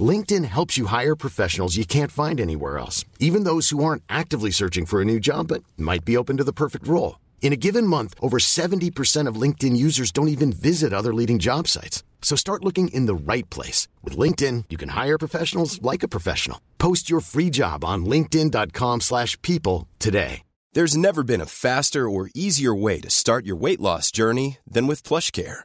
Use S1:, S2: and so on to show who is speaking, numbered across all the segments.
S1: LinkedIn helps you hire professionals you can't find anywhere else, even those who aren't actively searching for a new job but might be open to the perfect role. In a given month, over 70% of LinkedIn users don't even visit other leading job sites. So start looking in the right place. With LinkedIn, you can hire professionals like a professional. Post your free job on linkedin.com slash people today.
S2: There's never been a faster or easier way to start your weight loss journey than with PlushCare.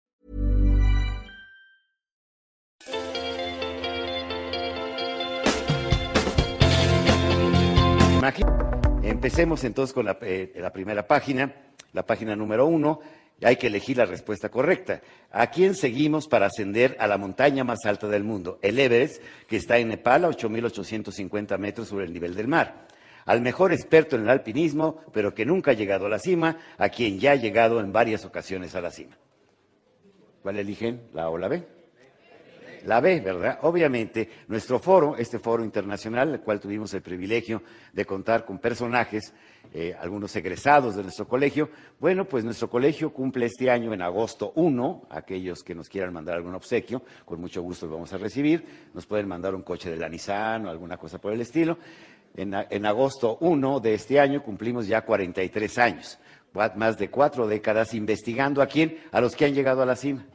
S3: Empecemos entonces con la, eh, la primera página, la página número uno. Hay que elegir la respuesta correcta. ¿A quién seguimos para ascender a la montaña más alta del mundo? El Everest, que está en Nepal a 8.850 metros sobre el nivel del mar. Al mejor experto en el alpinismo, pero que nunca ha llegado a la cima, a quien ya ha llegado en varias ocasiones a la cima. ¿Cuál eligen? ¿La o la B? La B, ¿verdad? Obviamente, nuestro foro, este foro internacional, el cual tuvimos el privilegio de contar con personajes, eh, algunos egresados de nuestro colegio, bueno, pues nuestro colegio cumple este año en agosto 1, aquellos que nos quieran mandar algún obsequio, con mucho gusto lo vamos a recibir, nos pueden mandar un coche de la Nissan o alguna cosa por el estilo. En, en agosto 1 de este año cumplimos ya 43 años, más de cuatro décadas investigando a quién, a los que han llegado a la cima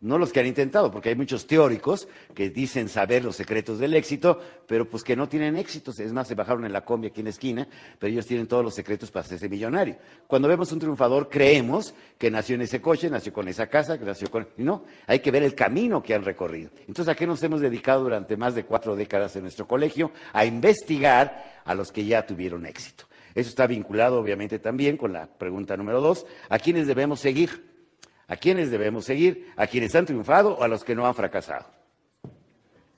S3: no los que han intentado, porque hay muchos teóricos que dicen saber los secretos del éxito, pero pues que no tienen éxitos. Es más, se bajaron en la combi aquí en la esquina, pero ellos tienen todos los secretos para hacerse millonario. Cuando vemos un triunfador, creemos que nació en ese coche, nació con esa casa, que nació con... No, hay que ver el camino que han recorrido. Entonces, ¿a qué nos hemos dedicado durante más de cuatro décadas en nuestro colegio? A investigar a los que ya tuvieron éxito. Eso está vinculado, obviamente, también con la pregunta número dos, ¿a quiénes debemos seguir? ¿A quiénes debemos seguir? ¿A quienes han triunfado o a los que no han fracasado?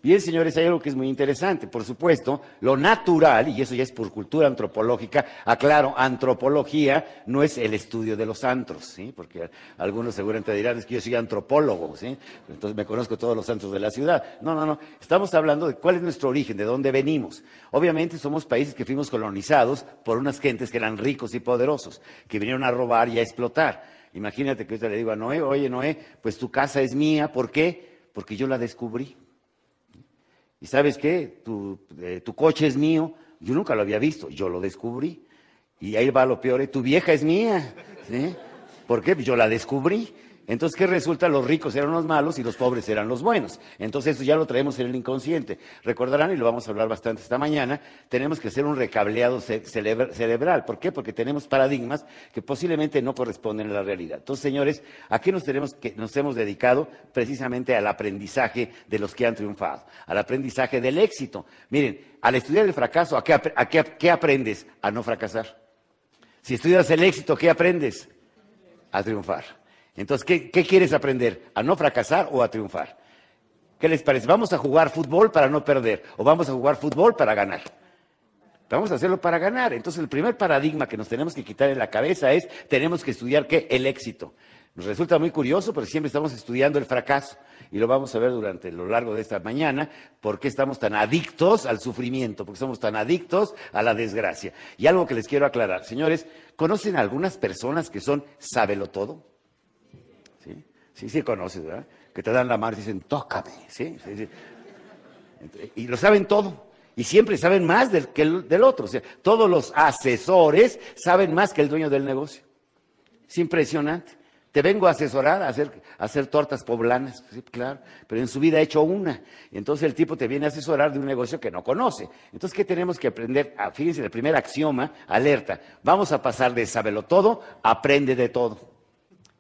S3: Bien, señores, hay algo que es muy interesante. Por supuesto, lo natural, y eso ya es por cultura antropológica, aclaro, antropología no es el estudio de los antros, ¿sí? Porque algunos seguramente dirán, es que yo soy antropólogo, ¿sí? Entonces me conozco todos los antros de la ciudad. No, no, no. Estamos hablando de cuál es nuestro origen, de dónde venimos. Obviamente somos países que fuimos colonizados por unas gentes que eran ricos y poderosos, que vinieron a robar y a explotar. Imagínate que yo le digo a Noé, oye Noé, pues tu casa es mía, ¿por qué? Porque yo la descubrí. ¿Y sabes qué? Tu, eh, tu coche es mío, yo nunca lo había visto, yo lo descubrí. Y ahí va lo peor, ¿eh? tu vieja es mía, ¿sí? ¿Por qué? Yo la descubrí. Entonces, ¿qué resulta? Los ricos eran los malos y los pobres eran los buenos. Entonces, eso ya lo traemos en el inconsciente. Recordarán, y lo vamos a hablar bastante esta mañana, tenemos que hacer un recableado cerebral. ¿Por qué? Porque tenemos paradigmas que posiblemente no corresponden a la realidad. Entonces, señores, ¿a qué nos, hemos dedicado? Precisamente al aprendizaje de los que han triunfado, al aprendizaje del éxito. Miren, al estudiar el fracaso, ¿a qué, a qué aprendes? A no fracasar. Si estudias el éxito, ¿qué aprendes? A triunfar. Entonces, ¿qué, quieres aprender? ¿A no fracasar o a triunfar? ¿Qué les parece? ¿Vamos a jugar fútbol para no perder o vamos a jugar fútbol para ganar? Vamos a hacerlo para ganar. Entonces, el primer paradigma que nos tenemos que quitar en la cabeza es, tenemos que estudiar qué? El éxito. Nos resulta muy curioso, pero siempre estamos estudiando el fracaso. Y lo vamos a ver durante lo largo de esta mañana, por qué estamos tan adictos al sufrimiento, porque somos tan adictos a la desgracia. Y algo que les quiero aclarar, señores, ¿conocen algunas personas que son sábelo todo? Sí, sí conoces, ¿verdad? Que te dan la mano y dicen, tócame, ¿sí? Y lo saben todo. Y siempre saben más del, que el, del otro. O sea, todos los asesores saben más que el dueño del negocio. Es impresionante. Te vengo a asesorar a hacer, hacer tortas poblanas, sí, claro, pero en su vida ha hecho una. Y entonces el tipo te viene a asesorar de un negocio que no conoce. Entonces, ¿qué tenemos que aprender? Ah, fíjense, el primer axioma, alerta. Vamos a pasar de saberlo todo, aprende de todo.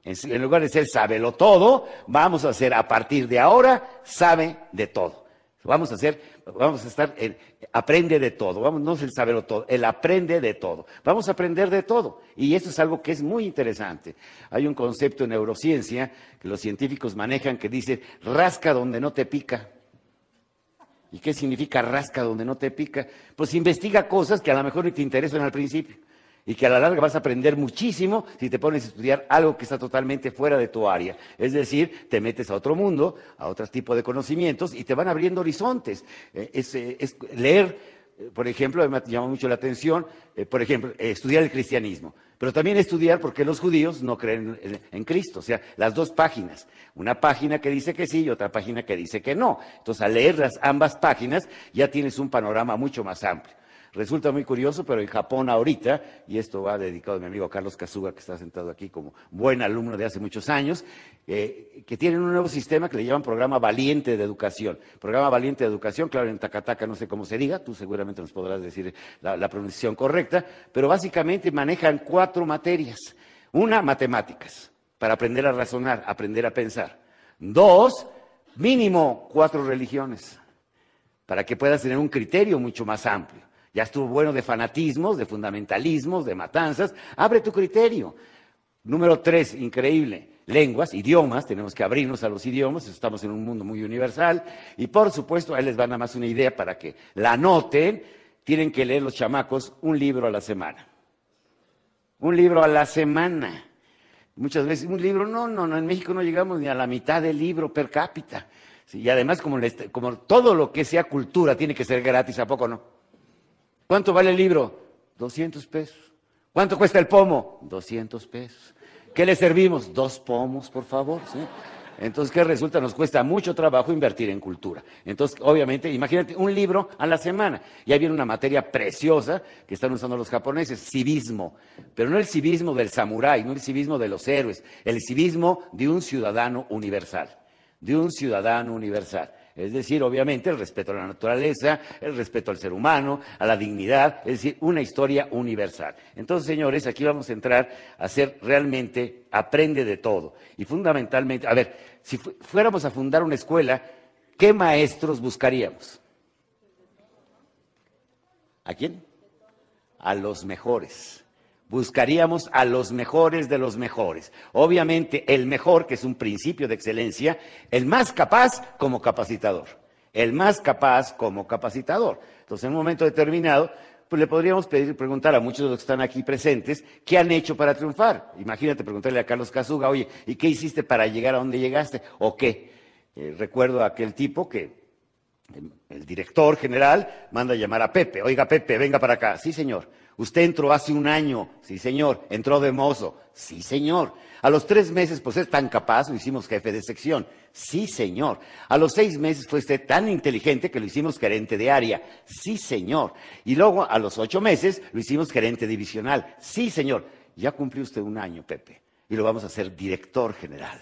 S3: En lugar de ser sábelo todo, vamos a ser a partir de ahora sabe de todo. Vamos a hacer, vamos a estar, en, aprende de todo. Vamos, no es el saberlo todo, el aprende de todo. Vamos a aprender de todo. Y eso es algo que es muy interesante. Hay un concepto en neurociencia que los científicos manejan que dice rasca donde no te pica. ¿Y qué significa rasca donde no te pica? Pues investiga cosas que a lo mejor ni te interesan al principio y que a la larga vas a aprender muchísimo si te pones a estudiar algo que está totalmente fuera de tu área. Es decir, te metes a otro mundo, a otro tipo de conocimientos y te van abriendo horizontes. Eh, eh, es, leer, eh, por ejemplo, me llama mucho la atención, por ejemplo, estudiar el cristianismo, pero también estudiar por qué los judíos no creen en, en Cristo. O sea, las dos páginas. Una página que dice que sí y otra página que dice que no. Entonces, al leer las ambas páginas ya tienes un panorama mucho más amplio. Resulta muy curioso, pero en Japón ahorita, y esto va dedicado a mi amigo Carlos Kazuga, que está sentado aquí como buen alumno de hace muchos años, eh, que tienen un nuevo sistema que le llaman Programa Valiente de Educación. Programa Valiente de Educación, claro, en Takataka no sé cómo se diga, tú seguramente nos podrás decir la, la pronunciación correcta, pero básicamente manejan cuatro materias. Una, matemáticas, para aprender a razonar, aprender a pensar. Dos, mínimo cuatro religiones, para que puedas tener un criterio mucho más amplio. Ya estuvo bueno de fanatismos, de fundamentalismos, de matanzas. Abre tu criterio. Número tres, increíble. Lenguas, idiomas, tenemos que abrirnos a los idiomas, estamos en un mundo muy universal. Y por supuesto, ahí les va nada más una idea para que la anoten. Tienen que leer los chamacos un libro a la semana. Un libro a la semana. Muchas veces, un libro, no, no, no, en México no llegamos ni a la mitad del libro per cápita. y además, como, como todo lo que sea cultura tiene que ser gratis, ¿a poco no? ¿Cuánto vale el libro? 200 pesos. ¿Cuánto cuesta el pomo? 200 pesos. ¿Qué le servimos? Dos pomos, por favor. Entonces, ¿qué resulta? Nos cuesta mucho trabajo invertir en cultura. Entonces, obviamente, imagínate un libro a la semana. Y ahí viene una materia preciosa que están usando los japoneses, civismo. Pero no el civismo del samurái, no el civismo de los héroes, el civismo de un ciudadano universal. De un ciudadano universal. Es decir, obviamente, el respeto a la naturaleza, el respeto al ser humano, a la dignidad, es decir, una historia universal. Entonces, señores, aquí vamos a entrar a ser realmente aprende de todo. Y fundamentalmente, a ver, si fuéramos a fundar una escuela, ¿qué maestros buscaríamos? ¿A quién? A los mejores buscaríamos a los mejores de los mejores. Obviamente el mejor, que es un principio de excelencia, el más capaz como capacitador. El más capaz como capacitador. Entonces, en un momento determinado, pues le podríamos pedir, preguntar a muchos de los que están aquí presentes, ¿qué han hecho para triunfar? Imagínate preguntarle a Carlos Casuga, oye, ¿y qué hiciste para llegar a donde llegaste? ¿O qué? Eh, recuerdo a aquel tipo que el director general manda a llamar a Pepe, oiga Pepe, venga para acá. Sí, señor. Usted entró hace un año, sí señor, entró de mozo, sí señor. A los tres meses, pues es tan capaz, lo hicimos jefe de sección, sí señor. A los seis meses fue usted tan inteligente que lo hicimos gerente de área, sí señor. Y luego a los ocho meses lo hicimos gerente divisional, sí señor. Ya cumplió usted un año, Pepe, y lo vamos a hacer director general.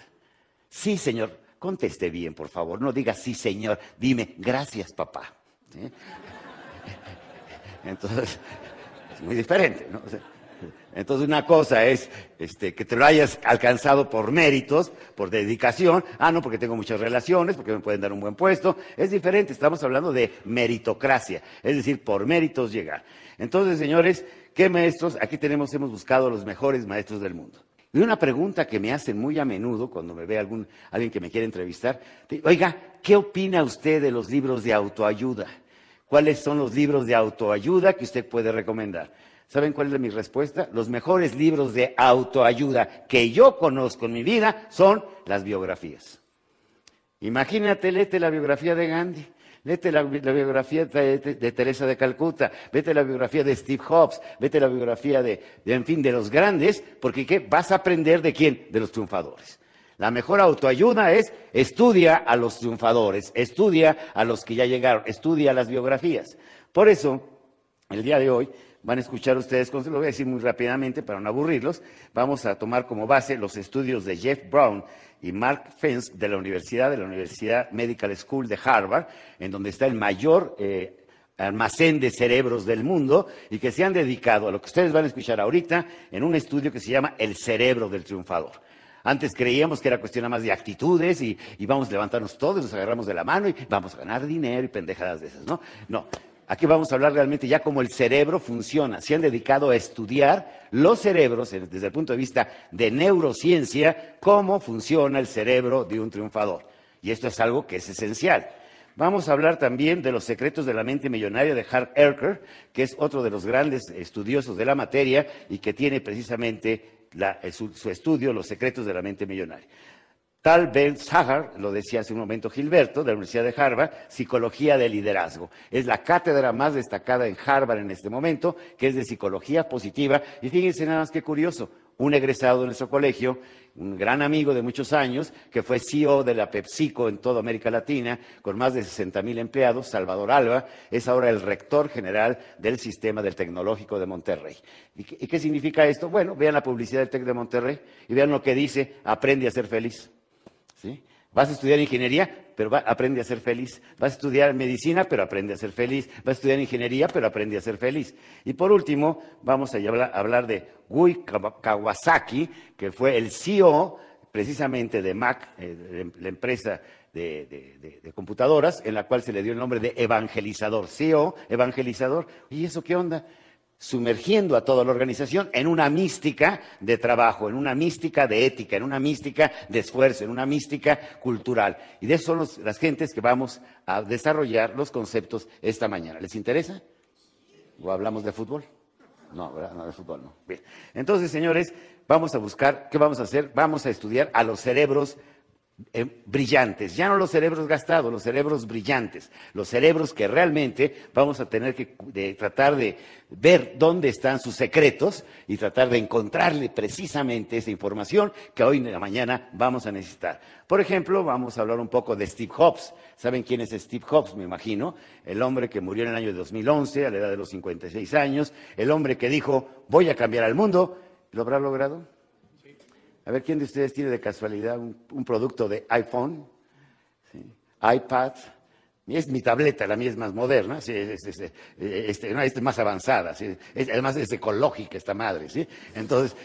S3: Sí señor, conteste bien, por favor, no diga sí señor, dime gracias papá. Entonces, muy diferente. ¿no? entonces una cosa es este, que te lo hayas alcanzado por méritos, por dedicación, ah, no, porque tengo muchas relaciones, porque me pueden dar un buen puesto, es diferente, estamos hablando de meritocracia, es decir, por méritos llegar. Entonces, señores, ¿qué maestros? Aquí tenemos, hemos buscado los mejores maestros del mundo. Y una pregunta que me hacen muy a menudo cuando me ve algún, alguien que me quiere entrevistar, oiga, ¿qué opina usted de los libros de autoayuda? ¿Cuáles son los libros de autoayuda que usted puede recomendar? ¿Saben cuál es mi respuesta? Los mejores libros de autoayuda que yo conozco en mi vida son las biografías. Imagínate, léete la biografía de Gandhi, léete la, biografía de, Teresa de Calcuta, vete la biografía de Steve Jobs, vete la biografía de, de, en fin, de los grandes, porque ¿qué? vas a aprender de quién? De los triunfadores. La mejor autoayuda es estudia a los triunfadores, estudia a los que ya llegaron, estudia las biografías. Por eso, el día de hoy van a escuchar ustedes, lo voy a decir muy rápidamente para no aburrirlos, vamos a tomar como base los estudios de Jeff Brown y Mark Fence de la Universidad, de la Universidad Medical School de Harvard, en donde está el mayor eh, almacén de cerebros del mundo y que se han dedicado a lo que ustedes van a escuchar ahorita en un estudio que se llama El cerebro del triunfador. Antes creíamos que era cuestión más de actitudes y, y vamos a levantarnos todos, nos agarramos de la mano y vamos a ganar dinero y pendejadas de esas, ¿no? No, Aquí vamos a hablar realmente ya cómo el cerebro funciona. Se han dedicado a estudiar los cerebros desde el punto de vista de neurociencia, cómo funciona el cerebro de un triunfador. Y esto es algo que es esencial. Vamos a hablar también de los secretos de la mente millonaria de Hart Erker, que es otro de los grandes estudiosos de la materia y que tiene precisamente su, su estudio, Los secretos de la mente millonaria. Tal Ben Sahar, lo decía hace un momento Gilberto, de la Universidad de Harvard, Psicología de Liderazgo. Es la cátedra más destacada en Harvard en este momento, que es de psicología positiva. Y fíjense nada más que curioso, un egresado de nuestro colegio, un gran amigo de muchos años, que fue CEO de la PepsiCo en toda América Latina, con más de 60 mil empleados, Salvador Alba, es ahora el rector general del sistema del Tecnológico de Monterrey. ¿Y qué, y qué significa esto? Bueno, vean la publicidad del TEC de Monterrey y vean lo que dice, aprende a ser feliz. Vas a estudiar ingeniería, pero aprende a ser feliz. Vas a estudiar medicina, pero aprende a ser feliz. Vas a estudiar ingeniería, pero aprende a ser feliz. Y por último, vamos a hablar, de Gui Kawasaki, que fue el CEO precisamente de Mac, eh, la empresa de, computadoras, en la cual se le dio el nombre de evangelizador. CEO, evangelizador. ¿Y eso qué onda? Sumergiendo a toda la organización en una mística de trabajo, en una mística de ética, en una mística de esfuerzo, en una mística cultural. Y de eso son las gentes que vamos a desarrollar los conceptos esta mañana. ¿Les interesa? ¿O hablamos de fútbol? No, ¿verdad? No, de fútbol no. Bien. Entonces, señores, vamos a buscar, ¿qué vamos a hacer? Vamos a estudiar a los cerebros eh, brillantes, ya no los cerebros gastados, los cerebros brillantes, los cerebros que realmente vamos a tener que tratar de ver dónde están sus secretos y tratar de encontrarle precisamente esa información que hoy en la mañana vamos a necesitar. Por ejemplo, vamos a hablar un poco de Steve Jobs. ¿Saben quién es Steve Jobs? Me imagino. El hombre que murió en el año de 2011, a la edad de los 56 años. El hombre que dijo, voy a cambiar al mundo. ¿Lo habrá logrado? A ver, ¿quién de ustedes tiene de casualidad un, producto de iPhone? iPad. Es mi tableta, la mía es más moderna, es, este, más avanzada, además es ecológica esta madre. ¿sí? Entonces,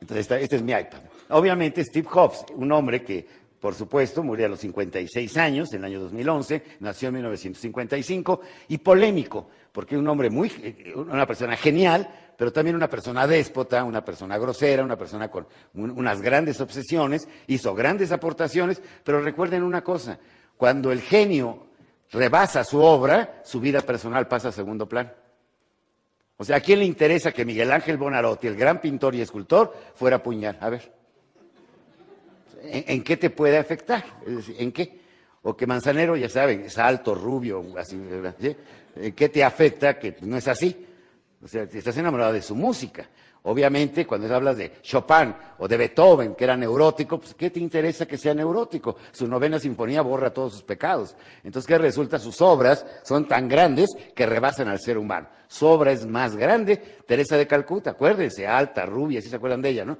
S3: entonces este es mi iPad. Obviamente Steve Jobs, un hombre que por supuesto, murió a los 56 años, en el año 2011, nació en 1955, y polémico, porque es un hombre muy, una persona genial, pero también una persona déspota, una persona grosera, una persona con unas grandes obsesiones, hizo grandes aportaciones, pero recuerden una cosa, cuando el genio rebasa su obra, su vida personal pasa a segundo plano. O sea, ¿a quién le interesa que Miguel Ángel Bonarotti, el gran pintor y escultor, fuera a puñar? A ver. ¿En, qué te puede afectar? ¿en qué? O que Manzanero, ya saben, es alto, rubio, así, ¿En qué te afecta que no es así? O sea, estás enamorado de su música. Obviamente, cuando hablas de Chopin o de Beethoven, que era neurótico, pues ¿qué te interesa que sea neurótico? Su novena sinfonía borra todos sus pecados. Entonces, ¿qué resulta? Sus obras son tan grandes que rebasan al ser humano. Su obra es más grande, Teresa de Calcuta, acuérdense, alta, rubia, si se acuerdan de ella, ¿no?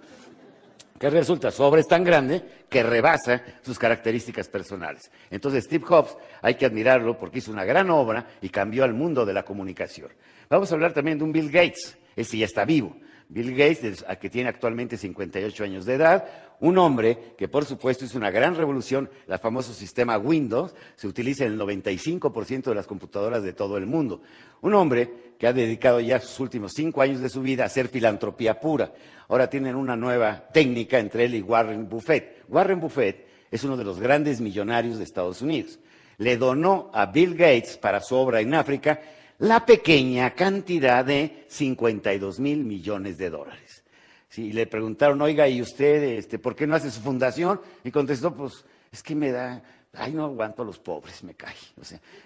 S3: que resulta su obra es tan grande que rebasa sus características personales. Entonces Steve Jobs hay que admirarlo porque hizo una gran obra y cambió al mundo de la comunicación. Vamos a hablar también de un Bill Gates, ese ya está vivo. Bill Gates, que tiene actualmente 58 años de edad, un hombre que por supuesto hizo una gran revolución, el famoso sistema Windows, se utiliza en el 95% de las computadoras de todo el mundo. Un hombre que ha dedicado ya sus últimos cinco años de su vida a hacer filantropía pura. Ahora tienen una nueva técnica entre él y Warren Buffett. Warren Buffett es uno de los grandes millonarios de Estados Unidos. Le donó a Bill Gates para su obra en África la pequeña cantidad de 52 mil millones de dólares. Sí, le preguntaron, oiga, ¿y usted este, por qué no hace su fundación? Y contestó, pues es que me da, ay, no aguanto a los pobres, me cae.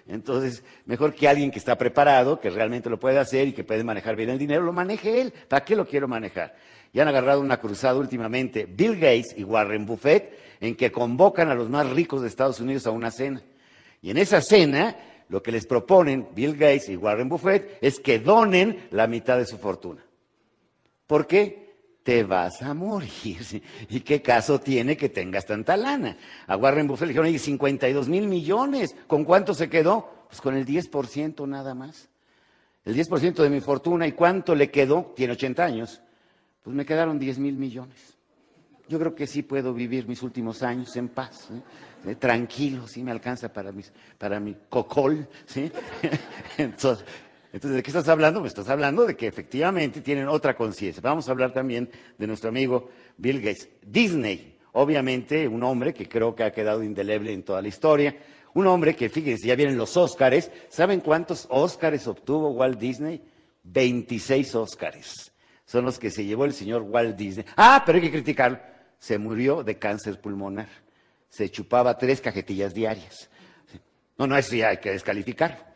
S3: Entonces, mejor que alguien que está preparado, que realmente lo puede hacer y que puede manejar bien el dinero, lo maneje él. ¿Para qué lo quiero manejar? Y han agarrado una cruzada últimamente Bill Gates y Warren Buffett en que convocan a los más ricos de Estados Unidos a una cena. Y en esa cena lo que les proponen Bill Gates y Warren Buffett es que donen la mitad de su fortuna. ¿Por qué? Te vas a morir. ¿Y qué caso tiene que tengas tanta lana? A Warren Buffett le dijeron, oye, 52 mil millones. ¿Con cuánto se quedó? Pues con el 10% nada más. El 10% de mi fortuna. ¿Y cuánto le quedó? Tiene 80 años. Pues me quedaron 10 mil millones. Yo creo que sí puedo vivir mis últimos años en paz, ¿eh? Eh, tranquilo, sí me alcanza para, mis, para mi cocol, ¿sí? entonces, ¿de qué estás hablando? Me estás hablando de que efectivamente tienen otra conciencia. Vamos a hablar también de nuestro amigo Bill Gates. Disney, obviamente, un hombre que creo que ha quedado indeleble en toda la historia. Un hombre que, fíjense, ya vienen los Óscares. ¿Saben cuántos Óscares obtuvo Walt Disney? 26 Óscares. Son los que se llevó el señor Walt Disney. Ah, pero hay que criticarlo. Se murió de cáncer pulmonar. Se chupaba tres cajetillas diarias. No, no, eso ya hay que descalificar.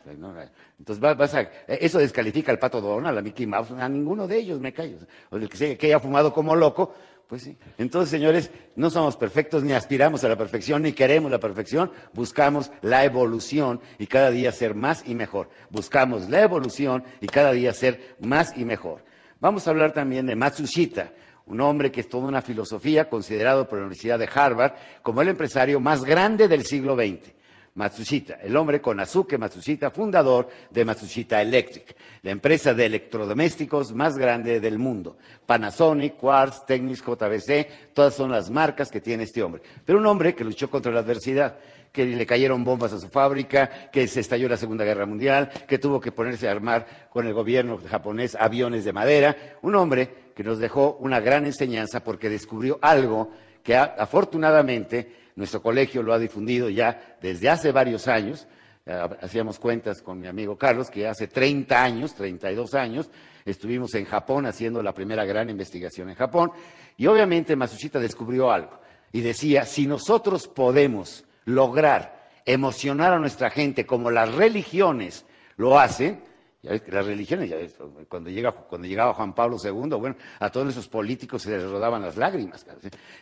S3: Entonces vas a, eso descalifica al Pato Donald, a Mickey Mouse, a ninguno de ellos me callo. O el que, que haya fumado como loco, pues sí. Entonces, señores, no somos perfectos, ni aspiramos a la perfección, ni queremos la perfección, buscamos la evolución y cada día ser más y mejor. Buscamos la evolución y cada día ser más y mejor. Vamos a hablar también de Matsushita, un hombre que es toda una filosofía, considerado por la Universidad de Harvard como el empresario más grande del siglo XX. Matsushita, el hombre con Azuke Matsushita, fundador de Matsushita Electric, la empresa de electrodomésticos más grande del mundo. Panasonic, Quartz, Technics, JBC, todas son las marcas que tiene este hombre. Pero un hombre que luchó contra la adversidad, que le cayeron bombas a su fábrica, que se estalló la Segunda Guerra Mundial, que tuvo que ponerse a armar con el gobierno japonés aviones de madera. Un hombre que nos dejó una gran enseñanza porque descubrió algo que afortunadamente nuestro colegio lo ha difundido ya desde hace varios años. Eh, hacíamos cuentas con mi amigo Carlos, que hace 30 años, 32 años, estuvimos en Japón haciendo la primera gran investigación en Japón. Y obviamente Masushita descubrió algo. Y decía, si nosotros podemos lograr emocionar a nuestra gente como las religiones lo hacen, las religiones, cuando, llega, cuando llegaba Juan Pablo II, bueno, a todos esos políticos se les rodaban las lágrimas,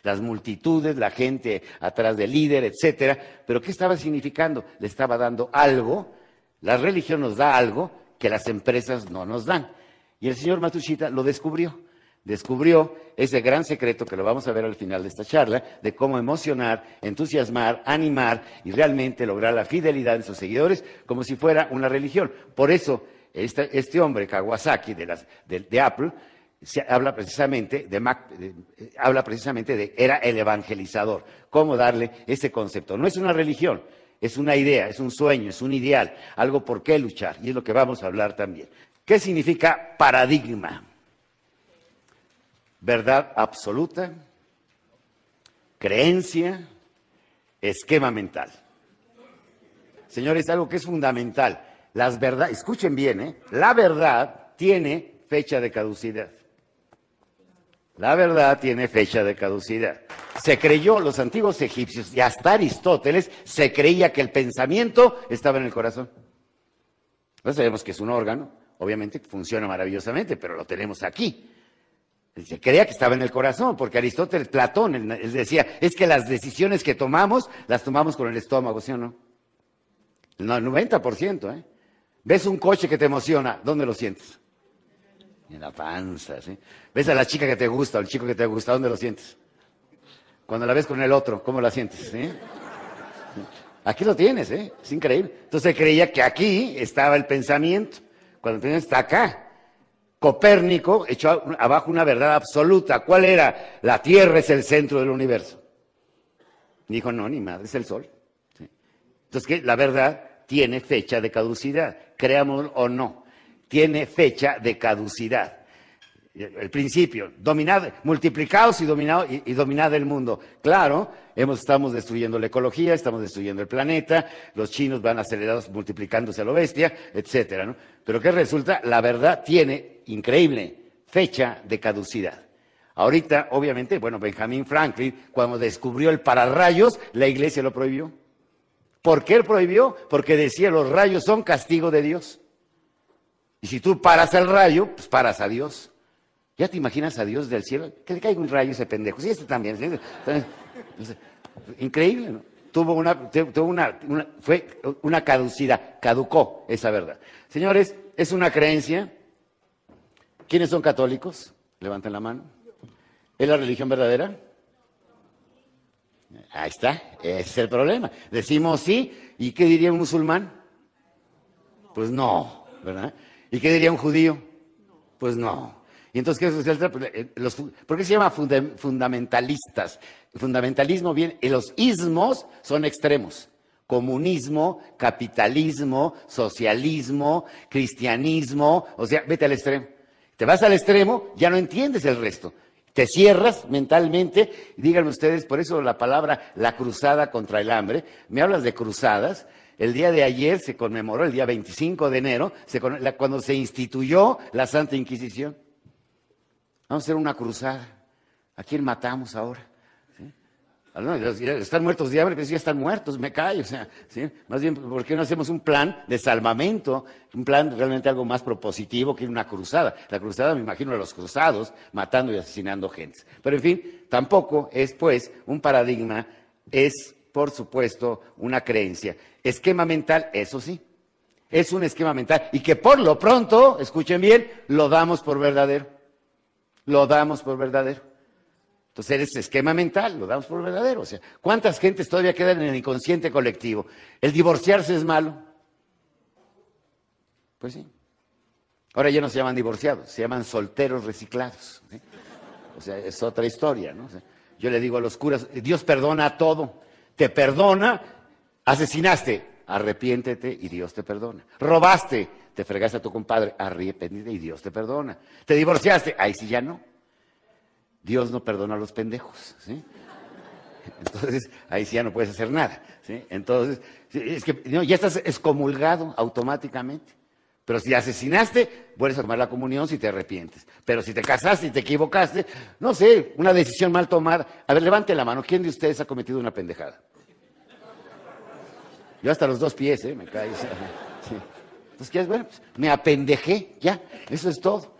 S3: las multitudes, la gente atrás del líder, etcétera. Pero ¿qué estaba significando? Le estaba dando algo, la religión nos da algo que las empresas no nos dan. Y el señor Matushita lo descubrió. Descubrió ese gran secreto que lo vamos a ver al final de esta charla, de cómo emocionar, entusiasmar, animar y realmente lograr la fidelidad de sus seguidores como si fuera una religión. Por eso este, este, hombre, Kawasaki, de, Apple, habla, precisamente de, habla precisamente de, era el evangelizador, cómo darle ese concepto. No es una religión, es una idea, es un sueño, es un ideal, algo por qué luchar, y es lo que vamos a hablar también. ¿Qué significa paradigma? Verdad absoluta, creencia, esquema mental. Señores, algo que es fundamental. Las verdad, escuchen bien, ¿eh? la verdad tiene fecha de caducidad. La verdad tiene fecha de caducidad. Se creyó, los antiguos egipcios y hasta Aristóteles, se creía que el pensamiento estaba en el corazón. No sabemos que es un órgano, obviamente funciona maravillosamente, pero lo tenemos aquí. Se creía que estaba en el corazón, porque Aristóteles, Platón, él decía, es que las decisiones que tomamos, las tomamos con el estómago, ¿sí o no? El 90%, ¿eh? Ves un coche que te emociona, ¿dónde lo sientes? En la panza, ¿sí? Ves a la chica que te gusta, o el chico que te gusta, ¿dónde lo sientes? Cuando la ves con el otro, ¿cómo la sientes? Aquí lo tienes, ¿eh? Es increíble. Entonces creía que aquí estaba el pensamiento, cuando tienes está acá. Copérnico echó abajo una verdad absoluta. ¿Cuál era? La Tierra es el centro del universo. Dijo, no, ni madre, es el Sol. Entonces, ¿qué? La verdad tiene fecha de caducidad, creamos o no, tiene fecha de caducidad. El principio, dominad, multiplicados y dominado, y, dominad el mundo. Claro, hemos, estamos destruyendo la ecología, estamos destruyendo el planeta, los chinos van acelerados multiplicándose a lo bestia, etcétera, ¿no? Pero ¿qué resulta? La verdad tiene, increíble, fecha de caducidad. Ahorita, obviamente, bueno, Benjamin Franklin, cuando descubrió el pararrayos, la iglesia lo prohibió. ¿Por qué él prohibió? Porque decía los rayos son castigo de Dios. Y si tú paras al rayo, pues paras a Dios. ¿Ya te imaginas a Dios del cielo? Que le caiga un rayo ese pendejo. Sí, este también. increíble, ¿no? Tuvo una, tuvo una, fue una caducidad, caducó esa verdad. Señores, es una creencia. ¿Quiénes son católicos? Levanten la mano. ¿Es la religión verdadera? Ahí está, ese es el problema. Decimos sí, ¿y qué diría un musulmán? Pues no, ¿verdad? ¿Y qué diría un judío? Pues no. Y entonces, ¿qué sucede? Eh, los, ¿Por qué se llama fundamentalistas? Fundamentalismo viene, y los ismos son extremos. Comunismo, capitalismo, socialismo, cristianismo, o sea, vete al extremo. Te vas al extremo, ya no entiendes el resto. Te cierras mentalmente, díganme ustedes, por eso la palabra la cruzada contra el hambre, me hablas de cruzadas, el día de ayer se conmemoró, el día 25 de enero, cuando se instituyó la Santa Inquisición. Vamos a hacer una cruzada. ¿A quién matamos ahora? Ah, están muertos de hambre, pero ya están muertos, me callo. O sea, Más bien, ¿por qué no hacemos un plan de salvamento? Un plan realmente algo más propositivo que una cruzada. La cruzada, me imagino, a los cruzados matando y asesinando gente. Pero en fin, tampoco es, pues, un paradigma, es, por supuesto, una creencia. Esquema mental, eso sí, es un esquema mental. Y que por lo pronto, escuchen bien, lo damos por verdadero. Lo damos por verdadero. Entonces eres esquema mental, lo damos por verdadero. O sea, ¿cuántas gentes todavía quedan en el inconsciente colectivo? ¿El divorciarse es malo? Pues sí. Ahora ya no se llaman divorciados, se llaman solteros reciclados. O sea, es otra historia, ¿no? yo le digo a los curas, Dios perdona todo. Te perdona, asesinaste, arrepiéntete y Dios te perdona. Robaste, te fregaste a tu compadre, arrepiéntete y Dios te perdona. Te divorciaste, ahí sí ya no. Dios no perdona a los pendejos, ¿sí? Entonces, ahí sí ya no puedes hacer nada, ¿sí? Entonces, es que ya estás excomulgado automáticamente. Pero si asesinaste, vuelves a tomar la comunión si te arrepientes. Pero si te casaste y te equivocaste, no sé, una decisión mal tomada. A ver, levante la mano. ¿Quién de ustedes ha cometido una pendejada? Yo hasta los dos pies, ¿eh? Me caí. Entonces, ¿qué es? Bueno, pues, me apendejé, ya, eso es todo.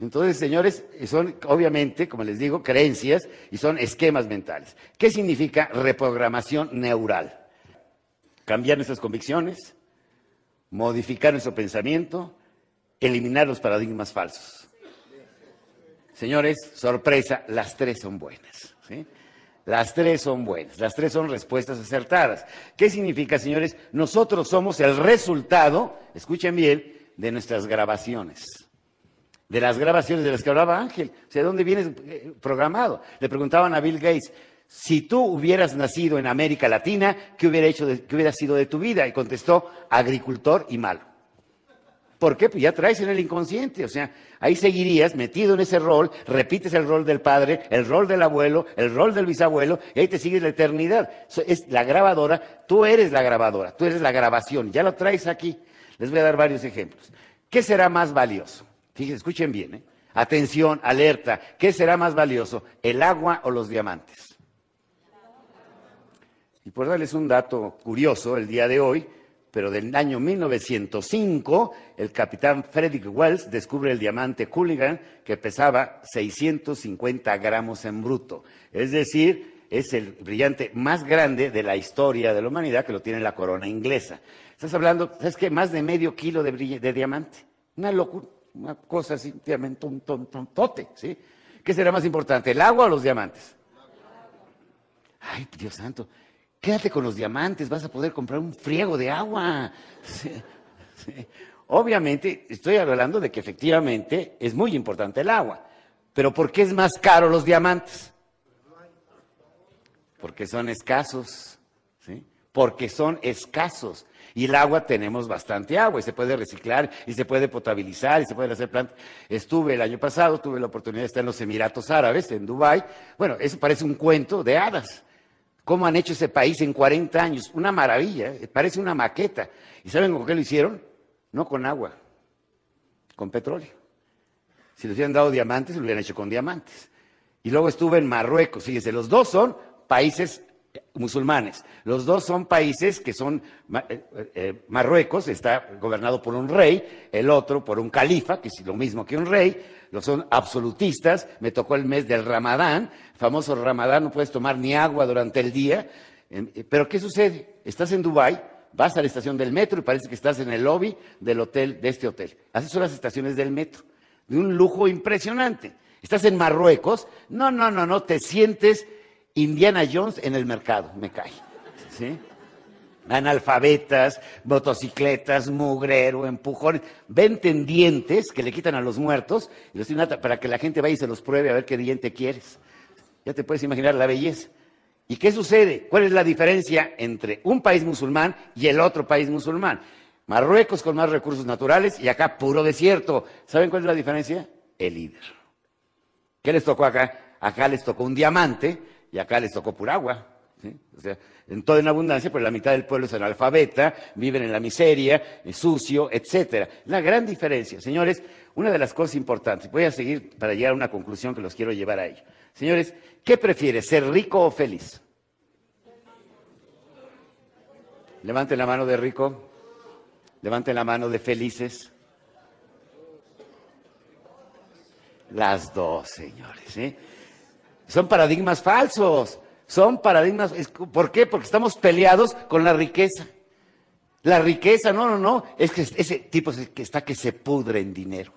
S3: Entonces, señores, son obviamente, como les digo, creencias y son esquemas mentales. ¿Qué significa reprogramación neural? Cambiar nuestras convicciones, modificar nuestro pensamiento, eliminar los paradigmas falsos. Señores, sorpresa, las tres son buenas. Las tres son buenas, las tres son respuestas acertadas. ¿Qué significa, señores? Nosotros somos el resultado, escuchen bien, de nuestras grabaciones de las grabaciones de las que hablaba Ángel. O sea, ¿dónde vienes eh, programado? Le preguntaban a Bill Gates, si tú hubieras nacido en América Latina, ¿qué hubiera, hecho qué hubiera sido de tu vida? Y contestó, agricultor y malo. ¿Por qué? Pues ya traes en el inconsciente, o sea, ahí seguirías metido en ese rol, repites el rol del padre, el rol del abuelo, el rol del bisabuelo, y ahí te sigues la eternidad. Es la grabadora, tú eres la grabadora, tú eres la grabación, ya lo traes aquí. Les voy a dar varios ejemplos. ¿Qué será más valioso? Fíjense, escuchen bien, ¿eh? Atención, alerta. ¿Qué será más valioso, el agua o los diamantes? Y por darles un dato curioso el día de hoy, pero del año 1905, el capitán Frederick Wells descubre el diamante Culligan que pesaba 650 gramos en bruto. Es decir, es el brillante más grande de la historia de la humanidad que lo tiene la corona inglesa. Estás hablando, ¿sabes qué? Más de medio kilo de, de diamante. Una locura una cosa así, un tontote, ¿sí? ¿Qué será más importante, el agua o los diamantes? Ay, Dios santo, quédate con los diamantes, vas a poder comprar un friego de agua. Obviamente, estoy hablando de que efectivamente es muy importante el agua, pero ¿por qué es más caro los diamantes? Porque son escasos, ¿sí? Porque son escasos. Y el agua tenemos bastante agua y se puede reciclar y se puede potabilizar y se pueden hacer plantas. Estuve el año pasado, tuve la oportunidad de estar en los Emiratos Árabes, en Dubái. Bueno, eso parece un cuento de hadas. ¿Cómo han hecho ese país en 40 años? Una maravilla, ¿eh? parece una maqueta. ¿Y saben con qué lo hicieron? No con agua, con petróleo. Si les hubieran dado diamantes, lo hubieran hecho con diamantes. Y luego estuve en Marruecos, fíjense, los dos son países musulmanes. Los dos son países que son, eh, eh, Marruecos está gobernado por un rey, el otro por un califa, que es lo mismo que un rey, los son absolutistas, me tocó el mes del Ramadán, famoso Ramadán, no puedes tomar ni agua durante el día, eh, pero ¿qué sucede? Estás en Dubái, vas a la estación del metro y parece que estás en el lobby del hotel, de este hotel. Así son las estaciones del metro, de un lujo impresionante. Estás en Marruecos, no, no, no, no, te sientes Indiana Jones en el mercado, me cae. Analfabetas, motocicletas, mugrero, empujones, venden dientes que le quitan a los muertos y los tienen para que la gente vaya y se los pruebe a ver qué diente quieres. Ya te puedes imaginar la belleza. ¿Y qué sucede? ¿Cuál es la diferencia entre un país musulmán y el otro país musulmán? Marruecos con más recursos naturales y acá puro desierto. ¿Saben cuál es la diferencia? El líder. ¿Qué les tocó acá? Acá les tocó un diamante y acá les tocó pura agua. O sea, en toda en abundancia, pero la mitad del pueblo es analfabeta, viven en la miseria, es sucio, etcétera. La gran diferencia, señores, una de las cosas importantes, voy a seguir para llegar a una conclusión que los quiero llevar a ello. Señores, ¿qué prefieres, ser rico o feliz? Levanten la mano de rico, levanten la mano de felices. Las dos, señores. ¿sí? Son paradigmas falsos. Son paradigmas. ¿Por qué? Porque estamos peleados con la riqueza. La riqueza, no, no, no. Es que ese tipo está que se pudre en dinero.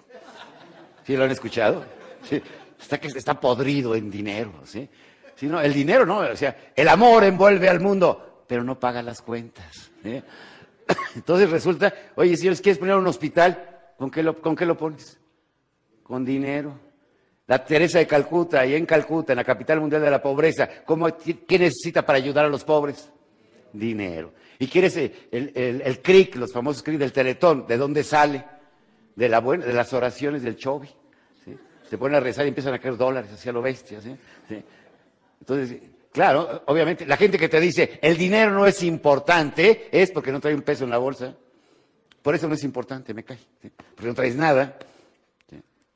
S3: ¿Sí lo han escuchado? Está que está podrido en dinero, ¿sí? Sí, no, el dinero, no. O sea, el amor envuelve al mundo, pero no paga las cuentas. Entonces resulta, oye, si quieres poner un hospital, ¿con qué lo, con qué lo pones? con dinero. La Teresa de Calcuta, ahí en Calcuta, en la capital mundial de la pobreza, ¿cómo, ¿qué necesita para ayudar a los pobres? Dinero. ¿Y quieres el, el, el CRIC, los famosos CRIC del Teletón? ¿De dónde sale? De, la buena, de las oraciones del Chovi. ¿sí? Se ponen a rezar y empiezan a caer dólares hacia lo bestia. ¿sí? Entonces, claro, obviamente, la gente que te dice el dinero no es importante es porque no trae un peso en la bolsa. Por eso no es importante, me cae. Porque no traes nada.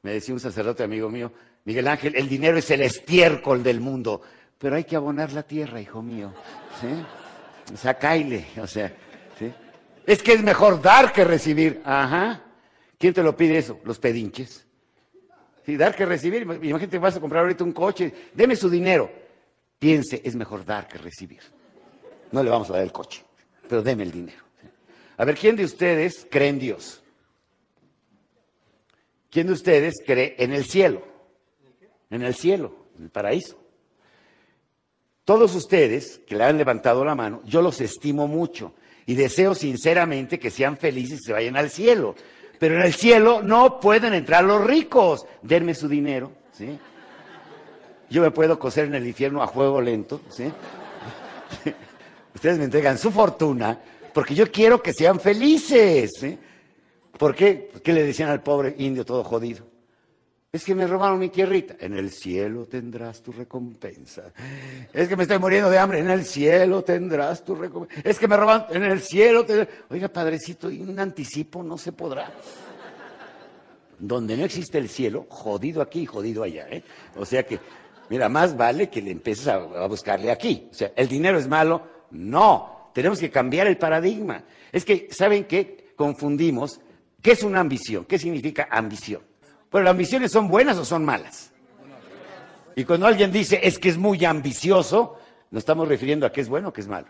S3: Me decía un sacerdote amigo mío, Miguel Ángel, el dinero es el estiércol del mundo, pero hay que abonar la tierra, hijo mío. O sea, caile, o sea, ¿sí? es que es mejor dar que recibir. Ajá. ¿Quién te lo pide eso? Los pedinches. Sí, dar que recibir. Imagínate vas a comprar ahorita un coche, deme su dinero. Piense, es mejor dar que recibir. No le vamos a dar el coche, pero deme el dinero. A ver, ¿quién de ustedes cree en Dios? ¿Quién de ustedes cree en el cielo? En el cielo, en el paraíso. Todos ustedes que le han levantado la mano, yo los estimo mucho y deseo sinceramente que sean felices y se vayan al cielo. Pero en el cielo no pueden entrar los ricos. Denme su dinero, ¿sí? Yo me puedo coser en el infierno a juego lento, ¿sí? Ustedes me entregan su fortuna porque yo quiero que sean felices, ¿sí? ¿Por qué? ¿Qué le decían al pobre indio todo jodido? Es que me robaron mi tierrita. En el cielo tendrás tu recompensa. Es que me estoy muriendo de hambre. En el cielo tendrás tu recompensa. Es que me robaron. En el cielo tendrás... Oiga, padrecito, un anticipo no se podrá. Donde no existe el cielo, jodido aquí y jodido allá. ¿eh? O sea que, mira, más vale que le empieces a, a buscarle aquí. O sea, ¿el dinero es malo? No. Tenemos que cambiar el paradigma. Es que, ¿saben qué? Confundimos ¿Qué es una ambición? ¿Qué significa ambición? Bueno, ¿las ambiciones son buenas o son malas? Y cuando alguien dice es que es muy ambicioso, nos estamos refiriendo a qué es bueno o qué es malo.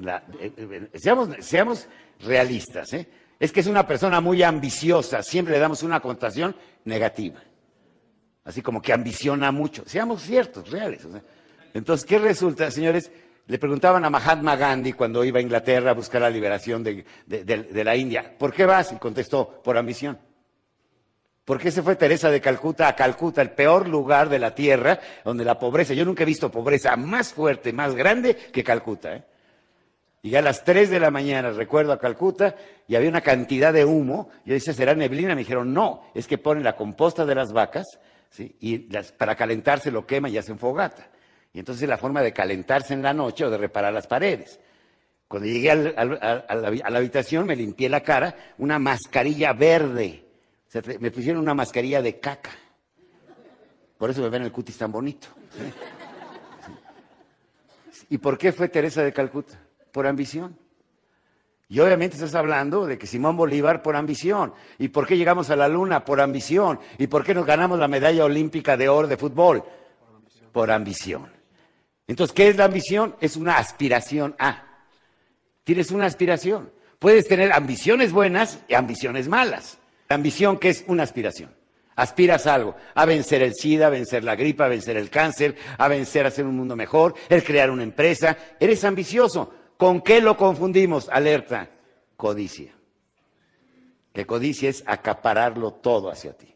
S3: Eh, seamos, realistas, ¿eh? Es que es una persona muy ambiciosa, siempre le damos una connotación negativa. Así como que ambiciona mucho. Seamos ciertos, reales. Entonces, ¿qué resulta, señores? Le preguntaban a Mahatma Gandhi cuando iba a Inglaterra a buscar la liberación de, la India, ¿por qué vas? Y contestó, por ambición. ¿Por qué se fue Teresa de Calcuta a Calcuta, el peor lugar de la tierra, donde la pobreza, yo nunca he visto pobreza más fuerte, más grande que Calcuta. ¿eh? Llegué a las 3 de la mañana, recuerdo, a Calcuta, y había una cantidad de humo. Yo decía, ¿será neblina? Me dijeron, no, es que ponen la composta de las vacas, ¿sí? y las- para calentarse lo queman y hacen fogata. Y entonces es la forma de calentarse en la noche o de reparar las paredes. Cuando llegué a, la, habitación, me limpié la cara, una mascarilla verde. O sea, me pusieron una mascarilla de caca. Por eso me ven el cutis tan bonito. ¿Y por qué fue Teresa de Calcuta? Por ambición. Y obviamente estás hablando de que Simón Bolívar por ambición. ¿Y por qué llegamos a la luna? Por ambición. ¿Y por qué nos ganamos la medalla olímpica de oro de fútbol? Por ambición. Entonces, ¿qué es la ambición? Es una aspiración a. Tienes una aspiración. Puedes tener ambiciones buenas y ambiciones malas. La ambición, ¿qué es una aspiración? Aspiras a algo, a vencer el SIDA, a vencer la gripa, a vencer el cáncer, a vencer a hacer un mundo mejor, el crear una empresa. Eres ambicioso. ¿Con qué lo confundimos? Alerta, codicia. Que codicia es acapararlo todo hacia ti.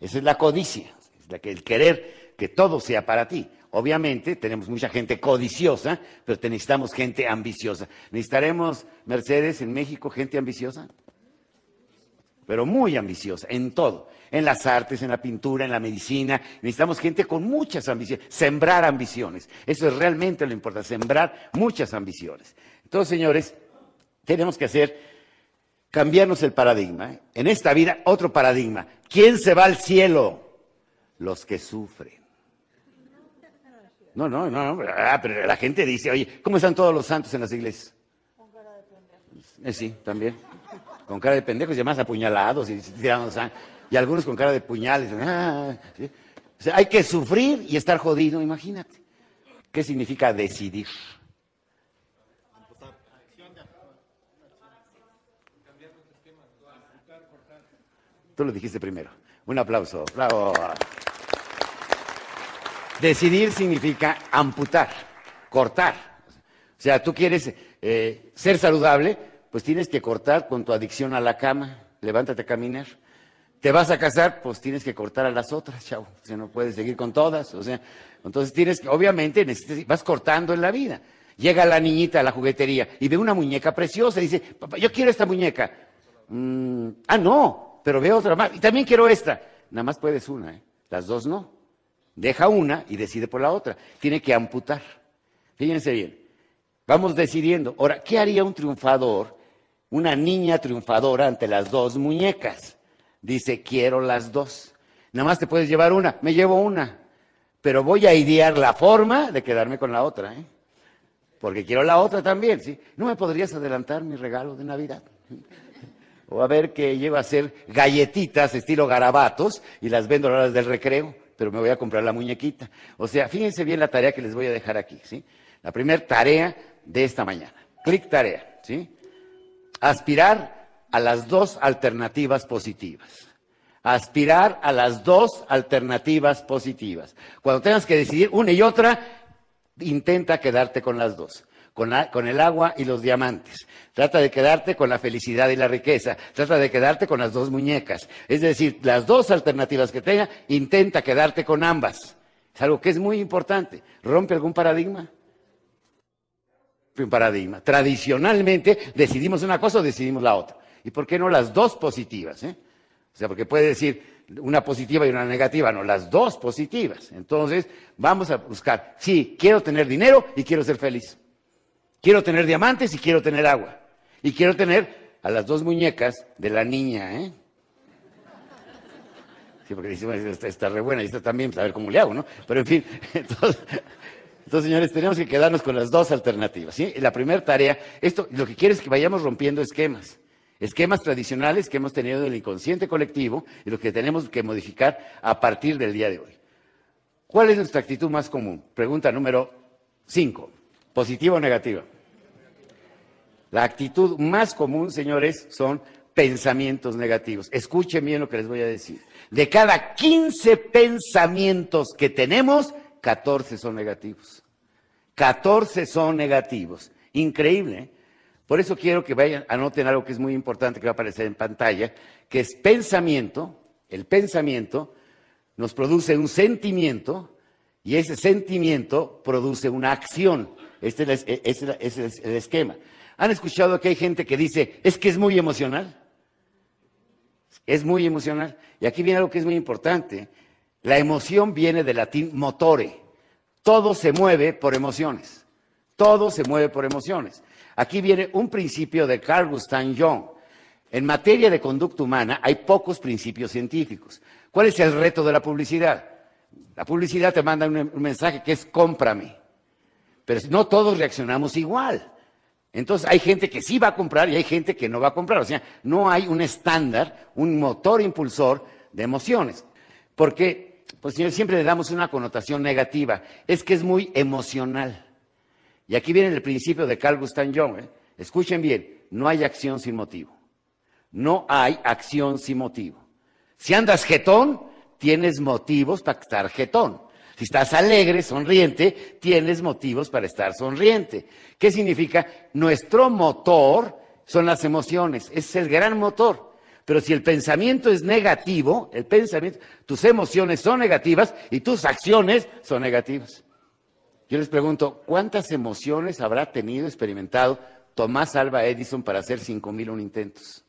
S3: Esa es la codicia, es la que, el querer que todo sea para ti. Obviamente tenemos mucha gente codiciosa, pero necesitamos gente ambiciosa. ¿Necesitaremos, Mercedes, en México, gente ambiciosa? Pero muy ambiciosa, en todo. En las artes, en la pintura, en la medicina. Necesitamos gente con muchas ambiciones. Sembrar ambiciones. Eso es realmente lo importante, sembrar muchas ambiciones. Entonces, señores, tenemos que hacer, cambiarnos el paradigma. ¿eh? En esta vida, otro paradigma. ¿Quién se va al cielo? Los que sufren. No, no, no, ah, pero la gente dice, oye, ¿cómo están todos los santos en las iglesias? Con cara de pendejos. Eh, sí, también. Con cara de pendejos y además apuñalados y tirando Y algunos con cara de puñales. Ah, o sea, hay que sufrir y estar jodido, imagínate. ¿Qué significa decidir? Tú lo dijiste primero. Un aplauso. Bravo. Decidir significa amputar, cortar. O sea, tú quieres eh, ser saludable, pues tienes que cortar con tu adicción a la cama. Levántate a caminar. Te vas a casar, pues tienes que cortar a las otras, chavo. O sea, no puedes seguir con todas. O sea, entonces tienes que, obviamente, vas cortando en la vida. Llega la niñita a la juguetería y ve una muñeca preciosa y dice, papá, yo quiero esta muñeca. Mm, ah, no, pero ve otra más. Y también quiero esta. Nada más puedes una, ¿eh? Las dos no. Deja una y decide por la otra. Tiene que amputar. Fíjense bien. Vamos decidiendo. Ahora, ¿qué haría un triunfador, una niña triunfadora ante las dos muñecas? Dice, quiero las dos. Nada más te puedes llevar una. Me llevo una. Pero voy a idear la forma de quedarme con la otra, ¿eh? Porque quiero la otra también, ¿sí? ¿No me podrías adelantar mi regalo de Navidad? o a ver que llevo a hacer galletitas estilo garabatos y las vendo a las del recreo, pero me voy a comprar la muñequita. O sea, fíjense bien la tarea que les voy a dejar aquí, ¿sí? La primera tarea de esta mañana. Clic tarea, ¿sí? Aspirar a las dos alternativas positivas. Aspirar a las dos alternativas positivas. Cuando tengas que decidir una y otra, intenta quedarte con las dos con, el agua y los diamantes. Trata de quedarte con la felicidad y la riqueza. Trata de quedarte con las dos muñecas. Es decir, las dos alternativas que tenga, intenta quedarte con ambas. Es algo que es muy importante. ¿Rompe algún paradigma? Un paradigma. Tradicionalmente decidimos una cosa o decidimos la otra. ¿Y por qué no las dos positivas? Eh? O sea, porque puede decir una positiva y una negativa, no, las dos positivas. Entonces, vamos a buscar, sí, quiero tener dinero y quiero ser feliz. Quiero tener diamantes y quiero tener agua. Y quiero tener a las dos muñecas de la niña, ¿eh? Sí, porque dice, esta está re buena y esta también, pues, a ver cómo le hago, ¿no? Pero en fin, entonces, señores, tenemos que quedarnos con las dos alternativas, ¿sí? La primera tarea, esto, lo que quiere es que vayamos rompiendo esquemas. Esquemas tradicionales que hemos tenido en el inconsciente colectivo y lo que tenemos que modificar a partir del día de hoy. ¿Cuál es nuestra actitud más común? Pregunta número cinco. ¿Positiva o negativa? La actitud más común, señores, son pensamientos negativos. Escuchen bien lo que les voy a decir. De cada 15 pensamientos que tenemos, 14 son negativos. 14 son negativos. Increíble. ¿eh? Por eso quiero que vayan, anoten algo que es muy importante que va a aparecer en pantalla, que es pensamiento. El pensamiento nos produce un sentimiento y ese sentimiento produce una acción. Este es, este es el esquema. ¿Han escuchado que hay gente que dice, es que es muy emocional? Es muy emocional. Y aquí viene algo que es muy importante. La emoción viene del latín motore. Todo se mueve por emociones. Todo se mueve por emociones. Aquí viene un principio de Carl Gustav Jung. En materia de conducta humana hay pocos principios científicos. ¿Cuál es el reto de la publicidad? La publicidad te manda un, mensaje que es cómprame. Pero no todos reaccionamos igual. Entonces hay gente que sí va a comprar y hay gente que no va a comprar. O sea, no hay un estándar, un motor impulsor de emociones. Porque, pues siempre le damos una connotación negativa. Es que es muy emocional. Y aquí viene el principio de Carl Gustav Jung. ¿eh? Escuchen bien, no hay acción sin motivo. No hay acción sin motivo. Si andas jetón, tienes motivos para estar jetón. Si estás alegre, sonriente, tienes motivos para estar sonriente. ¿Qué significa? Nuestro motor son las emociones, es el gran motor. Pero si el pensamiento es negativo, el pensamiento, tus emociones son negativas y tus acciones son negativas. Yo les pregunto, ¿cuántas emociones habrá tenido, experimentado Tomás Alba Edison para hacer 5.000 intentos?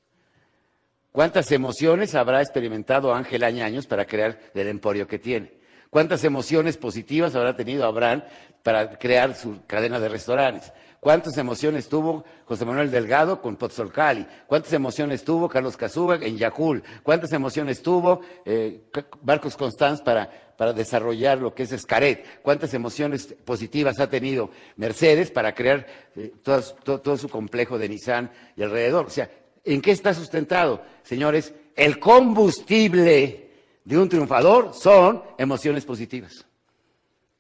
S3: ¿Cuántas emociones habrá experimentado Ángel Añaños para crear el emporio que tiene? ¿Cuántas emociones positivas habrá tenido Abraham para crear su cadena de restaurantes? ¿Cuántas emociones tuvo José Manuel Delgado con Pozzolcali? ¿Cuántas emociones tuvo Carlos Casuba en Yacul? ¿Cuántas emociones tuvo eh, Marcos Constanz para, para desarrollar lo que es Escaret? ¿Cuántas emociones positivas ha tenido Mercedes para crear eh, todo, su complejo de Nissan y alrededor? O sea, ¿en qué está sustentado, señores? El combustible de un triunfador son emociones positivas.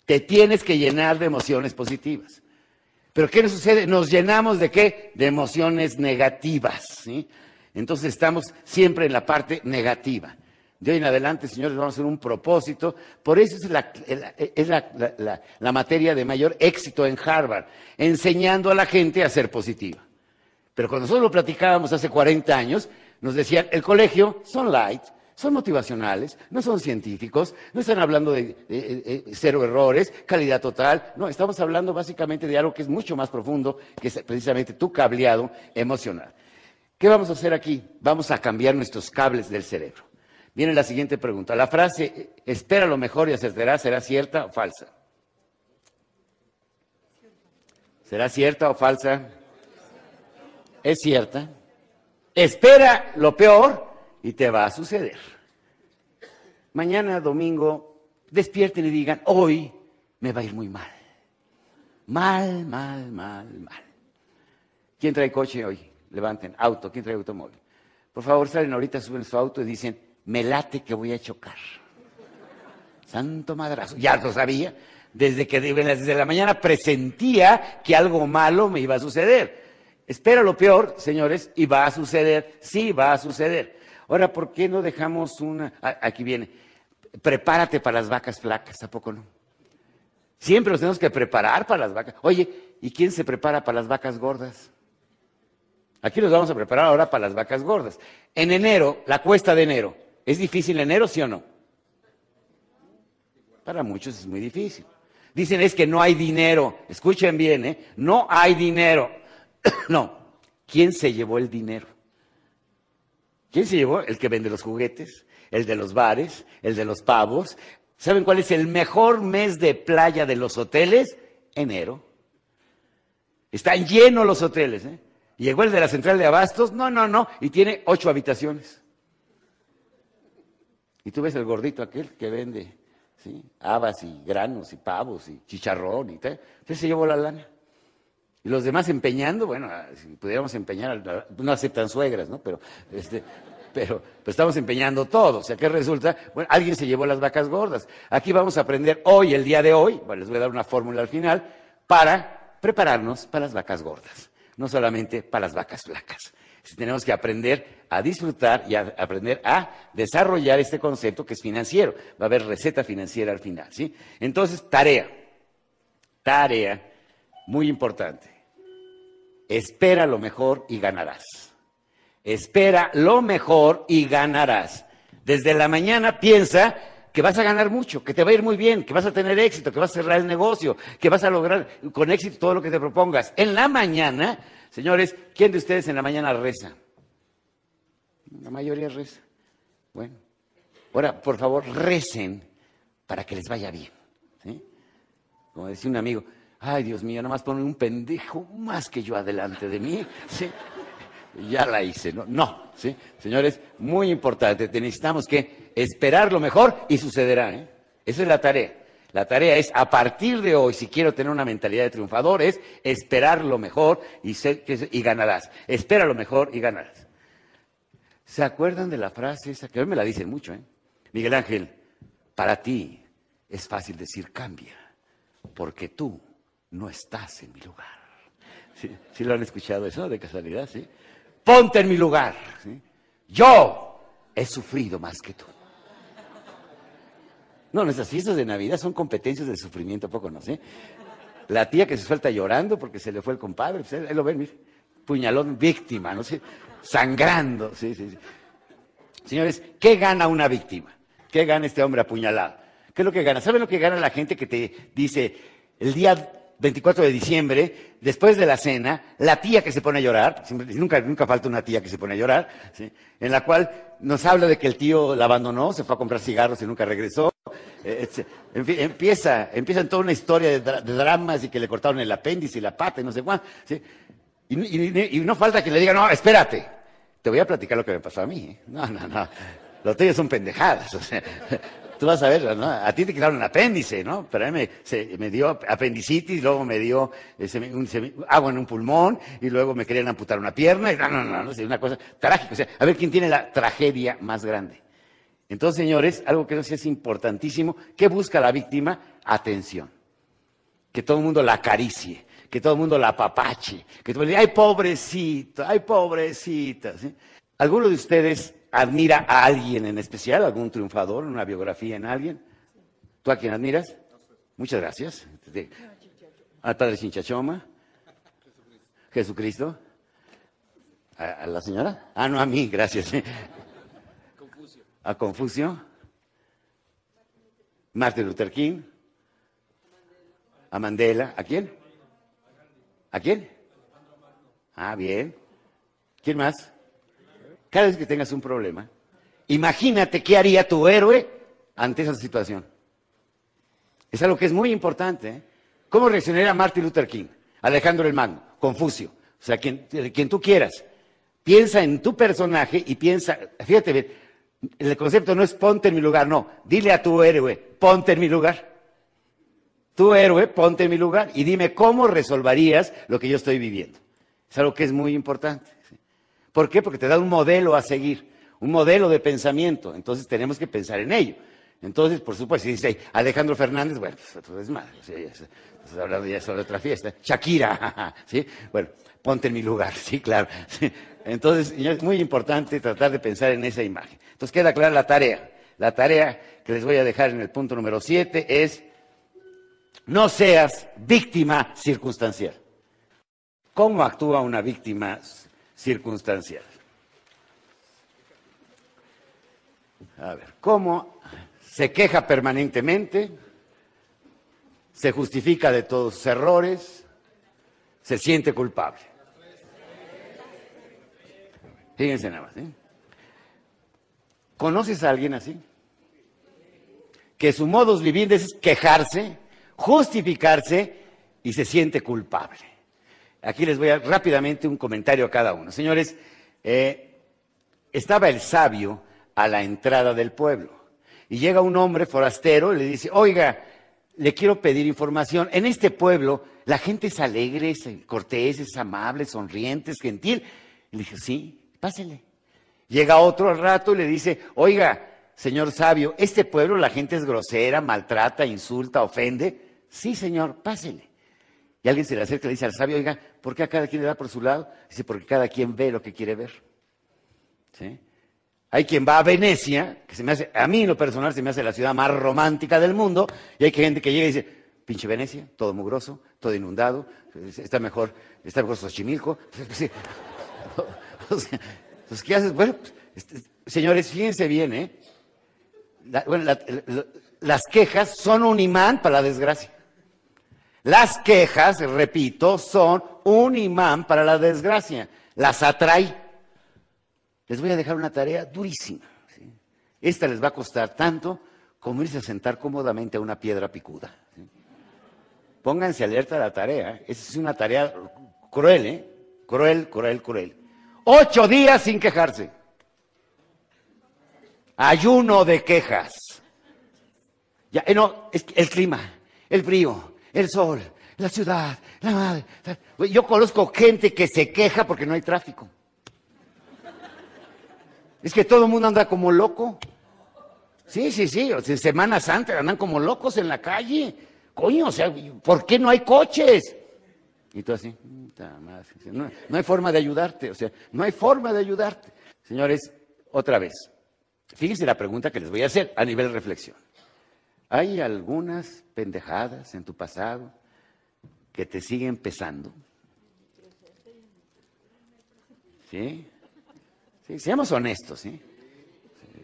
S3: Te tienes que llenar de emociones positivas. Pero ¿qué nos sucede? Nos llenamos de qué? De emociones negativas. Entonces estamos siempre en la parte negativa. De hoy en adelante, señores, vamos a hacer un propósito. Por eso es, la, la, materia de mayor éxito en Harvard, enseñando a la gente a ser positiva. Pero cuando nosotros lo platicábamos hace 40 años, nos decían, el colegio son light, son motivacionales, no son científicos, no están hablando de, cero errores, calidad total, no, estamos hablando básicamente de algo que es mucho más profundo, que es precisamente tu cableado emocional. ¿Qué vamos a hacer aquí? Vamos a cambiar nuestros cables del cerebro. Viene la siguiente pregunta. La frase, espera lo mejor y acertará, ¿será cierta o falsa? ¿Será cierta o falsa? Es cierta. Espera lo peor y te va a suceder. Mañana, domingo, despierten y digan, hoy me va a ir muy mal. Mal, mal, mal, mal. ¿Quién trae coche hoy? Levanten. Auto. ¿Quién trae automóvil? Por favor, salen ahorita, suben su auto y dicen, me late que voy a chocar. Santo madrazo. Ya lo sabía. Desde que desde la mañana presentía que algo malo me iba a suceder. Espera lo peor, señores, y va a suceder. Sí, va a suceder. Ahora, ¿por qué no dejamos una... Aquí viene, prepárate para las vacas flacas, ¿a poco no? Siempre nos tenemos que preparar para las vacas. Oye, ¿y quién se prepara para las vacas gordas? Aquí nos vamos a preparar ahora para las vacas gordas. En enero, la cuesta de enero, ¿es difícil enero, sí o no? Para muchos es muy difícil. Dicen es que no hay dinero. Escuchen bien, ¿eh? No hay dinero. no. ¿Quién se llevó el dinero? ¿Quién se llevó? El que vende los juguetes, el de los bares, el de los pavos. ¿Saben cuál es el mejor mes de playa de los hoteles? Enero. Están llenos los hoteles. ¿eh? Llegó el de la central de abastos, no, no, no, y tiene ocho habitaciones. Y tú ves el gordito aquel que vende ¿sí? habas y granos y pavos y chicharrón y tal. Entonces se llevó la lana. Y los demás empeñando, bueno, ah, si pudiéramos empeñar, no aceptan suegras, ¿no? Pero, este, pero, estamos empeñando todo. O sea, ¿qué resulta? Bueno, alguien se llevó las vacas gordas. Aquí vamos a aprender hoy, el día de hoy, bueno, les voy a dar una fórmula al final, para prepararnos para las vacas gordas. No solamente para las vacas flacas. Tenemos que aprender a disfrutar y a aprender a desarrollar este concepto que es financiero. Va a haber receta financiera al final, ¿sí? Entonces, tarea. Tarea muy importante. Espera lo mejor y ganarás. Espera lo mejor y ganarás. Desde la mañana piensa que vas a ganar mucho, que te va a ir muy bien, que vas a tener éxito, que vas a cerrar el negocio, que vas a lograr con éxito todo lo que te propongas. En la mañana, señores, ¿quién de ustedes en la mañana reza? La mayoría reza. Bueno, ahora, por favor, recen para que les vaya bien. Como decía un amigo, ay Dios mío, nada más pone un pendejo más que yo adelante de mí, ¿sí? Ya la hice, ¿no? No, ¿sí? Señores, muy importante, necesitamos que esperar lo mejor y sucederá, ¿eh? Esa es la tarea. La tarea es, a partir de hoy, si quiero tener una mentalidad de triunfador, es esperar lo mejor y, ganarás. Espera lo mejor y ganarás. ¿Se acuerdan de la frase esa? Que hoy me la dicen mucho, ¿eh? Miguel Ángel, para ti es fácil decir cambia, porque tú no estás en mi lugar. ¿Sí, lo han escuchado eso de casualidad? ¿Sí? Ponte en mi lugar. Yo he sufrido más que tú. No, nuestras fiestas de Navidad son competencias de sufrimiento, ¿a poco no sé? La tía que se suelta llorando porque se le fue el compadre, pues, ahí lo ven, mire, puñalón, víctima, no sé, sangrando, sí, sí, sí. Señores, ¿qué gana una víctima? ¿Qué gana este hombre apuñalado? ¿Qué es lo que gana? ¿Saben lo que gana la gente que te dice el día 24 de diciembre, después de la cena, la tía que se pone a llorar, nunca, nunca falta una tía que se pone a llorar, en la cual nos habla de que el tío la abandonó, se fue a comprar cigarros y nunca regresó. Eh, empieza, empieza toda una historia de, dramas y que le cortaron el apéndice y la pata y no sé cuánto. Y, no falta que le diga, no, espérate, te voy a platicar lo que me pasó a mí. ¿eh? No, no, no. Los tuyos son pendejadas. O sea, tú vas a ver, ¿no? A ti te quitaron un apéndice, ¿no? Pero a mí me, dio apendicitis, luego me dio agua en un pulmón y luego me querían amputar una pierna. Y no, no, no, no, es una cosa trágica. O sea, a ver quién tiene la tragedia más grande. Entonces, señores, algo que es importantísimo, ¿qué busca la víctima? Atención. Que todo el mundo la acaricie, que todo el mundo la apapache, que todo el mundo diga, ay, pobrecita, ay, pobrecita. ¿Alguno de ustedes admira a alguien en especial, algún triunfador, una biografía en alguien? ¿Tú a quién admiras? Muchas gracias. Al padre Chinchachoma. Jesucristo. ¿A, la señora? Ah, no, a mí, gracias. Confucio. ¿A Confucio? Martin Luther King. A Mandela. ¿A quién? ¿A quién? Ah, bien. ¿Quién más? Cada vez que tengas un problema, imagínate qué haría tu héroe ante esa situación. Es algo que es muy importante. ¿eh? ¿Cómo reaccionaría Martin Luther King, Alejandro el Magno, Confucio? O sea, quien, quien tú quieras. Piensa en tu personaje y piensa, fíjate, el concepto no es ponte en mi lugar, no. Dile a tu héroe, ponte en mi lugar. Tu héroe, ponte en mi lugar y dime cómo resolverías lo que yo estoy viviendo. Es algo que es muy importante. ¿Por qué? Porque te da un modelo a seguir, un modelo de pensamiento. Entonces tenemos que pensar en ello. Entonces, por supuesto, si dice Alejandro Fernández, bueno, pues es madre, estás hablando ya sobre otra fiesta. Shakira, ¿sí? Bueno, ponte en mi lugar, sí, claro. Entonces, es muy importante tratar de pensar en esa imagen. Entonces, queda clara la tarea. La tarea que les voy a dejar en el punto número 7 es, no seas víctima circunstancial. ¿Cómo actúa una víctima circunstancial. A ver, ¿cómo se queja permanentemente? Se justifica de todos sus errores, se siente culpable. Fíjense nada más. ¿eh? ¿Conoces a alguien así? Que su modus viviendo es quejarse, justificarse y se siente culpable. Aquí les voy a rápidamente un comentario a cada uno. Señores, eh, estaba el sabio a la entrada del pueblo y llega un hombre forastero y le dice, oiga, le quiero pedir información. En este pueblo la gente es alegre, es cortés, es amable, sonriente, es gentil. Y le dije, sí, pásele. Llega otro al rato y le dice, oiga, señor sabio, este pueblo la gente es grosera, maltrata, insulta, ofende. Sí, señor, pásele. Y alguien se le acerca y le dice al sabio, oiga, ¿por qué a cada quien le da por su lado? Dice, porque cada quien ve lo que quiere ver. ¿Sí? Hay quien va a Venecia, que se me hace, a mí en lo personal se me hace la ciudad más romántica del mundo, y hay gente que llega y dice, pinche Venecia, todo mugroso, todo inundado, está mejor, está mejor Xochimilco. Pues, ¿qué haces? Bueno, este, señores, fíjense bien, ¿eh? bueno, las quejas son un imán para la desgracia. Las quejas, repito, son un imán para la desgracia. Las atrae. Les voy a dejar una tarea durísima. Esta les va a costar tanto como irse a sentar cómodamente a una piedra picuda. Pónganse alerta a la tarea. ¿eh? Esa es una tarea cruel, ¿eh? Cruel, cruel, cruel. Ocho días sin quejarse. Ayuno de quejas. Ya, eh, no, es el clima, el frío, el sol, la ciudad, la madre. Yo conozco gente que se queja porque no hay tráfico. Es que todo el mundo anda como loco. Sí, sí, sí. O sea, Semana Santa andan como locos en la calle. Coño, o sea, ¿por qué no hay coches? Y tú así, no, no hay forma de ayudarte. O sea, no hay forma de ayudarte. Señores, otra vez. Fíjense la pregunta que les voy a hacer a nivel reflexión. Hay algunas pendejadas en tu pasado que te siguen pesando. ¿Sí? Seamos honestos, ¿sí?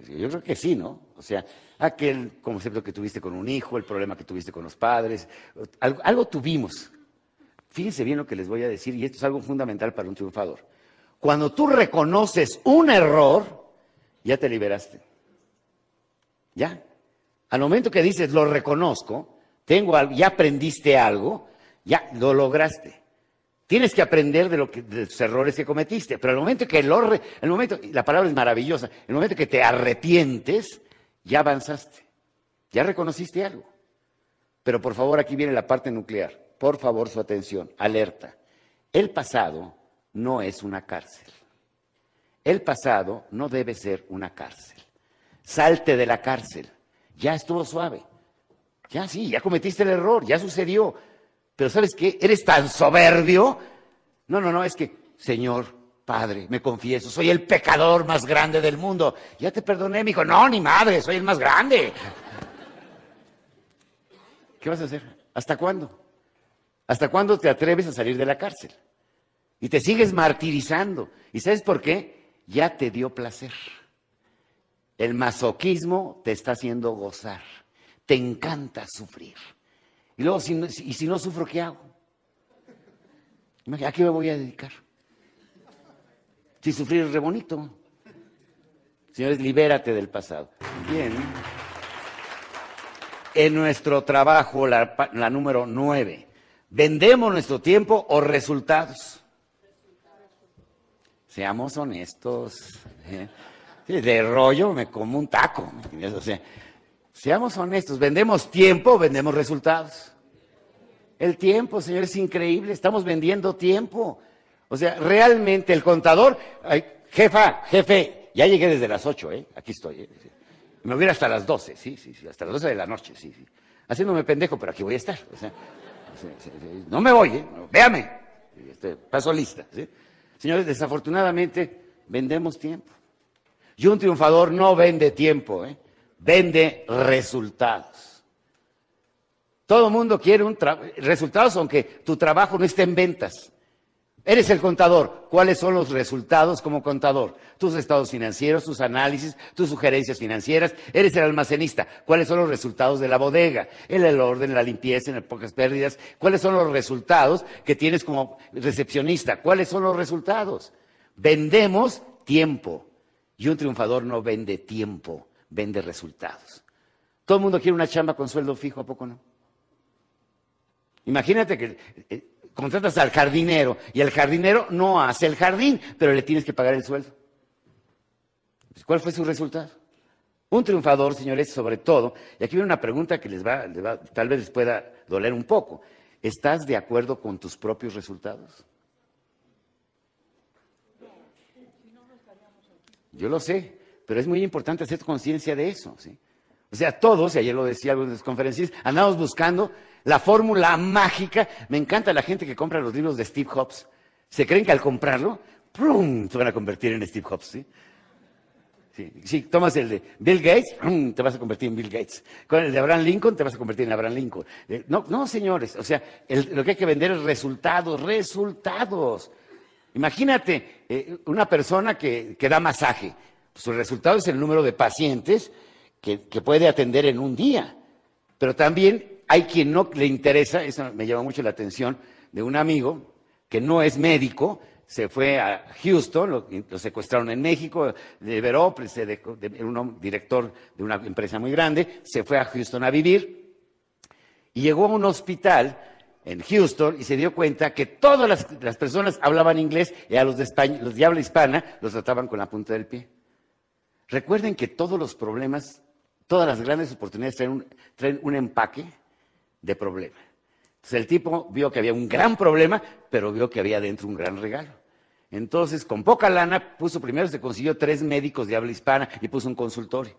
S3: Yo creo que sí, ¿no? O sea, aquel concepto que tuviste con un hijo, el problema que tuviste con los padres, algo, tuvimos. Fíjense bien lo que les voy a decir, y esto es algo fundamental para un triunfador. Cuando tú reconoces un error, ya te liberaste. Ya. Al momento que dices, lo reconozco, tengo ya aprendiste algo, ya lo lograste. Tienes que aprender de, lo que, de los errores que cometiste, pero el momento que lo, el momento, la palabra es maravillosa, el momento que te arrepientes, ya avanzaste, ya reconociste algo. Pero por favor, aquí viene la parte nuclear. Por favor, su atención, alerta. El pasado no es una cárcel. El pasado no debe ser una cárcel. Salte de la cárcel. Ya estuvo suave. Ya sí, ya cometiste el error, ya sucedió. Pero ¿sabes qué? Eres tan soberbio. No, no, no, es que, Señor, Padre, me confieso, soy el pecador más grande del mundo. Ya te perdoné, mi hijo. No, ni madre, soy el más grande. ¿Qué vas a hacer? ¿Hasta cuándo? ¿Hasta cuándo te atreves a salir de la cárcel? Y te sigues martirizando. ¿Y sabes por qué? Ya te dio placer. El masoquismo te está haciendo gozar. Te encanta sufrir. Y luego, si no, y si no sufro, ¿qué hago? ¿A qué me voy a dedicar? Si sufrir es re bonito. Señores, libérate del pasado. Bien. En nuestro trabajo, la, número nueve, ¿vendemos nuestro tiempo o resultados? Seamos honestos. ¿eh? De rollo me como un taco. O sea, seamos honestos, ¿vendemos tiempo vendemos resultados? El tiempo, señor, es increíble. Estamos vendiendo tiempo. O sea, realmente el contador, ay, jefa, jefe, ya llegué desde las 8, ¿eh? Aquí estoy. ¿eh? Me voy hasta las 12, sí, sí, sí, hasta las 12 de la noche, sí, sí. Haciéndome pendejo, pero aquí voy a estar. O sea, no me voy, ¿eh? Véame. Este, paso lista, ¿sí? Señores, desafortunadamente vendemos tiempo. Y un triunfador no vende tiempo, ¿eh? Vende resultados. Todo el mundo quiere un resultados, aunque tu trabajo no esté en ventas. Eres el contador. ¿Cuáles son los resultados como contador? Tus estados financieros, tus análisis, tus sugerencias financieras. Eres el almacenista. ¿Cuáles son los resultados de la bodega? El, el orden, la limpieza, en pocas pérdidas. ¿Cuáles son los resultados que tienes como recepcionista? ¿Cuáles son los resultados? Vendemos tiempo. Y un triunfador no vende tiempo, vende resultados. Todo el mundo quiere una chamba con sueldo fijo, ¿a poco no? Imagínate que eh, contratas al jardinero y el jardinero no hace el jardín, pero le tienes que pagar el sueldo. ¿Cuál fue su resultado? Un triunfador, señores, sobre todo, y aquí viene una pregunta que les va, tal vez les pueda doler un poco. ¿Estás de acuerdo con tus propios resultados? Yo lo sé, pero es muy importante hacer conciencia de eso. ¿sí? O sea, todos, y ayer lo decía algunos conferencistas, andamos buscando la fórmula mágica. Me encanta la gente que compra los libros de Steve Jobs. Se creen que al comprarlo, ¡prum! se van a convertir en Steve Jobs. ¿sí? Si tomas el de Bill Gates, te vas a convertir en Bill Gates. Con el de Abraham Lincoln, te vas a convertir en Abraham Lincoln. Eh, no, no, señores. O sea, lo que hay que vender es resultados, resultados. Imagínate eh, una persona que, que, da masaje. Su resultado es el número de pacientes que, puede atender en un día. Pero también hay quien no le interesa, eso me llama mucho la atención, de un amigo que no es médico, se fue a Houston, lo, secuestraron en México, liberó, pues, era un director de una empresa muy grande, se fue a Houston a vivir y llegó a un hospital en Houston y se dio cuenta que todas las, personas hablaban inglés y a los de, España, los de habla hispana los trataban con la punta del pie. Recuerden que todos los problemas, todas las grandes oportunidades traen un empaque de problema. Entonces el tipo vio que había un gran problema, pero vio que había dentro un gran regalo. Entonces, con poca lana, puso primero, se consiguió tres médicos de habla hispana y puso un consultorio.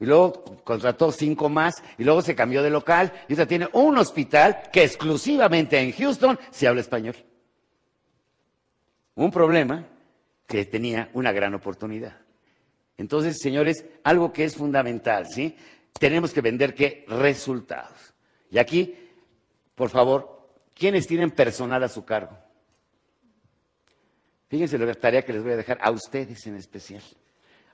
S3: Y luego contrató cinco más y luego se cambió de local y ahora tiene un hospital que exclusivamente en Houston se habla español. Un problema que tenía una gran oportunidad. Entonces, señores, algo que es fundamental, ¿sí? tenemos que vender qué resultados. Y aquí, por favor, ¿quiénes tienen personal a su cargo? Fíjense la tarea que les voy a dejar a ustedes en especial.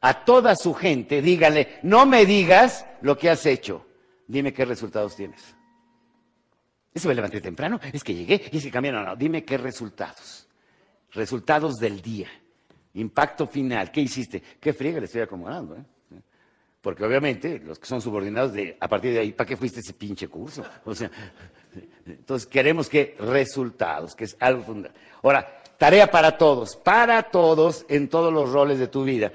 S3: A toda su gente, díganle, no me digas lo que has hecho, dime qué resultados tienes. Eso me levanté temprano, es que llegué y se cambiaron. No, dime qué resultados. Resultados del día. Impacto final. ¿Qué hiciste? ¿Qué friega le estoy acomodando? Eh? Porque obviamente los que son subordinados de a partir de ahí, ¿para qué fuiste ese pinche curso? O sea, entonces queremos que resultados, que es algo fundamental. Ahora, tarea para todos, para todos en todos los roles de tu vida.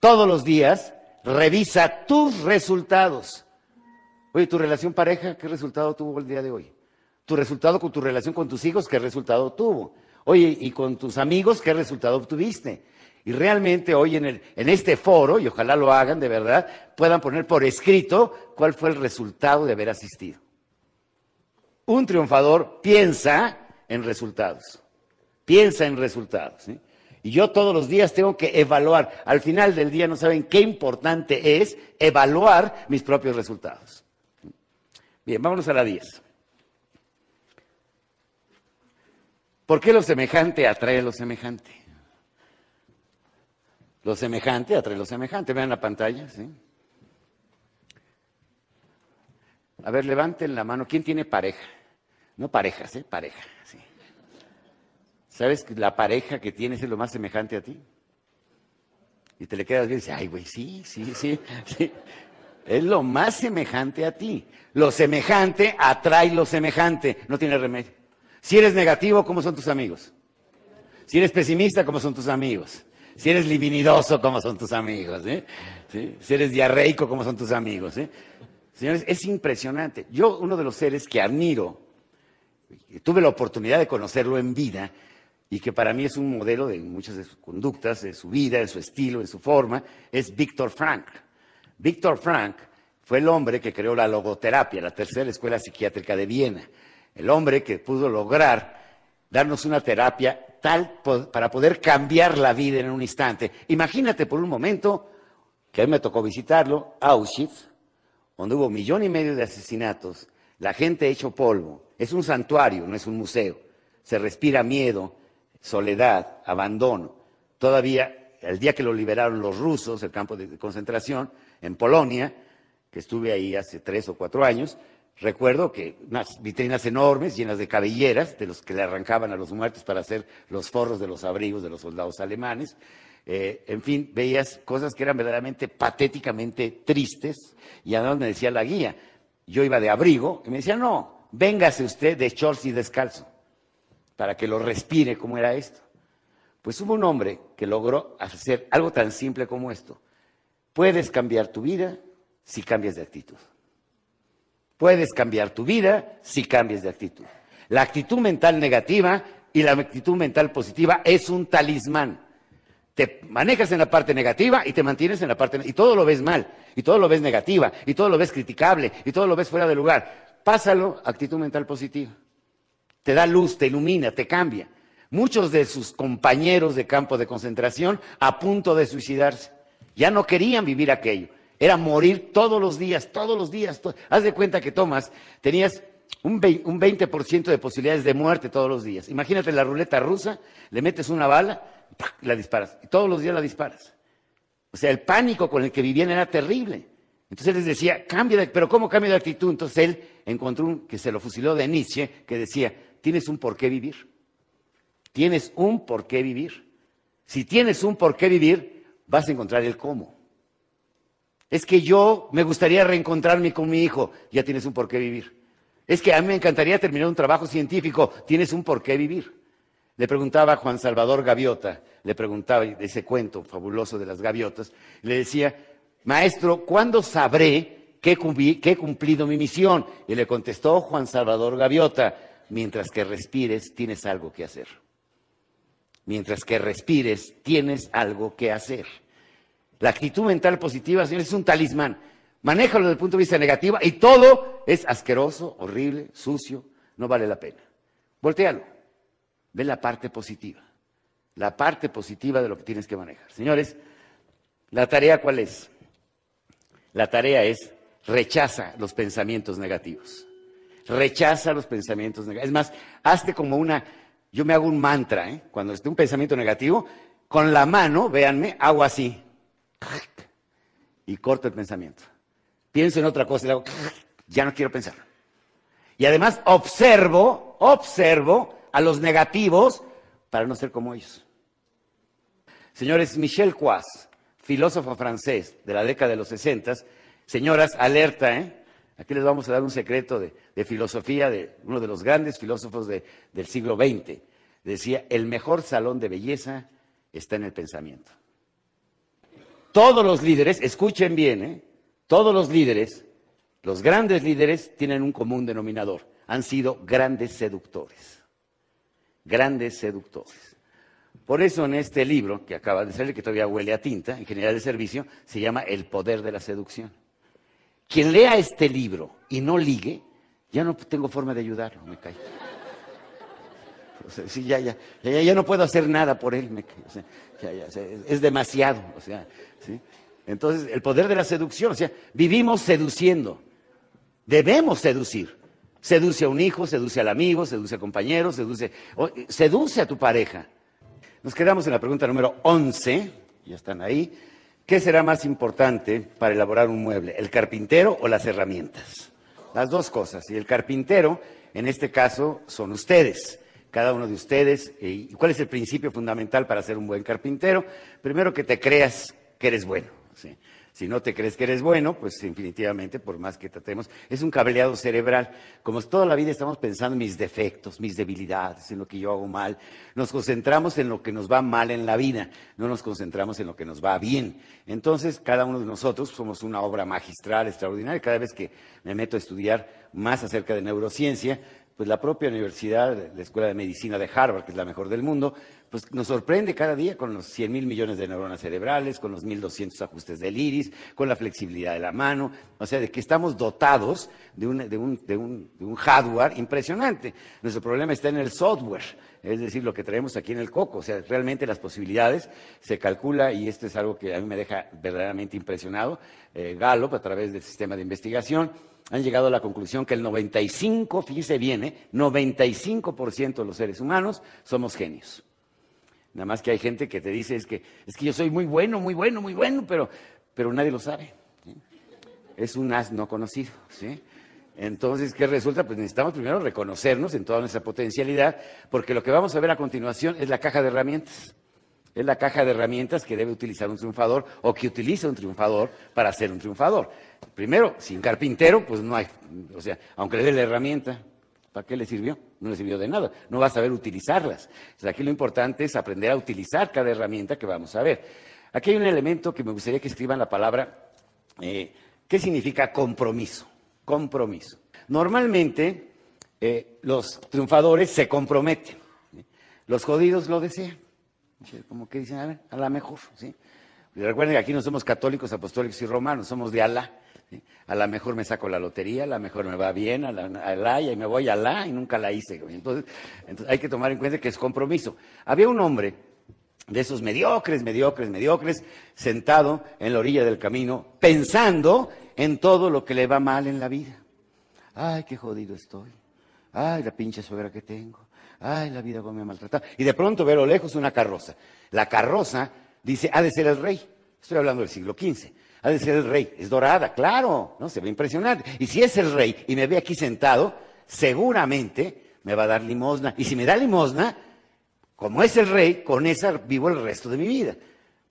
S3: Todos los días revisa tus resultados. Oye, tu relación pareja, ¿qué resultado tuvo el día de hoy? Tu resultado con tu relación con tus hijos, ¿qué resultado tuvo? Oye, y con tus amigos, ¿qué resultado obtuviste? Y realmente hoy en, el, en este foro, y ojalá lo hagan de verdad, puedan poner por escrito cuál fue el resultado de haber asistido. Un triunfador piensa en resultados, piensa en resultados. Y yo todos los días tengo que evaluar. Al final del día no saben qué importante es evaluar mis propios resultados. Bien, vámonos a la 10. ¿Por qué lo semejante atrae lo semejante? Lo semejante atrae lo semejante. Vean la pantalla, ¿sí? A ver, levanten la mano. ¿Quién tiene pareja? No parejas, ¿eh? Pareja, sí. ¿Sabes que la pareja que tienes es lo más semejante a ti? Y te le quedas bien y dices, ay, güey, sí, sí, sí, sí. Es lo más semejante a ti. Lo semejante atrae lo semejante. No tiene remedio. Si eres negativo, ¿cómo son tus amigos? Si eres pesimista, ¿cómo son tus amigos? Si eres livinidoso, ¿cómo son tus amigos? Eh? Si eres diarreico, ¿cómo son tus amigos? Eh? Señores, es impresionante. Yo, uno de los seres que admiro, tuve la oportunidad de conocerlo en vida, y que para mí es un modelo de muchas de sus conductas, de su vida, de su estilo, de su forma, es Víctor Frank. Víctor Frank fue el hombre que creó la logoterapia, la tercera escuela psiquiátrica de Viena. El hombre que pudo lograr darnos una terapia tal para poder cambiar la vida en un instante. Imagínate por un momento que a mí me tocó visitarlo, Auschwitz, donde hubo millón y medio de asesinatos, la gente hecho polvo. Es un santuario, no es un museo. Se respira miedo, soledad, abandono. Todavía, el día que lo liberaron los rusos, el campo de concentración, en Polonia, que estuve ahí hace tres o cuatro años, Recuerdo que unas vitrinas enormes llenas de cabelleras de los que le arrancaban a los muertos para hacer los forros de los abrigos de los soldados alemanes. Eh, en fin, veías cosas que eran verdaderamente patéticamente tristes. Y además me decía la guía, yo iba de abrigo y me decía, no, véngase usted de shorts y descalzo para que lo respire como era esto. Pues hubo un hombre que logró hacer algo tan simple como esto. Puedes cambiar tu vida si cambias de actitud. Puedes cambiar tu vida si cambias de actitud. La actitud mental negativa y la actitud mental positiva es un talismán. Te manejas en la parte negativa y te mantienes en la parte y todo lo ves mal, y todo lo ves negativa, y todo lo ves criticable, y todo lo ves fuera de lugar. Pásalo, actitud mental positiva. Te da luz, te ilumina, te cambia. Muchos de sus compañeros de campo de concentración a punto de suicidarse. Ya no querían vivir aquello. Era morir todos los días, todos los días. Haz de cuenta que tomas, tenías un 20% de posibilidades de muerte todos los días. Imagínate la ruleta rusa, le metes una bala, la disparas. Y todos los días la disparas. O sea, el pánico con el que vivían era terrible. Entonces él les decía, cambia de, pero ¿cómo cambia de actitud? Entonces él encontró un, que se lo fusiló de Nietzsche, que decía, tienes un por qué vivir. Tienes un por qué vivir. Si tienes un por qué vivir, vas a encontrar el cómo. Es que yo me gustaría reencontrarme con mi hijo. Ya tienes un por qué vivir. Es que a mí me encantaría terminar un trabajo científico. Tienes un por qué vivir. Le preguntaba a Juan Salvador Gaviota, le preguntaba ese cuento fabuloso de las gaviotas, le decía, maestro, ¿cuándo sabré que, que he cumplido mi misión? Y le contestó Juan Salvador Gaviota, mientras que respires tienes algo que hacer. Mientras que respires tienes algo que hacer. La actitud mental positiva, señores, es un talismán. Manéjalo desde el punto de vista negativo y todo es asqueroso, horrible, sucio, no vale la pena. Voltealo. Ve la parte positiva. La parte positiva de lo que tienes que manejar. Señores, ¿la tarea cuál es? La tarea es rechaza los pensamientos negativos. Rechaza los pensamientos negativos. Es más, hazte como una, yo me hago un mantra, ¿eh? cuando esté un pensamiento negativo, con la mano, véanme, hago así. Y corto el pensamiento. Pienso en otra cosa y hago, ya no quiero pensar. Y además observo, observo a los negativos para no ser como ellos. Señores, Michel Coas, filósofo francés de la década de los 60, señoras, alerta, ¿eh? Aquí les vamos a dar un secreto de, filosofía de uno de los grandes filósofos del siglo XX. Decía, el mejor salón de belleza está en el pensamiento. Todos los líderes, escuchen bien, ¿eh? todos los líderes, los grandes líderes tienen un común denominador. Han sido grandes seductores. Grandes seductores. Por eso en este libro que acaba de salir, que todavía huele a tinta, en general de servicio, se llama El poder de la seducción. Quien lea este libro y no ligue, ya no tengo forma de ayudarlo, me cae. sí, ya, ya, ya, no puedo hacer nada por él, me es demasiado, o sea. Entonces, el poder de la seducción, o sea, vivimos seduciendo, debemos seducir. Seduce a un hijo, seduce al amigo, seduce a compañeros, seduce, seduce a tu pareja. Nos quedamos en la pregunta número 11, ya están ahí. ¿Qué será más importante para elaborar un mueble, el carpintero o las herramientas? Las dos cosas. Y el carpintero, en este caso, son ustedes, cada uno de ustedes. ¿Y cuál es el principio fundamental para ser un buen carpintero? Primero que te creas que eres bueno. Si no te crees que eres bueno, pues definitivamente, por más que tratemos, es un cableado cerebral. Como toda la vida estamos pensando en mis defectos, mis debilidades, en lo que yo hago mal, nos concentramos en lo que nos va mal en la vida, no nos concentramos en lo que nos va bien. Entonces, cada uno de nosotros somos una obra magistral, extraordinaria. Cada vez que me meto a estudiar más acerca de neurociencia, pues la propia universidad, la Escuela de Medicina de Harvard, que es la mejor del mundo, pues nos sorprende cada día con los 100 mil millones de neuronas cerebrales, con los 1.200 ajustes del iris, con la flexibilidad de la mano, o sea, de que estamos dotados de un, de un, de un, de un hardware impresionante. Nuestro problema está en el software, es decir, lo que traemos aquí en el coco, o sea, realmente las posibilidades se calcula, y esto es algo que a mí me deja verdaderamente impresionado, eh, Gallup, a través del sistema de investigación, han llegado a la conclusión que el 95, fíjese bien, ¿eh? 95% de los seres humanos somos genios. Nada más que hay gente que te dice es que, es que yo soy muy bueno, muy bueno, muy bueno, pero, pero nadie lo sabe. Es un as no conocido. Entonces, ¿qué resulta? Pues necesitamos primero reconocernos en toda nuestra potencialidad, porque lo que vamos a ver a continuación es la caja de herramientas. Es la caja de herramientas que debe utilizar un triunfador o que utiliza un triunfador para ser un triunfador. Primero, sin carpintero, pues no hay, o sea, aunque le dé la herramienta, ¿Para qué le sirvió? No le sirvió de nada. No va a saber utilizarlas. aquí lo importante es aprender a utilizar cada herramienta que vamos a ver. Aquí hay un elemento que me gustaría que escriban la palabra, eh, ¿qué significa compromiso? Compromiso. Normalmente eh, los triunfadores se comprometen. Los jodidos lo desean. Como que dicen, a ver, a la mejor. ¿sí? recuerden que aquí no somos católicos, apostólicos y romanos, somos de Alá. A lo mejor me saco la lotería, a lo mejor me va bien, a la, y me voy a la y nunca la hice. Entonces hay que tomar en cuenta que es compromiso. Había un hombre de esos mediocres, mediocres, mediocres, sentado en la orilla del camino, pensando en todo lo que le va mal en la vida. Ay, qué jodido estoy. Ay, la pinche suegra que tengo. Ay, la vida me ha maltratado. Y de pronto ve a lo lejos una carroza. La carroza dice, ha de ser el rey. Estoy hablando del siglo XV ha de ser el rey. Es dorada, claro, ¿no? Se ve impresionante. Y si es el rey y me ve aquí sentado, seguramente me va a dar limosna. Y si me da limosna, como es el rey, con esa vivo el resto de mi vida.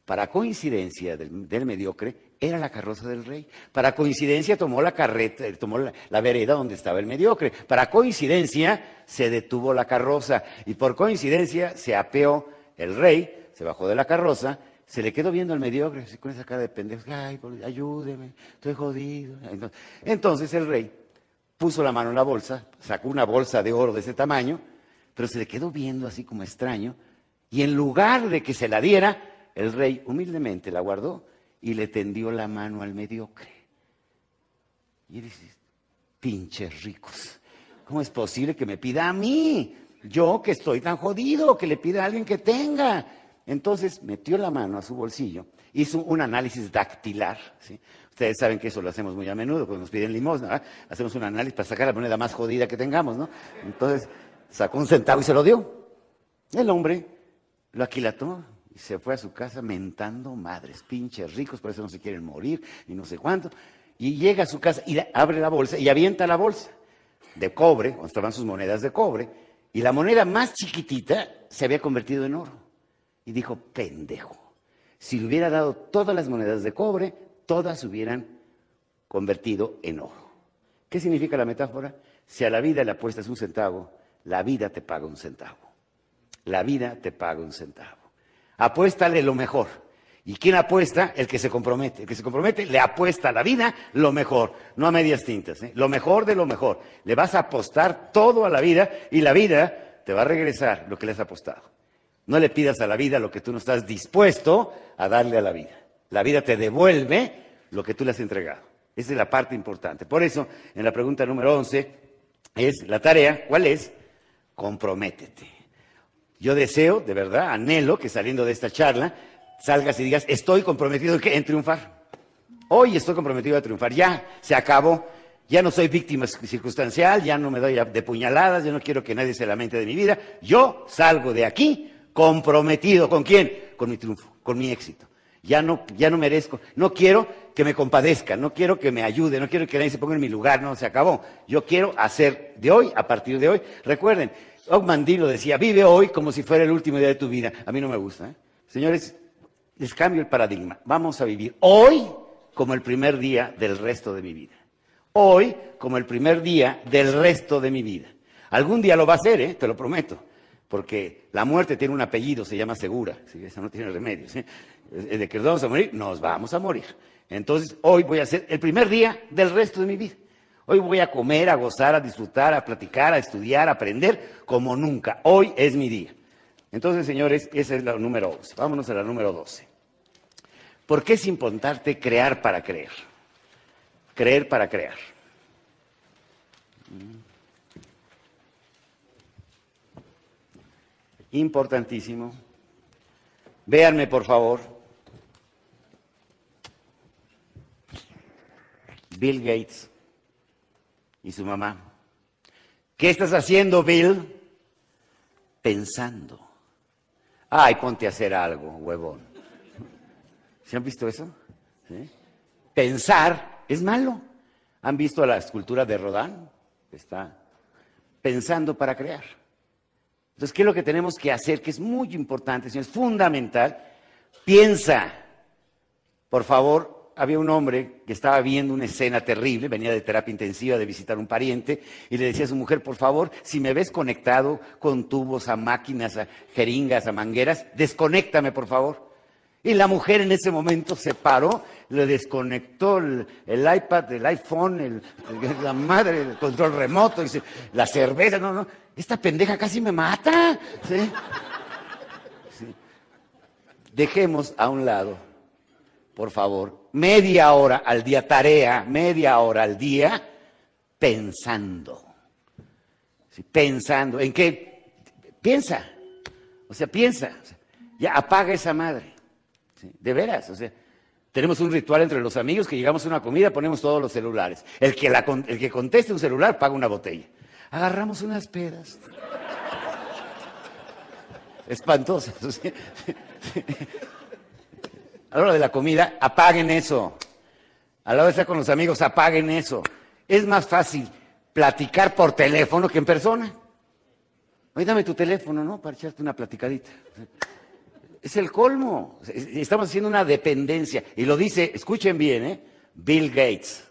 S3: Para coincidencia del, mediocre, era la carroza del rey. Para coincidencia tomó la carreta, tomó la, vereda donde estaba el mediocre. Para coincidencia se detuvo la carroza. Y por coincidencia se apeó el rey, se bajó de la carroza se le quedó viendo al mediocre con esa cara de pendejo. Ay, ayúdeme, estoy jodido. Entonces el rey puso la mano en la bolsa, sacó una bolsa de oro de ese tamaño, pero se le quedó viendo así como extraño. Y en lugar de que se la diera, el rey humildemente la guardó y le tendió la mano al mediocre. Y dice, pinches ricos, ¿cómo es posible que me pida a mí? Yo que estoy tan jodido, que le pida a alguien que tenga. Entonces metió la mano a su bolsillo, hizo un análisis dactilar. ¿sí? Ustedes saben que eso lo hacemos muy a menudo cuando nos piden limosna. ¿verdad? Hacemos un análisis para sacar la moneda más jodida que tengamos, ¿no? Entonces sacó un centavo y se lo dio. El hombre lo aquilató se fue a su casa mentando madres, pinches ricos, por eso no se quieren morir y no sé cuánto. Y llega a su casa y abre la bolsa y avienta la bolsa de cobre, donde estaban sus monedas de cobre, y la moneda más chiquitita se había convertido en oro. Y dijo, pendejo, si le hubiera dado todas las monedas de cobre, todas se hubieran convertido en oro. ¿Qué significa la metáfora? Si a la vida le apuestas un centavo, la vida te paga un centavo. La vida te paga un centavo. Apuéstale lo mejor. ¿Y quién apuesta? El que se compromete. El que se compromete le apuesta a la vida lo mejor, no a medias tintas. ¿eh? Lo mejor de lo mejor. Le vas a apostar todo a la vida y la vida te va a regresar lo que le has apostado. No le pidas a la vida lo que tú no estás dispuesto a darle a la vida. La vida te devuelve lo que tú le has entregado. Esa es la parte importante. Por eso, en la pregunta número 11, es la tarea, ¿cuál es? Comprométete. Yo deseo, de verdad, anhelo que saliendo de esta charla salgas y digas, estoy comprometido en triunfar. Hoy estoy comprometido a triunfar. Ya, se acabó. Ya no soy víctima circunstancial, ya no me doy de puñaladas, ya no quiero que nadie se lamente de mi vida. Yo salgo de aquí comprometido. ¿Con quién? Con mi triunfo, con mi éxito. Ya no, ya no merezco. No quiero que me compadezca, no quiero que me ayude, no quiero que nadie se ponga en mi lugar, no, se acabó. Yo quiero hacer de hoy, a partir de hoy, recuerden, Ogmandino decía, vive hoy como si fuera el último día de tu vida. A mí no me gusta. ¿eh? Señores, les cambio el paradigma. Vamos a vivir hoy como el primer día del resto de mi vida. Hoy como el primer día del resto de mi vida. Algún día lo va a hacer, ¿eh? te lo prometo. Porque la muerte tiene un apellido, se llama segura. ¿sí? Eso no tiene remedio. ¿sí? De que nos vamos a morir, nos vamos a morir. Entonces, hoy voy a ser el primer día del resto de mi vida. Hoy voy a comer, a gozar, a disfrutar, a platicar, a estudiar, a aprender como nunca. Hoy es mi día. Entonces, señores, esa es la número 11. Vámonos a la número 12. ¿Por qué es importante crear para creer? Creer para crear. Importantísimo. Véanme, por favor. Bill Gates y su mamá. ¿Qué estás haciendo, Bill? Pensando. Ay, ponte a hacer algo, huevón. ¿Se han visto eso? Pensar es malo. ¿Han visto la escultura de Rodán? Está pensando para crear. Entonces, ¿qué es lo que tenemos que hacer? Que es muy importante, es fundamental. Piensa. Por favor, había un hombre que estaba viendo una escena terrible, venía de terapia intensiva de visitar un pariente, y le decía a su mujer, por favor, si me ves conectado con tubos, a máquinas, a jeringas, a mangueras, desconéctame, por favor. Y la mujer en ese momento se paró, le desconectó el, iPad, el iPhone, la madre, el control remoto, la cerveza, no, no, esta pendeja casi me mata. ¿Sí? Dejemos a un lado, por favor, media hora al día, tarea, media hora al día, pensando. Pensando, ¿en qué? Piensa. O sea, piensa. ya apaga esa madre. De veras, o sea, tenemos un ritual entre los amigos que llegamos a una comida, ponemos todos los celulares. El que, el que conteste un celular paga una botella. Agarramos unas pedas. Espantosas. A la hora de la comida, apaguen eso. A la hora de estar con los amigos, apaguen eso. Es más fácil platicar por teléfono que en persona. Oye, dame tu teléfono, ¿no? Para echarte una platicadita. Es el colmo. Estamos haciendo una dependencia. Y lo dice, escuchen bien, ¿eh? Bill Gates.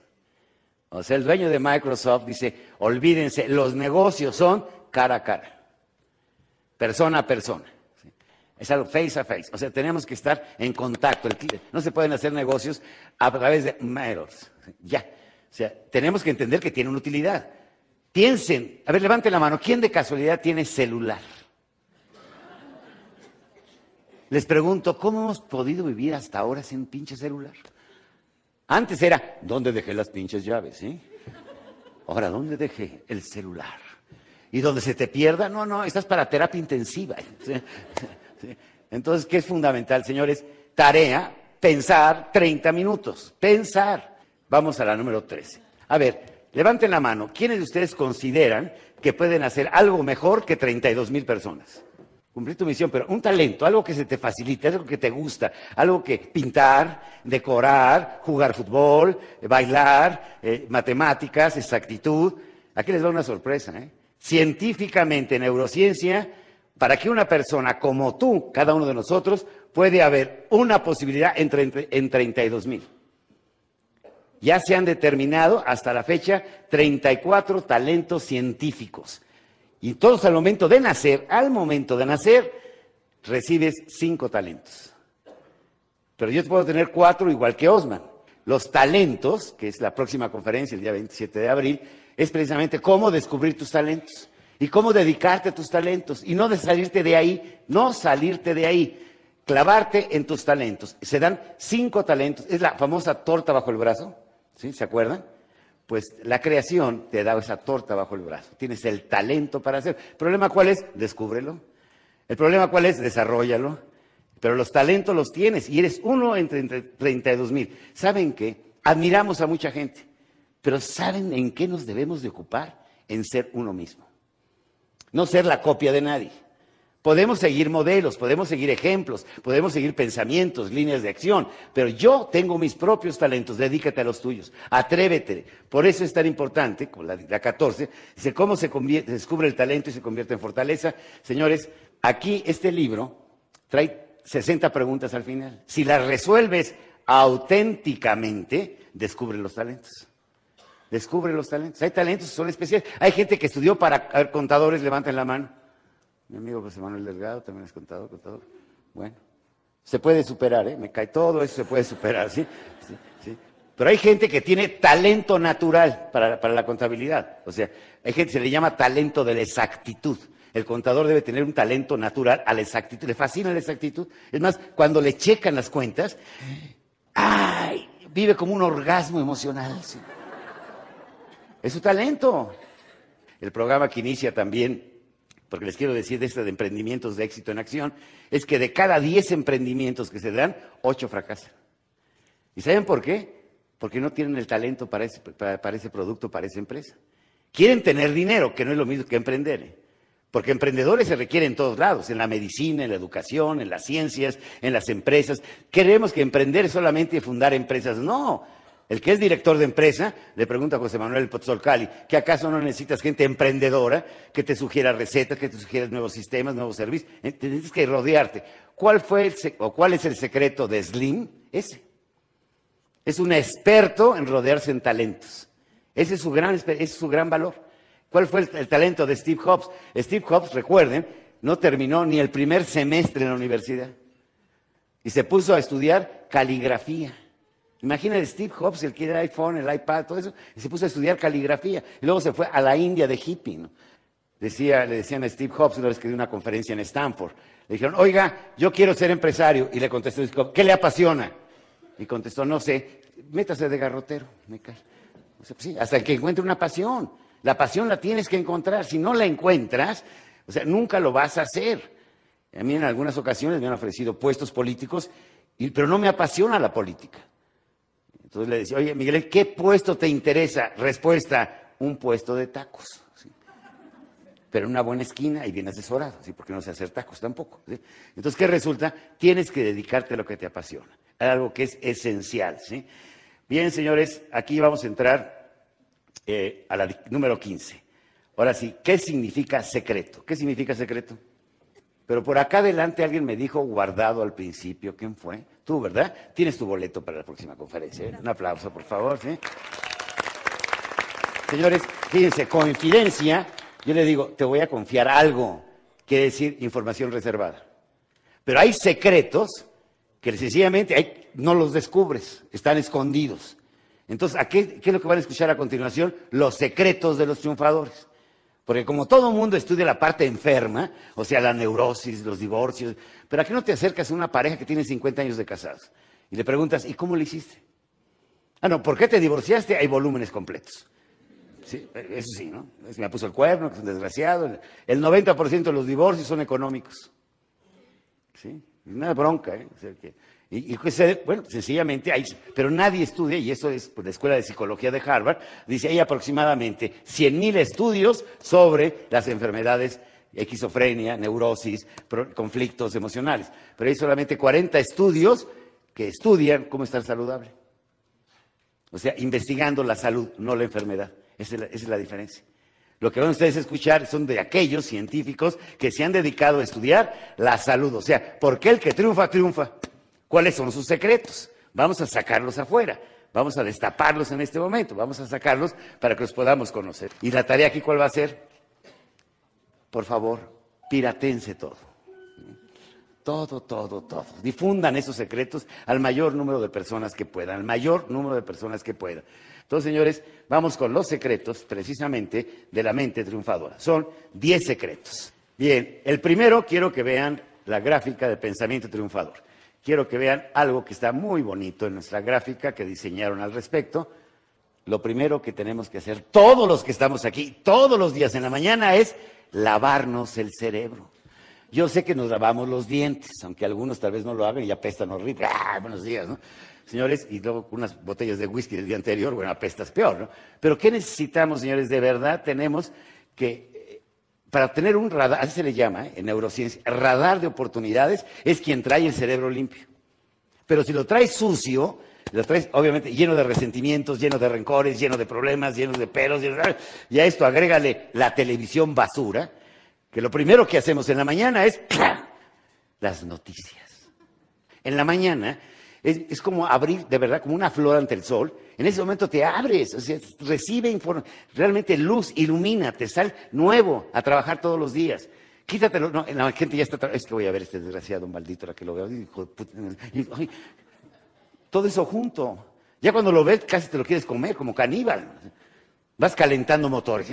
S3: O sea, el dueño de Microsoft dice, olvídense, los negocios son cara a cara, persona a persona. Es algo face a face. O sea, tenemos que estar en contacto. No se pueden hacer negocios a través de mails. Ya. O sea, tenemos que entender que tiene una utilidad. Piensen, a ver, levante la mano, ¿quién de casualidad tiene celular? Les pregunto, ¿cómo hemos podido vivir hasta ahora sin pinche celular? Antes era, ¿dónde dejé las pinches llaves? Eh? Ahora, ¿dónde dejé el celular? Y donde se te pierda, no, no, estás para terapia intensiva. Entonces, ¿qué es fundamental, señores? Tarea, pensar 30 minutos. Pensar. Vamos a la número 13. A ver, levanten la mano. ¿Quiénes de ustedes consideran que pueden hacer algo mejor que 32 mil personas? Cumplir tu misión, pero un talento, algo que se te facilite, algo que te gusta, algo que pintar, decorar, jugar fútbol, bailar, eh, matemáticas, exactitud. Aquí les doy una sorpresa. ¿eh? Científicamente, neurociencia, para que una persona como tú, cada uno de nosotros, puede haber una posibilidad en, en 32 mil. Ya se han determinado hasta la fecha 34 talentos científicos. Y todos al momento de nacer, al momento de nacer, recibes cinco talentos. Pero yo puedo tener cuatro igual que Osman. Los talentos, que es la próxima conferencia el día 27 de abril, es precisamente cómo descubrir tus talentos y cómo dedicarte a tus talentos y no de salirte de ahí, no salirte de ahí, clavarte en tus talentos. Se dan cinco talentos, es la famosa torta bajo el brazo, ¿sí? ¿Se acuerdan? Pues la creación te da esa torta bajo el brazo, tienes el talento para hacer. ¿El problema cuál es? Descúbrelo. El problema cuál es? Desarrollalo. Pero los talentos los tienes y eres uno entre, entre 32 mil. ¿Saben qué? Admiramos a mucha gente, pero ¿saben en qué nos debemos de ocupar? En ser uno mismo no ser la copia de nadie. Podemos seguir modelos, podemos seguir ejemplos, podemos seguir pensamientos, líneas de acción, pero yo tengo mis propios talentos, dedícate a los tuyos, atrévete. Por eso es tan importante, con la, 14, dice cómo se, se descubre el talento y se convierte en fortaleza. Señores, aquí este libro trae 60 preguntas al final. Si las resuelves auténticamente, descubre los talentos. Descubre los talentos. Hay talentos que son especiales. Hay gente que estudió para contadores, levanten la mano. Mi amigo José Manuel Delgado también es contador, contador. Bueno, se puede superar, ¿eh? Me cae todo eso, se puede superar, ¿sí? sí, Pero hay gente que tiene talento natural para, para, la contabilidad. O sea, hay gente que se le llama talento de la exactitud. El contador debe tener un talento natural a la exactitud. Le fascina la exactitud. Es más, cuando le checan las cuentas, ¡ay! Vive como un orgasmo emocional. ¿sí? Es su talento. El programa que inicia también, porque les quiero decir de este de emprendimientos de éxito en acción, es que de cada 10 emprendimientos que se dan, 8 fracasan. ¿Y saben por qué? Porque no tienen el talento para ese, para, ese producto, para esa empresa. Quieren tener dinero, que no es lo mismo que emprender. ¿eh? Porque emprendedores se requieren en todos lados, en la medicina, en la educación, en las ciencias, en las empresas. Queremos que emprender es solamente fundar empresas. No, el que es director de empresa le pregunta a José Manuel Pozzolcali que acaso no necesitas gente emprendedora que te sugiera recetas, que te sugiera nuevos sistemas, nuevos servicios. Eh, tienes que rodearte. ¿Cuál fue el o cuál es el secreto de Slim? Ese. Es un experto en rodearse en talentos. Ese es su gran, ese es su gran valor. ¿Cuál fue el, el talento de Steve Jobs? Steve Jobs, recuerden, no terminó ni el primer semestre en la universidad. Y se puso a estudiar caligrafía. Imagina Steve Jobs, el que era el iPhone, el iPad, todo eso, y se puso a estudiar caligrafía. Y luego se fue a la India de hippie. Decía, le decían a Steve Jobs, una vez que dio una conferencia en Stanford, le dijeron, oiga, yo quiero ser empresario. Y le contestó, ¿qué le apasiona? Y contestó, no sé, métase de garrotero, me cae. sí, hasta que encuentre una pasión. La pasión la tienes que encontrar. Si no la encuentras, o sea, nunca lo vas a hacer. A mí en algunas ocasiones me han ofrecido puestos políticos, pero no me apasiona la política. Entonces le decía, oye, Miguel, ¿qué puesto te interesa? Respuesta, un puesto de tacos. Pero en una buena esquina y bien asesorado, ¿sí? porque no sé hacer tacos tampoco. Entonces, ¿qué resulta? Tienes que dedicarte a lo que te apasiona, a algo que es esencial. ¿sí? Bien, señores, aquí vamos a entrar eh, a la número 15. Ahora sí, ¿qué significa secreto? ¿Qué significa secreto? Pero por acá adelante alguien me dijo guardado al principio. ¿Quién fue? Tú, ¿verdad? Tienes tu boleto para la próxima conferencia. ¿eh? Un aplauso, por favor. ¿sí? Señores, fíjense, confidencia, yo le digo, te voy a confiar algo, quiere decir información reservada. Pero hay secretos que sencillamente no los descubres, están escondidos. Entonces, qué, ¿qué es lo que van a escuchar a continuación? Los secretos de los triunfadores. Porque como todo mundo estudia la parte enferma, o sea, la neurosis, los divorcios, pero aquí no te acercas a una pareja que tiene 50 años de casados y le preguntas, ¿y cómo le hiciste? Ah, no, ¿por qué te divorciaste? Hay volúmenes completos. Sí, eso sí, ¿no? Me puso el cuerno, que es un desgraciado. El 90% de los divorcios son económicos. ¿sí? Una bronca, ¿eh? O sea, que- y, y que se- bueno, sencillamente hay, pero nadie estudia, y eso es por la Escuela de Psicología de Harvard, dice, hay aproximadamente 100.000 estudios sobre las enfermedades, esquizofrenia, neurosis, conflictos emocionales, pero hay solamente 40 estudios que estudian cómo estar saludable. O sea, investigando la salud, no la enfermedad. Esa es la, esa es la diferencia. Lo que van ustedes a escuchar son de aquellos científicos que se han dedicado a estudiar la salud. O sea, ¿por qué el que triunfa, triunfa? ¿Cuáles son sus secretos? Vamos a sacarlos afuera. Vamos a destaparlos en este momento. Vamos a sacarlos para que los podamos conocer. ¿Y la tarea aquí cuál va a ser? Por favor, piratense todo. Todo, todo, todo. Difundan esos secretos al mayor número de personas que puedan, al mayor número de personas que puedan. Entonces, señores, vamos con los secretos precisamente de la mente triunfadora. Son 10 secretos. Bien, el primero quiero que vean la gráfica de pensamiento triunfador. Quiero que vean algo que está muy bonito en nuestra gráfica que diseñaron al respecto. Lo primero que tenemos que hacer, todos los que estamos aquí, todos los días en la mañana, es lavarnos el cerebro. Yo sé que nos lavamos los dientes, aunque algunos tal vez no lo hagan y apestan horrible. ¡Ah, buenos días, ¿no? Señores, y luego unas botellas de whisky del día anterior, bueno, apestas peor, ¿no? Pero ¿qué necesitamos, señores? De verdad tenemos que, para tener un radar, así se le llama ¿eh? en neurociencia, radar de oportunidades, es quien trae el cerebro limpio. Pero si lo traes sucio, lo traes obviamente lleno de resentimientos, lleno de rencores, lleno de problemas, lleno de de- y a esto agrégale la televisión basura, que lo primero que hacemos en la mañana es las noticias. En la mañana es, es como abrir, de verdad, como una flor ante el sol. En ese momento te abres, o sea, recibe realmente luz, ilumina, te sal nuevo a trabajar todos los días. Quítatelo, no, la gente ya está, es que voy a ver este desgraciado maldito, ahora que lo veo, todo eso junto. Ya cuando lo ves, casi te lo quieres comer como caníbal. Vas calentando motores.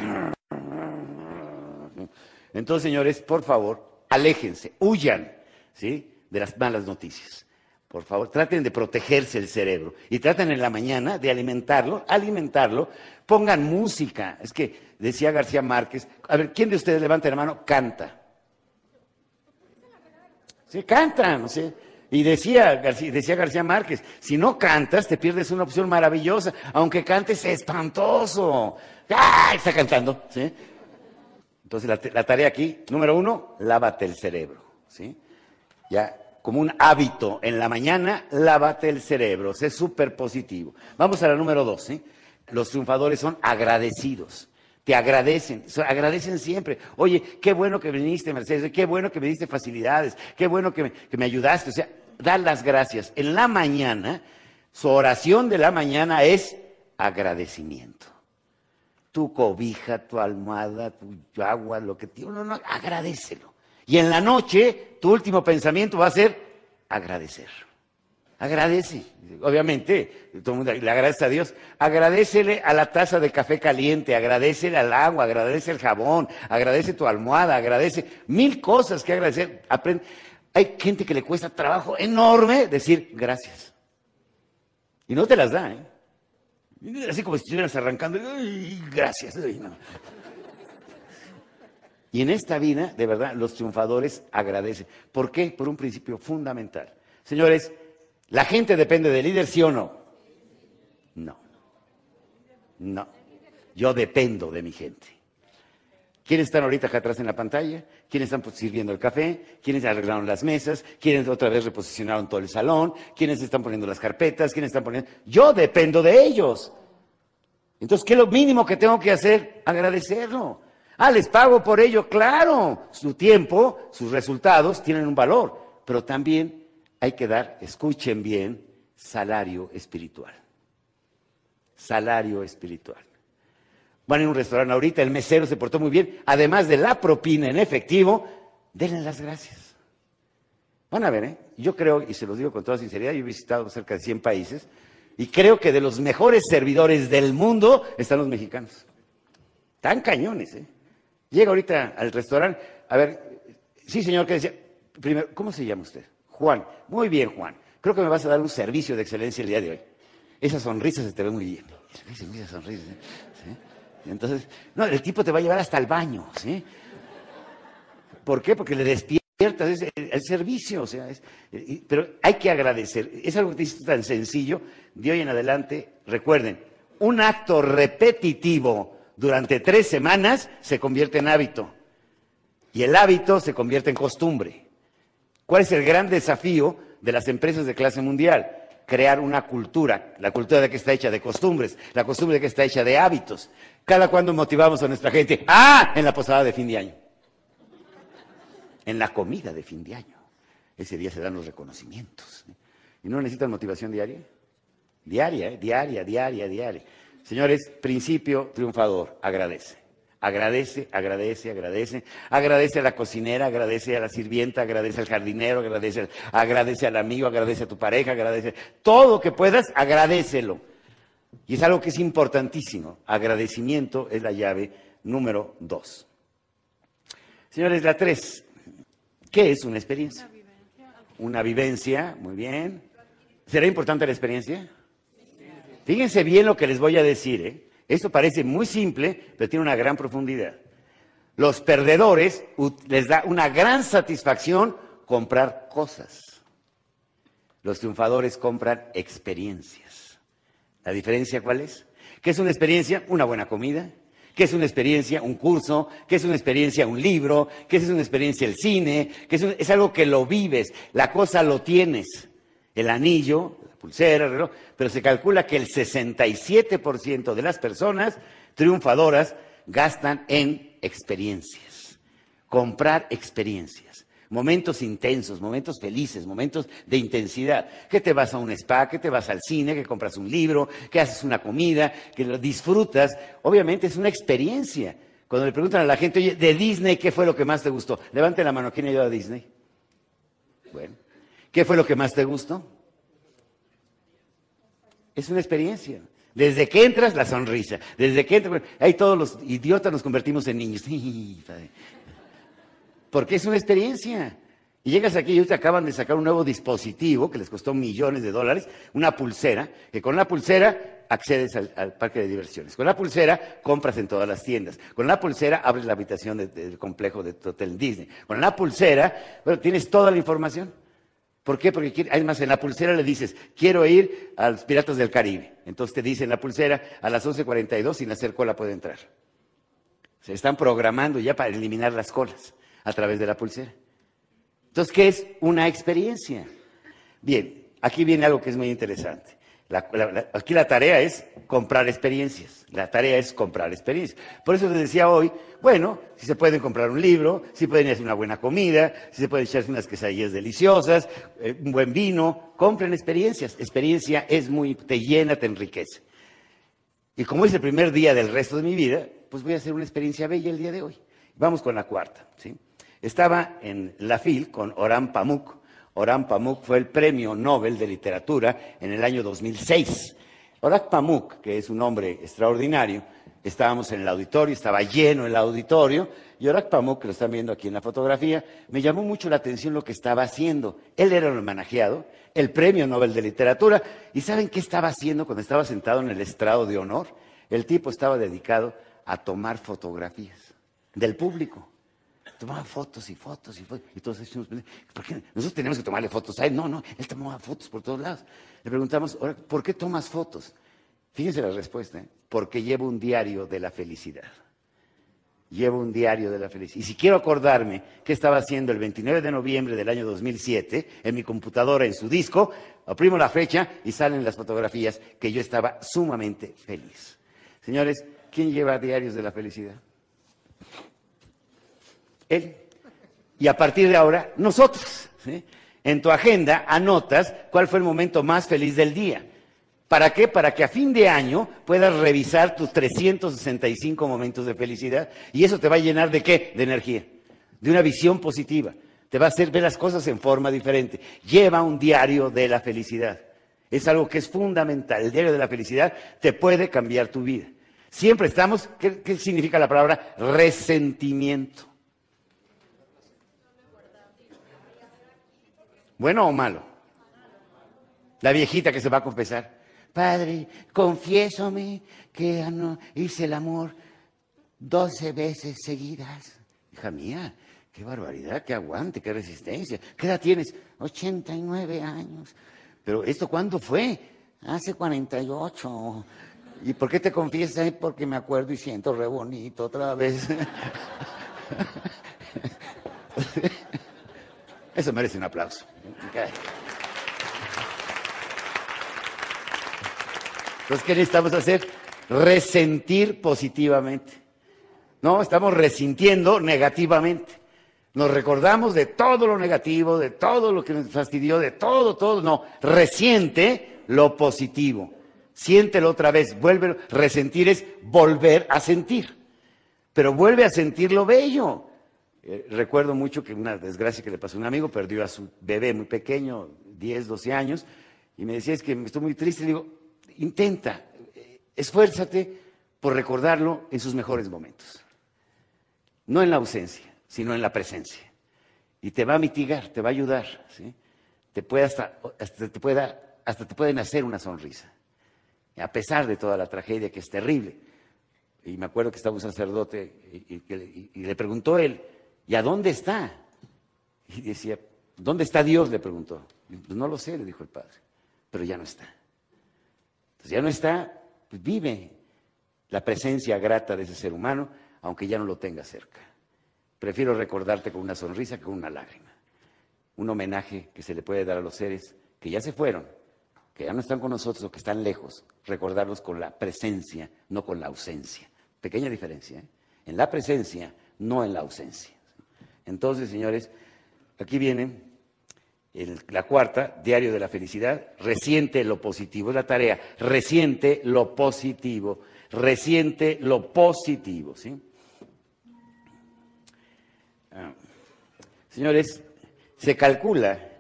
S3: Entonces, señores, por favor, aléjense, huyan, ¿sí? De las malas noticias. Por favor, traten de protegerse el cerebro y traten en la mañana de alimentarlo, alimentarlo. Pongan música. Es que decía García Márquez, a ver, ¿quién de ustedes levanta la mano? Canta. Sí, cantan, ¿sí? Y decía García, decía García Márquez, si no cantas te pierdes una opción maravillosa, aunque cantes espantoso. ¡Ah! Está cantando, ¿sí? Entonces la, la tarea aquí, número uno, lávate el cerebro, ¿sí? Ya, como un hábito en la mañana, lávate el cerebro, sé súper positivo. Vamos a la número dos, ¿sí? Los triunfadores son agradecidos. Te agradecen, agradecen siempre. Oye, qué bueno que viniste, Mercedes, qué bueno que me diste facilidades, qué bueno que me, que me ayudaste. O sea, dar las gracias. En la mañana, su oración de la mañana es agradecimiento tu cobija, tu almohada, tu agua, lo que te... No, no, agradecelo. Y en la noche, tu último pensamiento va a ser agradecer. Agradece. Obviamente, todo el mundo le agradece a Dios. Agradecele a la taza de café caliente, agradecele al agua, agradece el jabón, agradece tu almohada, agradece mil cosas que agradecer. Aprende. Hay gente que le cuesta trabajo enorme decir gracias. Y no te las da, ¿eh? Así como si estuvieras arrancando. "Ay, gracias. No". Y en esta vida, de verdad, los triunfadores agradecen. ¿Por qué? Por un principio fundamental. Señores, ¿la gente depende del líder, sí o no? No. No. Yo dependo de mi gente. ¿Quiénes están ahorita acá atrás en la pantalla? ¿Quiénes están pues, sirviendo el café? ¿Quiénes arreglaron las mesas? ¿Quiénes otra vez reposicionaron todo el salón? ¿Quiénes están poniendo las carpetas? ¿Quiénes están poniendo...? Yo dependo de ellos. Entonces, ¿qué es lo mínimo que tengo que hacer? Agradecerlo. Ah, les pago por ello, claro. Su tiempo, sus resultados tienen un valor, pero también hay que dar, escuchen bien, salario espiritual. Salario espiritual. Van a un restaurante ahorita, el mesero se portó muy bien, además de la propina en efectivo, denle las gracias. Van a ver, ¿eh? Yo creo, y se los digo con toda sinceridad, yo he visitado cerca de 100 países, y creo que de los mejores servidores del mundo están los mexicanos. Tan cañones, ¿eh? Llega ahorita al restaurante, a ver, sí señor, ¿qué decía? Primero, ¿cómo se llama usted? Juan. Muy bien, Juan. Creo que me vas a dar un servicio de excelencia el día de hoy. Esa sonrisa se te ve muy bien. Esa, sonrisa, ¿eh? ¿Sí? Entonces, no, el tipo te va a llevar hasta el baño, ¿sí? ¿Por qué? Porque le despierta es el servicio, o sea, es, pero hay que agradecer. Es algo que es tan sencillo. De hoy en adelante, recuerden, un acto repetitivo durante tres semanas se convierte en hábito. Y el hábito se convierte en costumbre. ¿Cuál es el gran desafío de las empresas de clase mundial? Crear una cultura. La cultura de que está hecha de costumbres, la costumbre de que está hecha de hábitos. Cada cuando motivamos a nuestra gente, ah, en la posada de fin de año en la comida de fin de año. Ese día se dan los reconocimientos. ¿Y no necesitan motivación diaria? Diaria, ¿eh? diaria, diaria, diaria. Señores, principio triunfador, agradece. Agradece, agradece, agradece. Agradece a la cocinera, agradece a la sirvienta, agradece al jardinero, agradece, agradece al amigo, agradece a tu pareja, agradece. Todo que puedas, agradecelo. Y es algo que es importantísimo. Agradecimiento es la llave número dos. Señores, la tres, ¿Qué es una experiencia? Una vivencia, muy bien. ¿Será importante la experiencia? Fíjense bien lo que les voy a decir. ¿eh? Esto parece muy simple, pero tiene una gran profundidad. Los perdedores les da una gran satisfacción comprar cosas. Los triunfadores compran experiencias. ¿La diferencia cuál es? ¿Qué es una experiencia? Una buena comida, ¿Qué es una experiencia? Un curso, ¿qué es una experiencia? Un libro, ¿qué es una experiencia? El cine, ¿qué es, es algo que lo vives, la cosa lo tienes, el anillo, la pulsera, el reloj, pero se calcula que el 67% de las personas triunfadoras gastan en experiencias, comprar experiencias momentos intensos, momentos felices, momentos de intensidad. Que te vas a un spa, que te vas al cine, que compras un libro, que haces una comida, que lo disfrutas. Obviamente es una experiencia. Cuando le preguntan a la gente, oye, de Disney, ¿qué fue lo que más te gustó? Levante la mano, ¿quién ha ido a Disney? Bueno, ¿qué fue lo que más te gustó? Es una experiencia. Desde que entras, la sonrisa. Desde que entras, ahí todos los idiotas nos convertimos en niños. porque es una experiencia. Y llegas aquí y ellos te acaban de sacar un nuevo dispositivo que les costó millones de dólares, una pulsera, que con la pulsera accedes al, parque de diversiones. Con la pulsera compras en todas las tiendas. Con la pulsera abres la habitación del complejo de Hotel Disney. Con la pulsera, bueno, tienes toda la información. ¿Por qué? Porque además en la pulsera le dices, quiero ir a los Piratas del Caribe. Entonces te dicen la pulsera, a las 11.42 sin hacer cola puede entrar. Se están programando ya para eliminar las colas a través de la pulsera. Entonces, ¿qué es una experiencia? Bien, aquí viene algo que es muy interesante. Aquí la tarea es comprar experiencias. La tarea es comprar experiencias. Por eso les decía hoy, bueno, si se pueden comprar un libro, si pueden hacer una buena comida, si se pueden echarse unas quesadillas deliciosas, eh, un buen vino, compren experiencias. Experiencia es muy, te llena, te enriquece. Y como es el primer día del resto de mi vida, pues voy a hacer una experiencia bella el día de hoy. Vamos con la cuarta, ¿sí? Estaba en la FIL con Oran Pamuk. Oran Pamuk fue el premio Nobel de Literatura en el año 2006. Oran Pamuk, que es un hombre extraordinario, estábamos en el auditorio, estaba lleno el auditorio, y Oran Pamuk, que lo están viendo aquí en la fotografía, me llamó mucho la atención lo que estaba haciendo. Él era el homenajeado, el premio Nobel de Literatura, y ¿saben qué estaba haciendo cuando estaba sentado en el estrado de honor? El tipo estaba dedicado a tomar fotografías del público tomaba fotos y fotos y fotos. Y todos decimos, ¿por qué? Nosotros tenemos que tomarle fotos a él. No, no, él tomaba fotos por todos lados. Le preguntamos, ¿por qué tomas fotos? Fíjense la respuesta, ¿eh? porque llevo un diario de la felicidad. Llevo un diario de la felicidad. Y si quiero acordarme qué estaba haciendo el 29 de noviembre del año 2007 en mi computadora, en su disco, oprimo la fecha y salen las fotografías que yo estaba sumamente feliz. Señores, ¿quién lleva diarios de la felicidad? Él. Y a partir de ahora, nosotros. En tu agenda anotas cuál fue el momento más feliz del día. ¿Para qué? Para que a fin de año puedas revisar tus 365 momentos de felicidad. Y eso te va a llenar de qué? De energía, de una visión positiva. Te va a hacer ver las cosas en forma diferente. Lleva un diario de la felicidad. Es algo que es fundamental. El diario de la felicidad te puede cambiar tu vida. Siempre estamos, qué significa la palabra resentimiento? ¿Bueno o malo? La viejita que se va a confesar. Padre, confiésome que hice el amor doce veces seguidas. Hija mía, Qué barbaridad, qué aguante, qué resistencia. ¿Qué edad tienes? 89 años. Pero ¿esto cuándo fue? Hace 48. ¿Y por qué te confiesas? Porque me acuerdo y siento re bonito otra vez. Eso merece un aplauso. Entonces, ¿qué necesitamos hacer? Resentir positivamente. No, estamos resintiendo negativamente. Nos recordamos de todo lo negativo, de todo lo que nos fastidió, de todo, todo. No, resiente lo positivo. Siéntelo otra vez. Vuelve, resentir es volver a sentir. Pero vuelve a sentir lo bello. Eh, recuerdo mucho que una desgracia que le pasó a un amigo, perdió a su bebé muy pequeño, 10, 12 años, y me decía, es que estoy muy triste. Le digo, intenta, eh, esfuérzate por recordarlo en sus mejores momentos. No en la ausencia, sino en la presencia. Y te va a mitigar, te va a ayudar. ¿sí? Te puede hasta, hasta, te pueda, hasta te pueden hacer una sonrisa. A pesar de toda la tragedia que es terrible. Y me acuerdo que estaba un sacerdote y, y le preguntó él, ¿y a dónde está? Y decía, ¿dónde está Dios? Le preguntó. Pues no lo sé, le dijo el padre, pero ya no está. Entonces ya no está, pues vive la presencia grata de ese ser humano, aunque ya no lo tenga cerca. Prefiero recordarte con una sonrisa que con una lágrima. Un homenaje que se le puede dar a los seres que ya se fueron, que ya no están con nosotros o que están lejos, recordarlos con la presencia, no con la ausencia. Pequeña diferencia, ¿eh? en la presencia, no en la ausencia. Entonces, señores, aquí viene la cuarta, Diario de la Felicidad, resiente lo positivo, es la tarea, resiente lo positivo, resiente lo positivo, ¿sí? Ah. Señores, se calcula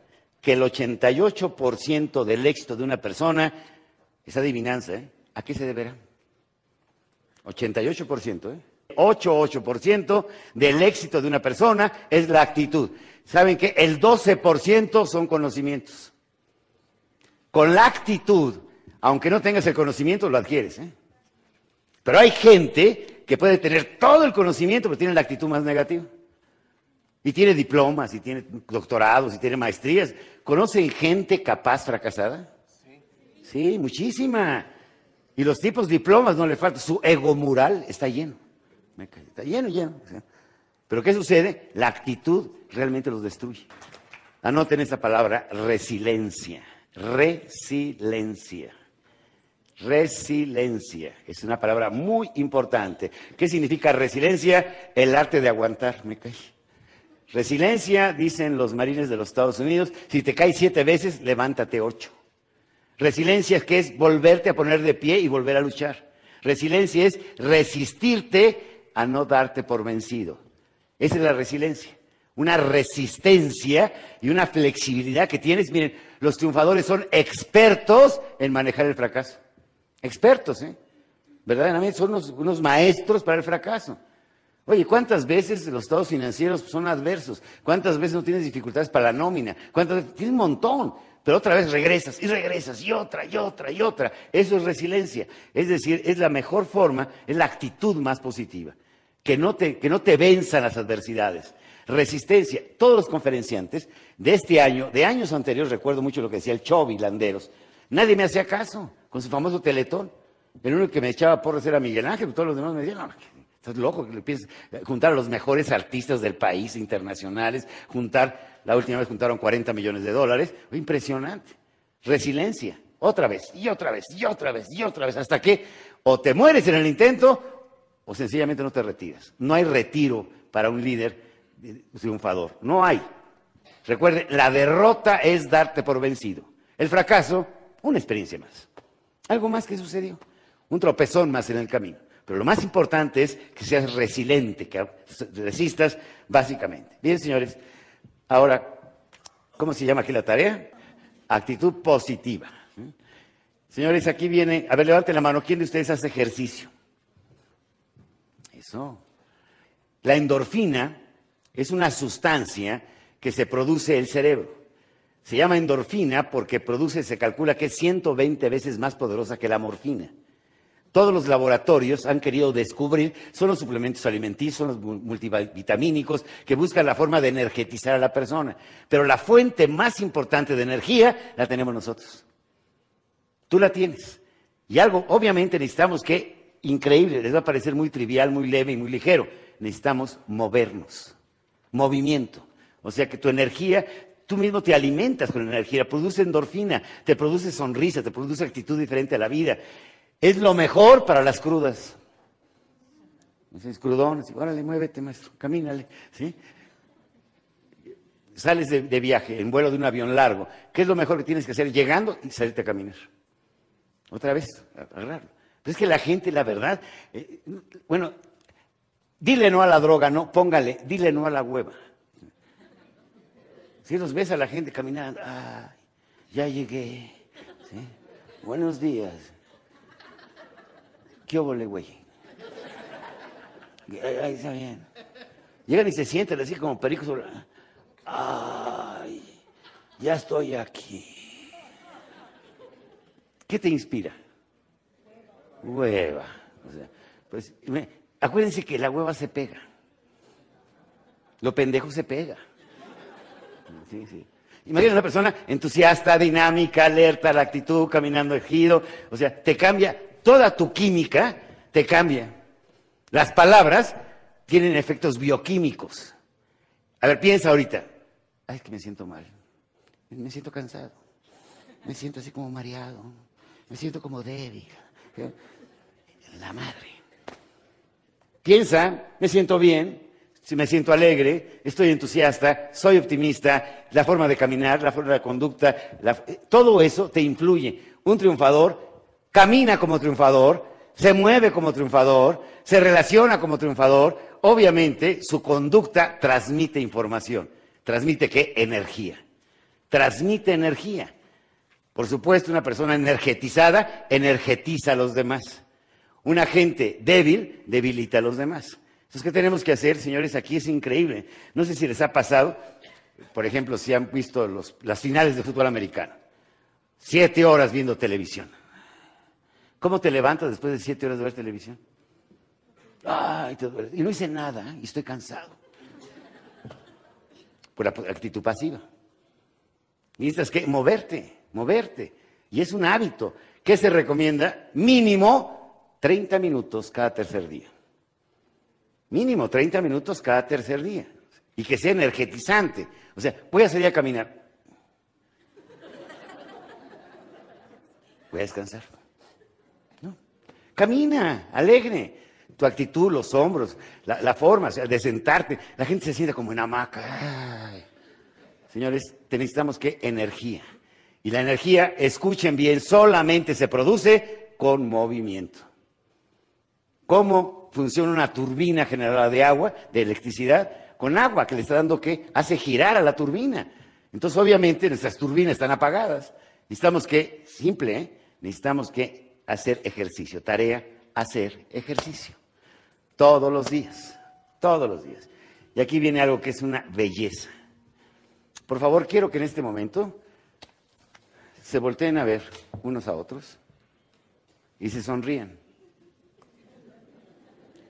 S3: que el 88% del éxito de una persona, esa adivinanza, ¿eh? ¿a qué se deberá? 88%, ¿eh? 8-8% del éxito de una persona es la actitud. ¿Saben qué? El 12% son conocimientos. Con la actitud, aunque no tengas el conocimiento, lo adquieres. ¿eh? Pero hay gente que puede tener todo el conocimiento, pero tiene la actitud más negativa. Y tiene diplomas, y tiene doctorados, y tiene maestrías. ¿Conocen gente capaz fracasada? Sí, muchísima. Y los tipos diplomas no le falta, su ego moral está lleno. Está lleno, lleno. Pero ¿qué sucede? La actitud realmente los destruye. Anoten esa palabra, resiliencia. Resiliencia. Resiliencia. Es una palabra muy importante. ¿Qué significa resiliencia? El arte de aguantar. Me cae. Resiliencia, dicen los marines de los Estados Unidos, si te caes siete veces, levántate ocho. Resiliencia es que es volverte a poner de pie y volver a luchar. Resiliencia es resistirte a no darte por vencido. Esa es la resiliencia. Una resistencia y una flexibilidad que tienes. Miren, los triunfadores son expertos en manejar el fracaso. Expertos, ¿eh? Verdaderamente son unos, maestros para el fracaso. Oye, ¿cuántas veces los estados financieros son adversos? ¿Cuántas veces no tienes dificultades para la nómina? ¿Cuántas veces? Tienes un montón, pero otra vez regresas y regresas y otra y otra y otra. Eso es resiliencia. Es decir, es la mejor forma, es la actitud más positiva. Que no te, que no te venzan las adversidades. Resistencia. Todos los conferenciantes de este año, de años anteriores, recuerdo mucho lo que decía el Chovi Landeros. Nadie me hacía caso con su famoso teletón. El único que me echaba por era Miguel Ángel, todos los demás me decían, no, estás loco, que le piensas juntar a los mejores artistas del país, internacionales, juntar, la última vez juntaron 40 millones de dólares, impresionante. Resiliencia, otra vez, y otra vez, y otra vez, y otra vez, hasta que o te mueres en el intento o sencillamente no te retiras. No hay retiro para un líder triunfador, no hay. Recuerde, la derrota es darte por vencido. El fracaso una experiencia más. Algo más que sucedió. Un tropezón más en el camino. Pero lo más importante es que seas resiliente, que resistas básicamente. Bien, señores, ahora, ¿cómo se llama aquí la tarea? Actitud positiva. Señores, aquí viene, a ver, levanten la mano, ¿quién de ustedes hace ejercicio? Eso. La endorfina es una sustancia que se produce en el cerebro. Se llama endorfina porque produce, se calcula que es 120 veces más poderosa que la morfina. todos los laboratorios han querido descubrir, son los suplementos alimenticios, son los multivitamínicos, que buscan la forma de energetizar a la persona. Pero la fuente más importante de energía la tenemos nosotros. Tú la tienes. Y algo, obviamente necesitamos que, increíble, les va a parecer muy trivial, muy leve y muy ligero, necesitamos movernos, movimiento. O sea que tu energía, tú mismo te alimentas con energía, produce endorfina, te produce sonrisa, te produce actitud diferente a la vida. Es lo mejor para las crudas. Es crudón, órale, muévete, maestro, camínale, ¿sí? Sales de, viaje en vuelo de un avión largo. ¿Qué es lo mejor que tienes que hacer? Llegando y salirte a caminar. Otra vez, agarrarlo. Pero es que la gente, la verdad, eh, bueno, dile no a la droga, no, póngale, dile no a la hueva. Si los ves a la gente caminando, ay, ya llegué, ¿sí? buenos días, ¿Qué óvole, güey? Ahí está bien. Llegan y se sienten así como pericos. Ay, ya estoy aquí. ¿Qué te inspira? Hueva. pues, acuérdense que la hueva se pega. Lo pendejo se pega. Sí, sí. Imagina una persona entusiasta, dinámica, alerta, la actitud, caminando ejido. O sea, te cambia toda tu química te cambia. Las palabras tienen efectos bioquímicos. A ver, piensa ahorita. Ay, es que me siento mal. Me siento cansado. Me siento así como mareado. Me siento como débil. La madre. Piensa, me siento bien, me siento alegre, estoy entusiasta, soy optimista, la forma de caminar, la forma de conducta, todo eso te influye. Un triunfador camina como triunfador, se mueve como triunfador, se relaciona como triunfador, obviamente su conducta transmite información. ¿Transmite qué? Energía. Transmite energía. Por supuesto, una persona energetizada energetiza a los demás. Una gente débil debilita a los demás. Entonces, ¿qué tenemos que hacer, señores? Aquí es increíble. No sé si les ha pasado, por ejemplo, si han visto las finales de fútbol americano. Siete horas viendo televisión. ¿Cómo te levantas después de siete horas de ver televisión? Ay, y no hice nada y estoy cansado. Por la actitud pasiva. Necesitas que moverte, moverte. Y es un hábito. ¿Qué se recomienda? Mínimo 30 minutos cada tercer día. Mínimo 30 minutos cada tercer día. Y que sea energetizante. O sea, voy a salir a caminar. Voy a descansar. Camina, alegre. Tu actitud, los hombros, la, forma de sentarte. La gente se siente como en hamaca. Señores, necesitamos que energía. Y la energía, escuchen bien, solamente se produce con movimiento. ¿Cómo funciona una turbina generadora de agua, de electricidad? Con agua que le está dando que hace girar a la turbina. Entonces, obviamente, nuestras turbinas están apagadas. Necesitamos que, simple, ¿eh? necesitamos que hacer ejercicio. Tarea, hacer ejercicio. Todos los días, todos los días. Y aquí viene algo que es una belleza. Por favor, quiero que en este momento se volteen a ver unos a otros y se sonrían.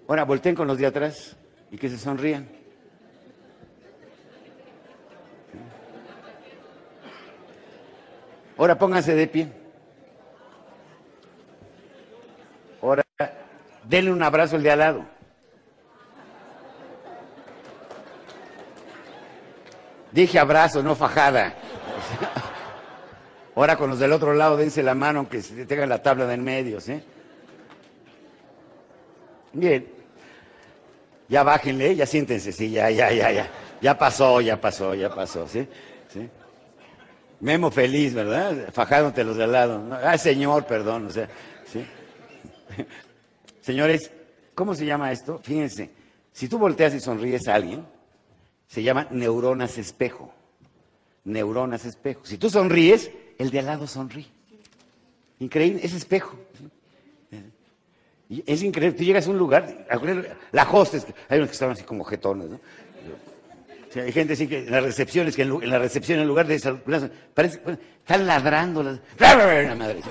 S3: Ahora, volteen con los de atrás y que se sonrían. Ahora pónganse de pie. denle un abrazo al de al lado. Dije abrazo, no fajada. Ahora con los del otro lado dense la mano aunque tengan la tabla de en medio, ¿sí? Bien. Ya bájenle, ya siéntense, sí, ya, ya, ya, ya. Ya pasó, ya pasó, ya pasó, ¿sí? ¿Sí? Memo feliz, ¿verdad? Fajándote los de al lado. Ay, señor, perdón, o sea, ¿sí? Señores, ¿cómo se llama esto? Fíjense, si tú volteas y sonríes a alguien, se llama neuronas espejo. Neuronas espejo. Si tú sonríes, el de al lado sonríe. Increíble, es espejo. Es increíble, tú llegas a un lugar, la hostes, hay unos que estaban así como jetones, ¿no? hay gente así que en las recepciones, que en, la recepción en lugar de parece, están ladrando. La madre.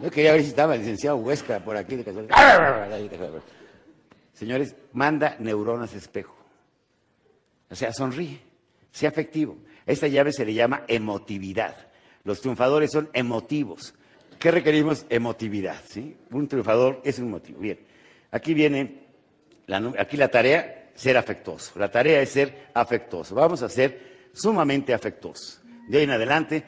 S3: Yo quería ver si estaba el licenciado Huesca por aquí de casualidad. Señores, manda neuronas espejo. O sea, sonríe, sea afectivo. Esta llave se le llama emotividad. Los triunfadores son emotivos. ¿Qué requerimos? Emotividad. ¿sí? Un triunfador es un motivo. Bien, aquí viene, aquí la tarea, ser afectuoso. La tarea es ser afectuoso. Vamos a ser sumamente afectuosos. De hoy en adelante,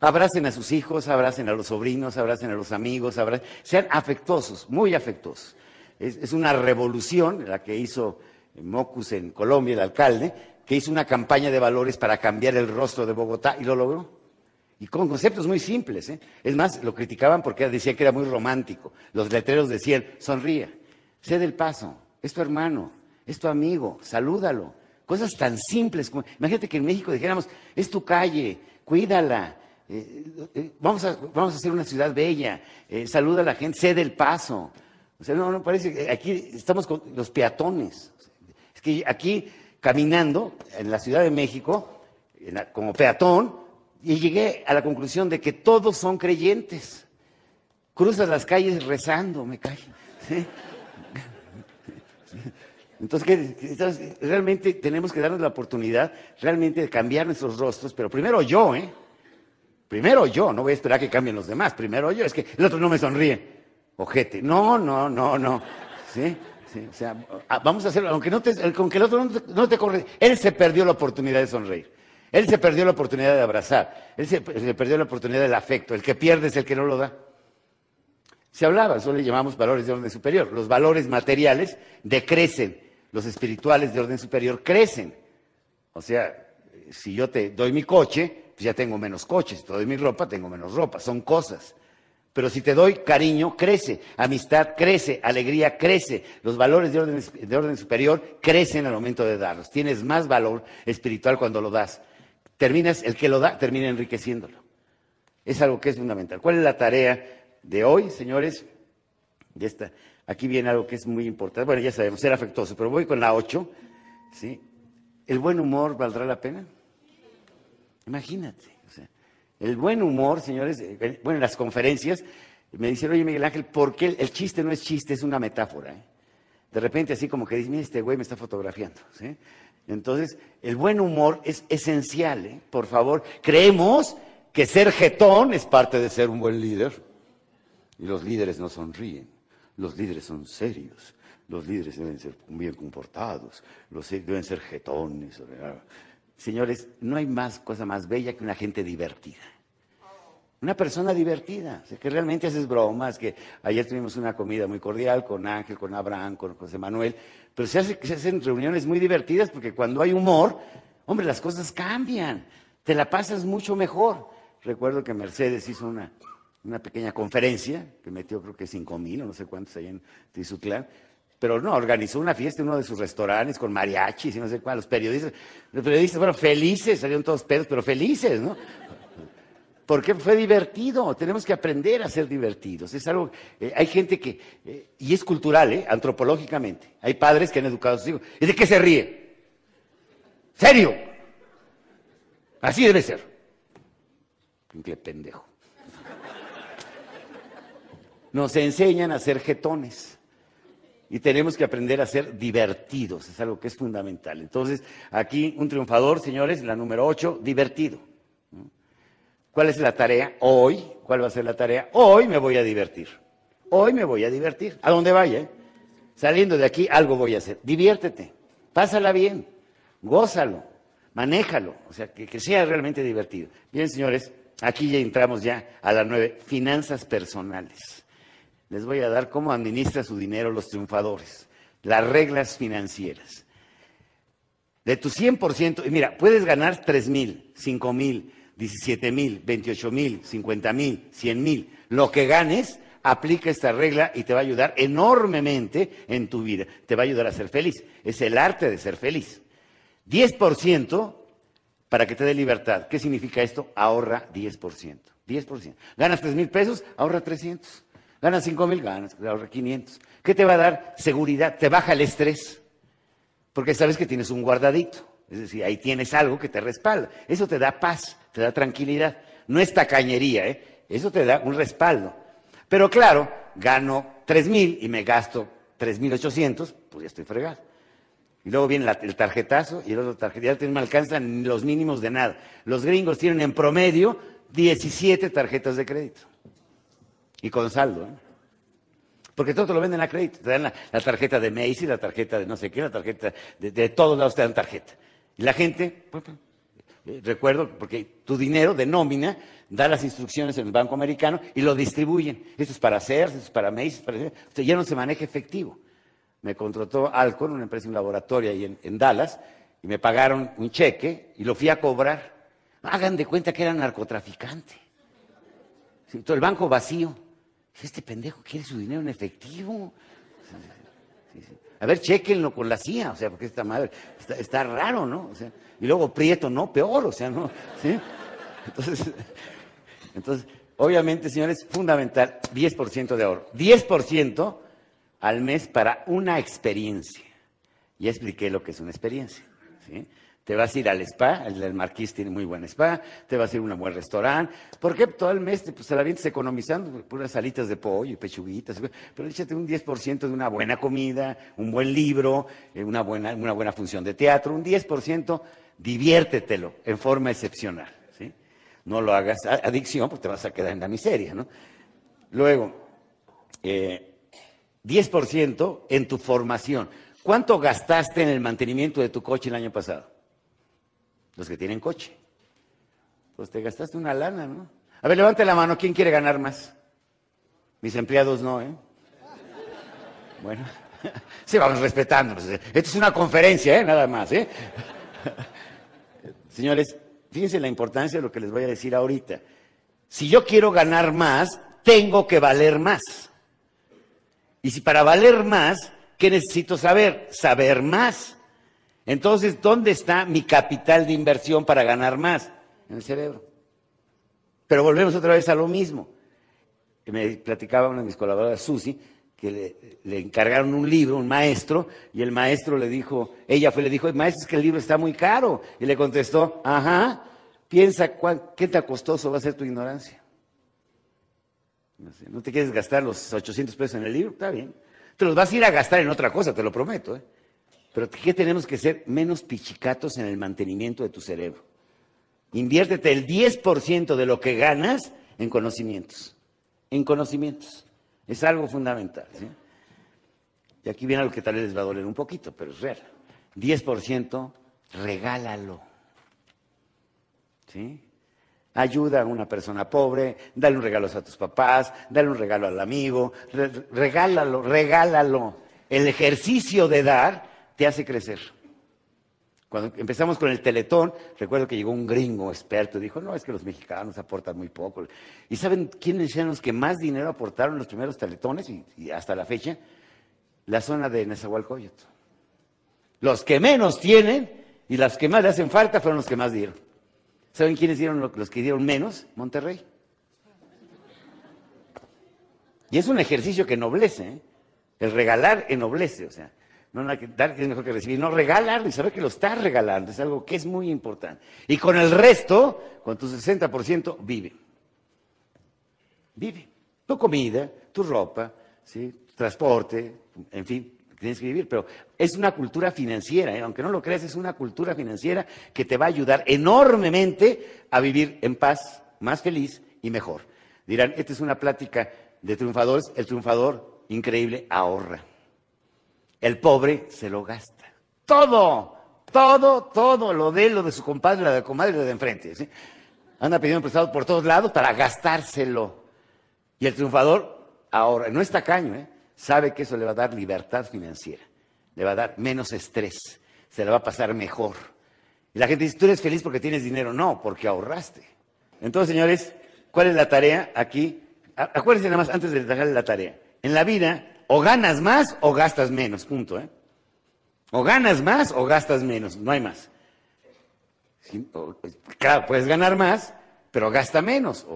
S3: abracen a sus hijos, abracen a los sobrinos, abracen a los amigos, sean afectuosos, muy afectuosos. Es una revolución la que hizo Mocus en Colombia, el alcalde, que hizo una campaña de valores para cambiar el rostro de Bogotá y lo logró. Y con conceptos muy simples. ¿eh? Es más, lo criticaban porque decía que era muy romántico. Los letreros decían, sonríe, cede el paso, es tu hermano, es tu amigo, salúdalo. Cosas tan simples como, imagínate que en México dijéramos, es tu calle, cuídala, eh, eh, vamos, a, vamos a hacer una ciudad bella, saluda a la gente, cede el paso. O sea, no, no parece que aquí estamos con los peatones. Es que aquí caminando en la Ciudad de México, como peatón, y llegué a la conclusión de que todos son creyentes. Cruzas las calles rezando, me cae. Entonces, realmente tenemos que darnos la oportunidad realmente de cambiar nuestros rostros, pero primero yo, ¿eh? Primero yo, no voy a esperar que cambien los demás, primero yo, es que el otro no me sonríe. Ojete. No, no, no, no. ¿Sí? o sea, vamos a hacerlo, aunque, no te, aunque el otro no te, corre, él se perdió la oportunidad de sonreír. Él se perdió la oportunidad de abrazar. Él se, perdió la oportunidad del afecto. El que pierde es el que no lo da. Se hablaba, eso le llamamos valores de orden superior. Los valores materiales decrecen, los espirituales de orden superior crecen. O sea, si yo te doy mi coche, pues ya tengo menos coches. Si te doy mi ropa, tengo menos ropa. Son cosas. Pero si te doy cariño, crece. Amistad crece. Alegría crece. Los valores de orden, de orden superior crecen al momento de darlos. Tienes más valor espiritual cuando lo das. Terminas, el que lo da, termina enriqueciéndolo. Es algo que es fundamental. ¿Cuál es la tarea de hoy, señores? De esta, aquí viene algo que es muy importante. Bueno, ya sabemos, ser afectuoso, pero voy con la 8. ¿sí? ¿El buen humor valdrá la pena? Imagínate. El buen humor, señores, eh, bueno, en las conferencias me dicen, oye Miguel Ángel, ¿por qué el, chiste no es chiste, es una metáfora? Eh? De repente así como que dice, mira, este güey me está fotografiando. Entonces, el buen humor es esencial, ¿eh? por favor. Creemos que ser jetón es parte de ser un buen líder. Y los líderes no sonríen, los líderes son serios, los líderes deben ser bien comportados, los deben ser jetones. Señores, no hay más cosa más bella que una gente divertida. Una persona divertida, que realmente haces bromas, que ayer tuvimos una comida muy cordial con Ángel, con Abraham, con José Manuel, pero se, hace, se hacen reuniones muy divertidas porque cuando hay humor, hombre, las cosas cambian, te la pasas mucho mejor. Recuerdo que Mercedes hizo una, una pequeña conferencia, que metió creo que cinco mil o no sé cuántos ahí en Tizutlán, pero no, organizó una fiesta en uno de sus restaurantes con mariachis y no sé cuál. Los periodistas, los periodistas fueron felices, salieron todos pedos, pero felices, ¿no? Porque fue divertido. Tenemos que aprender a ser divertidos. Es algo. Eh, hay gente que. Eh, y es cultural, ¿eh? Antropológicamente. Hay padres que han educado a sus hijos. ¿Y de qué se ríe? ¿Serio? Así debe ser. Qué pendejo. Nos enseñan a ser jetones. Y tenemos que aprender a ser divertidos, es algo que es fundamental. Entonces, aquí un triunfador, señores, la número 8, divertido. ¿Cuál es la tarea? Hoy, ¿cuál va a ser la tarea? Hoy me voy a divertir. Hoy me voy a divertir. A donde vaya, ¿eh? saliendo de aquí, algo voy a hacer. Diviértete, pásala bien, gózalo, manéjalo, o sea, que, que sea realmente divertido. Bien, señores, aquí ya entramos ya a las nueve, finanzas personales les voy a dar cómo administra su dinero los triunfadores, las reglas financieras. De tu 100%, y mira, puedes ganar 3 mil, 5 mil, 17 mil, 28 mil, 50 mil, 100 mil. Lo que ganes, aplica esta regla y te va a ayudar enormemente en tu vida. Te va a ayudar a ser feliz. Es el arte de ser feliz. 10% para que te dé libertad. ¿Qué significa esto? Ahorra 10%. 10%. Ganas 3 mil pesos, ahorra 300. Ganas 5 mil, ganas, ahorra 500. ¿Qué te va a dar? Seguridad, te baja el estrés, porque sabes que tienes un guardadito. Es decir, ahí tienes algo que te respalda. Eso te da paz, te da tranquilidad. No es tacañería, ¿eh? Eso te da un respaldo. Pero claro, gano 3 mil y me gasto 3.800, pues ya estoy fregado. Y luego viene el tarjetazo y el otro tarjetazo. Ya no me alcanzan los mínimos de nada. Los gringos tienen en promedio 17 tarjetas de crédito. Y con saldo. ¿eh? Porque todo te lo venden a crédito. Te dan la, tarjeta de Macy, la tarjeta de no sé qué, la tarjeta de, todos lados te dan tarjeta. Y la gente, pues, recuerdo, porque tu dinero de nómina da las instrucciones en el Banco Americano y lo distribuyen. Esto es para hacer, esto es para Macy, para... Usted ya no se maneja efectivo me contrató Alcon, una empresa, un laboratorio ahí en, Dallas, y me pagaron un cheque y lo fui a cobrar. Hagan de cuenta que era narcotraficante. el banco vacío. Este pendejo quiere su dinero en efectivo. a ver, chequenlo con la CIA, o sea, porque esta madre está, raro, ¿no? Y luego Prieto, no, peor, o sea, ¿no? ¿Sí? Entonces, entonces, obviamente, señores, fundamental, 10% de ahorro. 10% al mes para una experiencia. Ya expliqué lo que es una experiencia. Te vas a ir al spa, el Marquís tiene muy buen spa, te vas a ir a un buen restaurante. ¿Por qué todo el mes pues, te la vienes economizando? Puras salitas de pollo y pechuguitas. Pero échate un 10% de una buena comida, un buen libro, eh, una buena, una buena función de teatro. Un 10%, diviértetelo en forma excepcional. ¿sí? No lo hagas adicción porque te vas a quedar en la miseria. ¿no? Luego, eh, 10% en tu formación. ¿Cuánto gastaste en el mantenimiento de tu coche el año pasado? Los que tienen coche. Pues te gastaste una lana, ¿no? A ver, levante la mano, ¿quién quiere ganar más? Mis empleados no, ¿eh? Bueno, sí, vamos respetándonos. Esta es una conferencia, ¿eh? Nada más, ¿eh? Señores, fíjense la importancia de lo que les voy a decir ahorita. Si yo quiero ganar más, tengo que valer más. Y si para valer más, ¿qué necesito saber? Saber más. Entonces, ¿dónde está mi capital de inversión para ganar más? En el cerebro. Pero volvemos otra vez a lo mismo. Me platicaba una de mis colaboradoras, Susi, que le, encargaron un libro, un maestro, y el maestro le dijo, ella fue, le dijo, maestro, es que el libro está muy caro. Y le contestó, ajá, piensa qué tan costoso va a ser tu ignorancia. No, te quieres gastar los 800 pesos en el libro, está bien. Te los vas a ir a gastar en otra cosa, te lo prometo. ¿eh? Pero ¿qué tenemos que ser? Menos pichicatos en el mantenimiento de tu cerebro. Inviértete el 10% de lo que ganas en conocimientos. En conocimientos. Es algo fundamental. Y aquí viene algo que tal vez les va a doler un poquito, pero es real. 10% regálalo. ¿Sí? Ayuda a una persona pobre, dale un regalo a tus papás, dale un regalo al amigo, regálalo, regálalo. El ejercicio de dar te hace crecer. Cuando empezamos con el teletón, recuerdo que llegó un gringo experto y dijo, no, es que los mexicanos aportan muy poco. ¿Y saben quiénes eran los que más dinero aportaron los primeros teletones y, hasta la fecha? La zona de Nezahualcóyotl. Los que menos tienen y las que más le hacen falta fueron los que más dieron. ¿Saben quiénes dieron los que dieron menos? Monterrey. Y es un ejercicio que noblece. ¿eh? El regalar ennoblece, o sea, no dar es mejor que recibir, no regalar y saber que lo estás regalando, es algo que es muy importante. Y con el resto, con tu 60%, vive. Vive. Tu comida, tu ropa, ¿sí? tu transporte, en fin, tienes que vivir, pero es una cultura financiera, ¿eh? aunque no lo creas, es una cultura financiera que te va a ayudar enormemente a vivir en paz, más feliz y mejor. Dirán, esta es una plática de triunfadores, el triunfador, increíble, ahorra. El pobre se lo gasta. Todo, todo, todo, lo de lo de su compadre, la de comadre, lo de enfrente. ¿sí? Anda pidiendo prestado por todos lados para gastárselo. Y el triunfador ahorra, no está caño, ¿eh? sabe que eso le va a dar libertad financiera, le va a dar menos estrés, se le va a pasar mejor. Y la gente dice, tú eres feliz porque tienes dinero. No, porque ahorraste. Entonces, señores, ¿cuál es la tarea aquí? Acuérdense nada más antes de dejarle la tarea. En la vida, o ganas más o gastas menos, punto. ¿eh? O ganas más o gastas menos, no hay más. claro, puedes ganar más, pero gasta menos.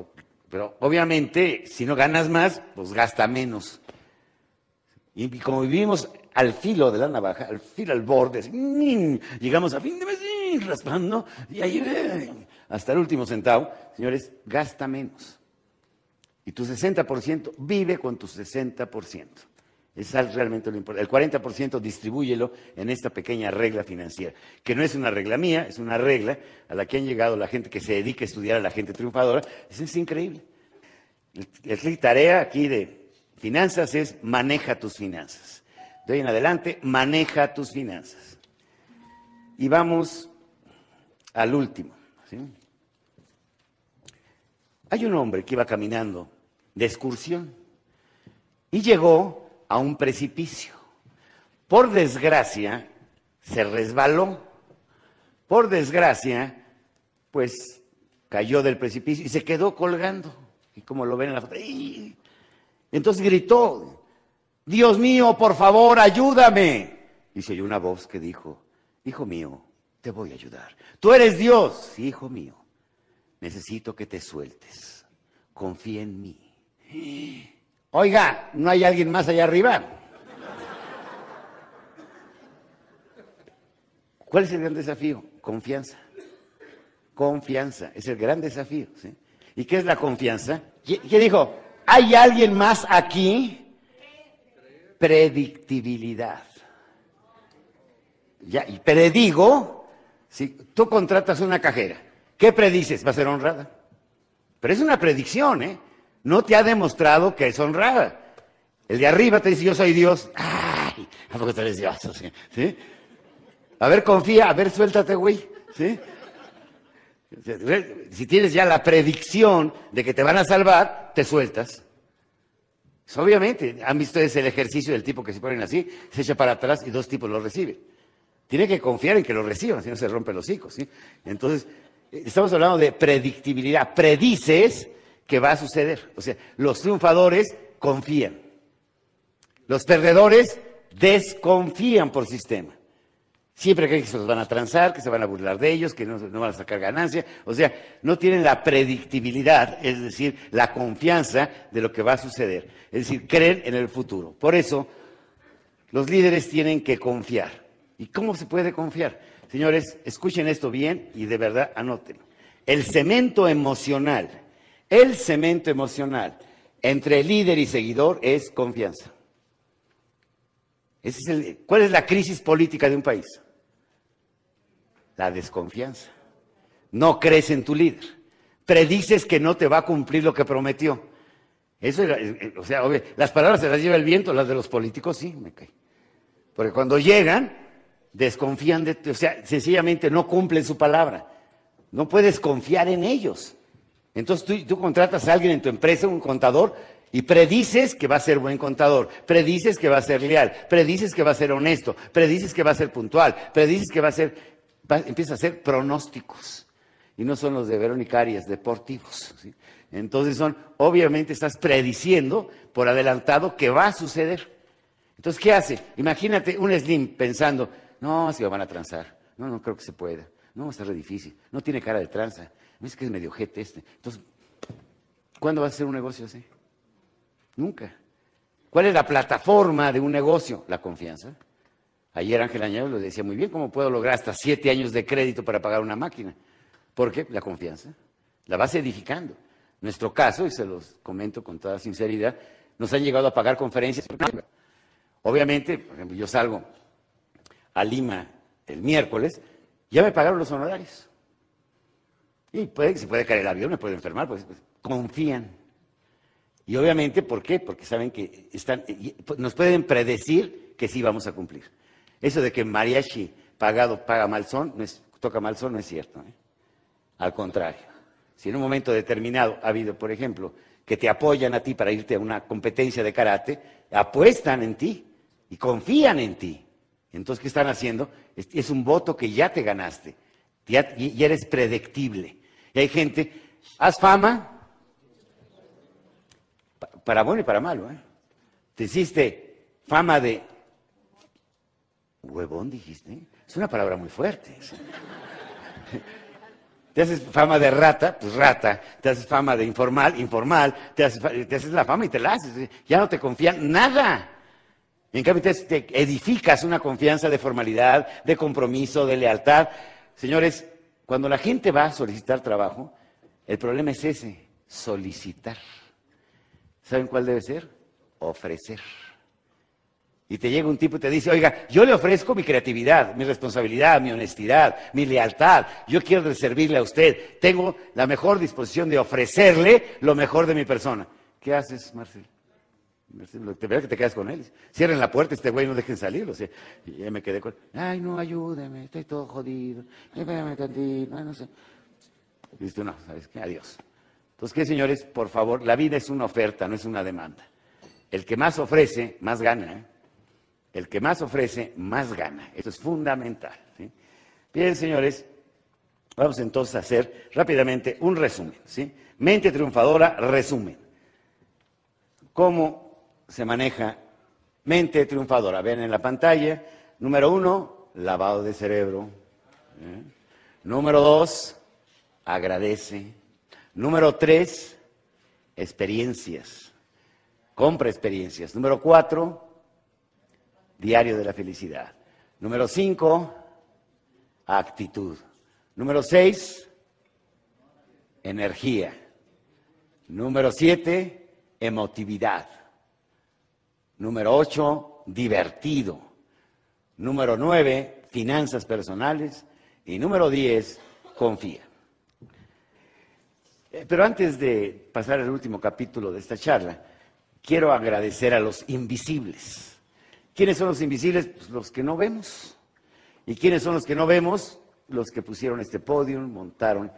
S3: pero obviamente, si no ganas más, pues gasta menos. Y como vivimos al filo de la navaja, al filo, al borde, llegamos a fin de mes raspando, y ahí hasta el último centavo, señores, gasta menos. Y tu 60% vive con tu 60%. Es realmente lo importante. El 40% distribúyelo en esta pequeña regla financiera, que no es una regla mía, es una regla a la que han llegado la gente que se dedica a estudiar a la gente triunfadora. Es increíble. La tarea aquí de finanzas es maneja tus finanzas. De hoy en adelante, maneja tus finanzas. Y vamos al último. Hay un hombre que iba caminando de excursión y llegó a un precipicio. Por desgracia, se resbaló. Por desgracia, pues cayó del precipicio y se quedó colgando. Y como lo ven en la foto, entonces gritó, Dios mío, por favor, ayúdame. Y se oyó una voz que dijo, Hijo mío, te voy a ayudar. Tú eres Dios, hijo mío. Necesito que te sueltes. Confía en mí. Oiga, ¿no hay alguien más allá arriba? ¿Cuál es el gran desafío? Confianza. Confianza, es el gran desafío. ¿Y qué es la confianza? ¿Qué dijo? ¿Hay alguien más aquí? Predictibilidad. Ya, y predigo, si tú contratas una cajera, ¿qué predices? ¿Va a ser honrada? Pero es una predicción, ¿eh? No te ha demostrado que es honrada. El de arriba te dice, yo soy Dios. ¡Ay! ¿A poco Dios? ¿Sí? A ver, confía, a ver, suéltate, güey. ¿Sí? Si tienes ya la predicción de que te van a salvar, te sueltas. Pues, obviamente, han visto ese el ejercicio del tipo que se ponen así, se echa para atrás y dos tipos lo reciben. Tiene que confiar en que lo reciban, si no se rompen los hijos. ¿sí? Entonces, estamos hablando de predictibilidad. Predices que va a suceder. O sea, los triunfadores confían. Los perdedores desconfían por sistema. Siempre creen que se los van a transar, que se van a burlar de ellos, que no, van a sacar ganancia. O sea, no tienen la predictibilidad, es decir, la confianza de lo que va a suceder. Es decir, creen en el futuro. Por eso, los líderes tienen que confiar. ¿Y cómo se puede confiar? Señores, escuchen esto bien y de verdad anoten. El cemento emocional el cemento emocional entre líder y seguidor es confianza. ¿Cuál es la crisis política de un país? La desconfianza. No crees en tu líder. Predices que no te va a cumplir lo que prometió. Eso, eh, eh, o sea, las palabras se las lleva el viento, las de los políticos sí, me cae. Porque cuando llegan, desconfían de, o sea, sencillamente no cumplen su palabra. No puedes confiar en ellos. Entonces tú, contratas a alguien en tu empresa, un contador, y predices que va a ser buen contador, predices que va a ser leal, predices que va a ser honesto, predices que va a ser puntual, predices que va a ser, empieza a hacer pronósticos. Y no son los de Verónica Arias, deportivos. Entonces son, obviamente estás prediciendo por adelantado que va a suceder. Entonces, ¿qué hace? Imagínate un Slim pensando, no, así van a transar, no, no creo que se pueda, no, va a ser difícil, no tiene cara de tranza, es que es medio jete este. Entonces, ¿cuándo vas a hacer un negocio así? Nunca. ¿Cuál es la plataforma de un negocio? La confianza. Ayer Ángel Añado lo decía muy bien, ¿cómo puedo lograr hasta siete años de crédito para pagar una máquina? ¿Por qué? La confianza. La vas edificando. Nuestro caso, y se los comento con toda sinceridad, nos han llegado a pagar conferencias. Obviamente, por ejemplo, yo salgo a Lima el miércoles, ya me pagaron los honorarios. Y puede, se puede caer el avión, me puede enfermar, pues, pues, confían. Y obviamente, ¿por qué? Porque saben que están, pues, nos pueden predecir que sí vamos a cumplir. Eso de que mariachi pagado paga mal son, no es, toca mal son, no es cierto. ¿eh? Al contrario. Si en un momento determinado ha habido, por ejemplo, que te apoyan a ti para irte a una competencia de karate, apuestan en ti y confían en ti. Entonces, ¿qué están haciendo? Es, un voto que ya te ganaste, ya, ya eres predictible. Y hay gente, haz fama, para bueno y para malo. ¿eh? Te hiciste fama de... Huevón, dijiste. Es una palabra muy fuerte. Te haces fama de rata, pues rata. Te haces fama de informal, informal. Te haces, la fama y te la haces. Ya no te confían nada. En cambio, te edificas una confianza de formalidad, de compromiso, de lealtad. Señores, cuando la gente va a solicitar trabajo, el problema es ese, solicitar. ¿Saben cuál debe ser? Ofrecer. Y te llega un tipo y te dice, oiga, yo le ofrezco mi creatividad, mi responsabilidad, mi honestidad, mi lealtad. Yo quiero servirle a usted. Tengo la mejor disposición de ofrecerle lo mejor de mi persona. ¿Qué haces, Marcel? Te que te quedas con él. Cierren la puerta, este güey no dejen salir. O sea, y ya me quedé con ay, no, ayúdeme, estoy todo jodido. Espérame tantito, no sé. Y dices no, ¿sabes qué? Adiós. Entonces, ¿qué, señores? Por favor, la vida es una oferta, no es una demanda. El que más ofrece, más gana. ¿eh? El que más ofrece, más gana. Eso es fundamental. Bien, señores, vamos entonces a hacer rápidamente un resumen. ¿sí? Mente triunfadora, resumen. ¿Cómo se maneja mente triunfadora? Ven en la pantalla. Número uno, lavado de cerebro. ¿eh? Número dos, agradece. Número tres, experiencias. Compra experiencias. Número cuatro, diario de la felicidad. Número cinco, actitud. Número seis, energía. Número siete, emotividad. Número ocho, divertido. Número nueve, finanzas personales. Y número diez, confía. Eh, pero antes de pasar al último capítulo de esta charla, quiero agradecer a los invisibles ¿Quiénes son los invisibles? Pues los que no vemos. ¿Y quiénes son los que no vemos? Los que pusieron este podio, montaron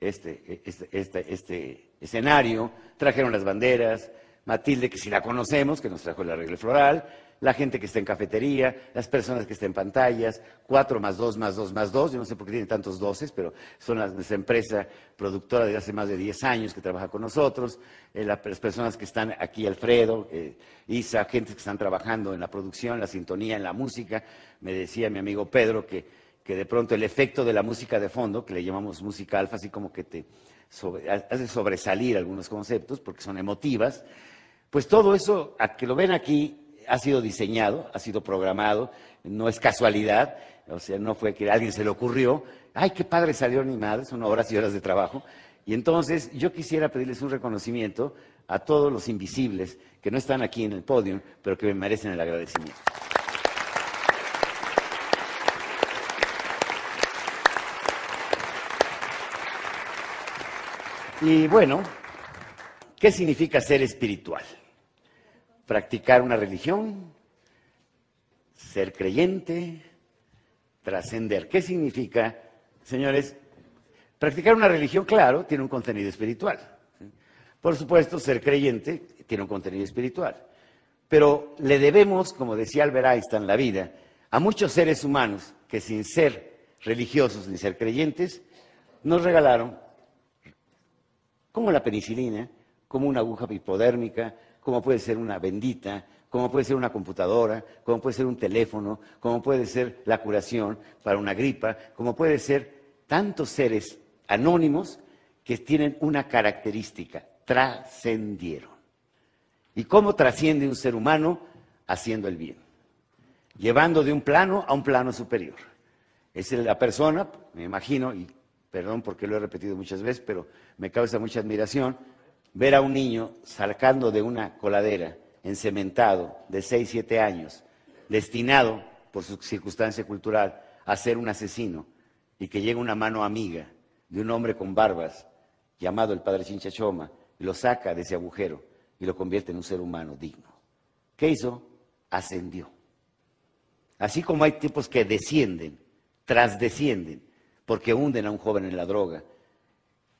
S3: este, este, este, este, escenario, trajeron las banderas, Matilde, que si la conocemos, que nos trajo el arreglo floral, la gente que está en cafetería, las personas que están en pantallas, cuatro más dos más dos más dos, yo no sé por qué tiene tantos doces, pero son las, nuestra empresa productora de hace más de diez años que trabaja con nosotros, eh, las personas que están aquí, Alfredo, eh, Isa, gente que están trabajando en la producción, la sintonía, en la música. Me decía mi amigo Pedro que, que de pronto el efecto de la música de fondo, que le llamamos música alfa, así como que te hace sobresalir algunos conceptos porque son emotivas, pues todo eso, a que lo ven aquí, ha sido diseñado, ha sido programado, no es casualidad, o sea, no fue que a alguien se le ocurrió, ay, qué padre salió animado, son horas y horas de trabajo. Y entonces yo quisiera pedirles un reconocimiento a todos los invisibles que no están aquí en el podio, pero que me merecen el agradecimiento. Y bueno, ¿qué significa ser espiritual? practicar una religión, ser creyente, trascender. ¿Qué significa, señores? Practicar una religión, claro, tiene un contenido espiritual. Por supuesto, ser creyente tiene un contenido espiritual. Pero le debemos, como decía Albert Einstein, la vida a muchos seres humanos que sin ser religiosos ni ser creyentes, nos regalaron, como la penicilina, como una aguja hipodérmica, como puede ser una bendita, como puede ser una computadora, como puede ser un teléfono, como puede ser la curación para una gripa, como puede ser tantos seres anónimos que tienen una característica, trascendieron. ¿Y cómo trasciende un ser humano? Haciendo el bien, llevando de un plano a un plano superior. Es la persona, me imagino, y perdón porque lo he repetido muchas veces, pero me causa mucha admiración, ver a un niño sacando de una coladera, encementado, de 6, 7 años, destinado por su circunstancia cultural a ser un asesino, y que llega una mano amiga de un hombre con barbas, llamado el padre Chinchachoma, y lo saca de ese agujero y lo convierte en un ser humano digno. ¿Qué hizo? Ascendió. Así como hay tipos que descienden, trasdescienden, porque hunden a un joven en la droga,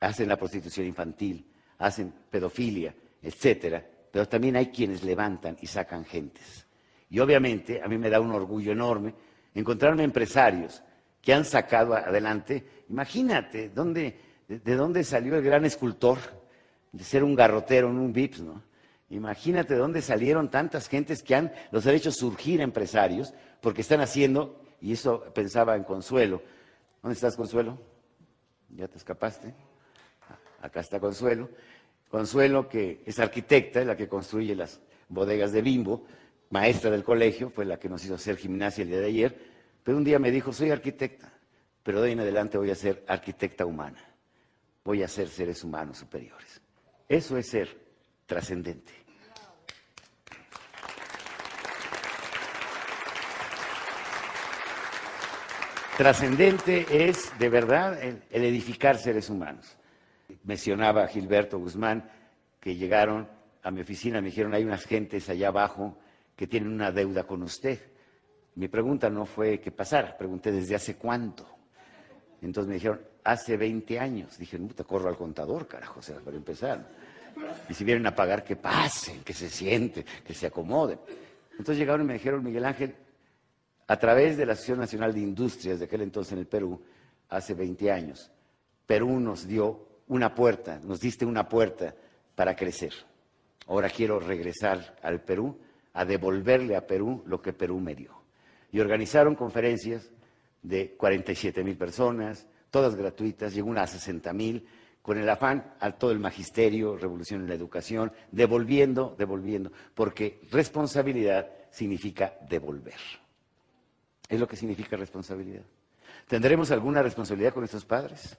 S3: hacen la prostitución infantil, hacen pedofilia, etcétera, pero también hay quienes levantan y sacan gentes. Y obviamente a mí me da un orgullo enorme encontrarme empresarios que han sacado adelante. Imagínate dónde, de, dónde salió el gran escultor de ser un garrotero en un VIPS, ¿no? Imagínate de dónde salieron tantas gentes que han los han hecho surgir empresarios porque están haciendo, y eso pensaba en Consuelo. ¿Dónde estás, Consuelo? ¿Ya te escapaste? acá está Consuelo, Consuelo que es arquitecta, es la que construye las bodegas de Bimbo, maestra del colegio, fue la que nos hizo hacer gimnasia el día de ayer, pero un día me dijo, soy arquitecta, pero de ahí en adelante voy a ser arquitecta humana, voy a ser seres humanos superiores. Eso es ser trascendente. trascendente es de verdad el, el, edificar seres humanos. Mencionaba Gilberto Guzmán que llegaron a mi oficina, me dijeron, hay unas gentes allá abajo que tienen una deuda con usted. Mi pregunta no fue qué pasara, pregunté desde hace cuánto. Entonces me dijeron, hace 20 años. Dije, te corro al contador, carajo, o sea, para empezar. Y si vienen a pagar, que pasen, que se sienten, que se acomoden. Entonces llegaron y me dijeron, Miguel Ángel, a través de la Asociación Nacional de Industrias de aquel entonces en el Perú, hace 20 años, Perú nos dio una puerta, nos diste una puerta para crecer. Ahora quiero regresar al Perú, a devolverle a Perú lo que Perú me dio. Y organizaron conferencias de 47 mil personas, todas gratuitas, llegó una a 60 mil, con el afán a todo el magisterio, revolución en la educación, devolviendo, devolviendo, porque responsabilidad significa devolver. Es lo que significa responsabilidad. ¿Tendremos alguna responsabilidad con nuestros padres?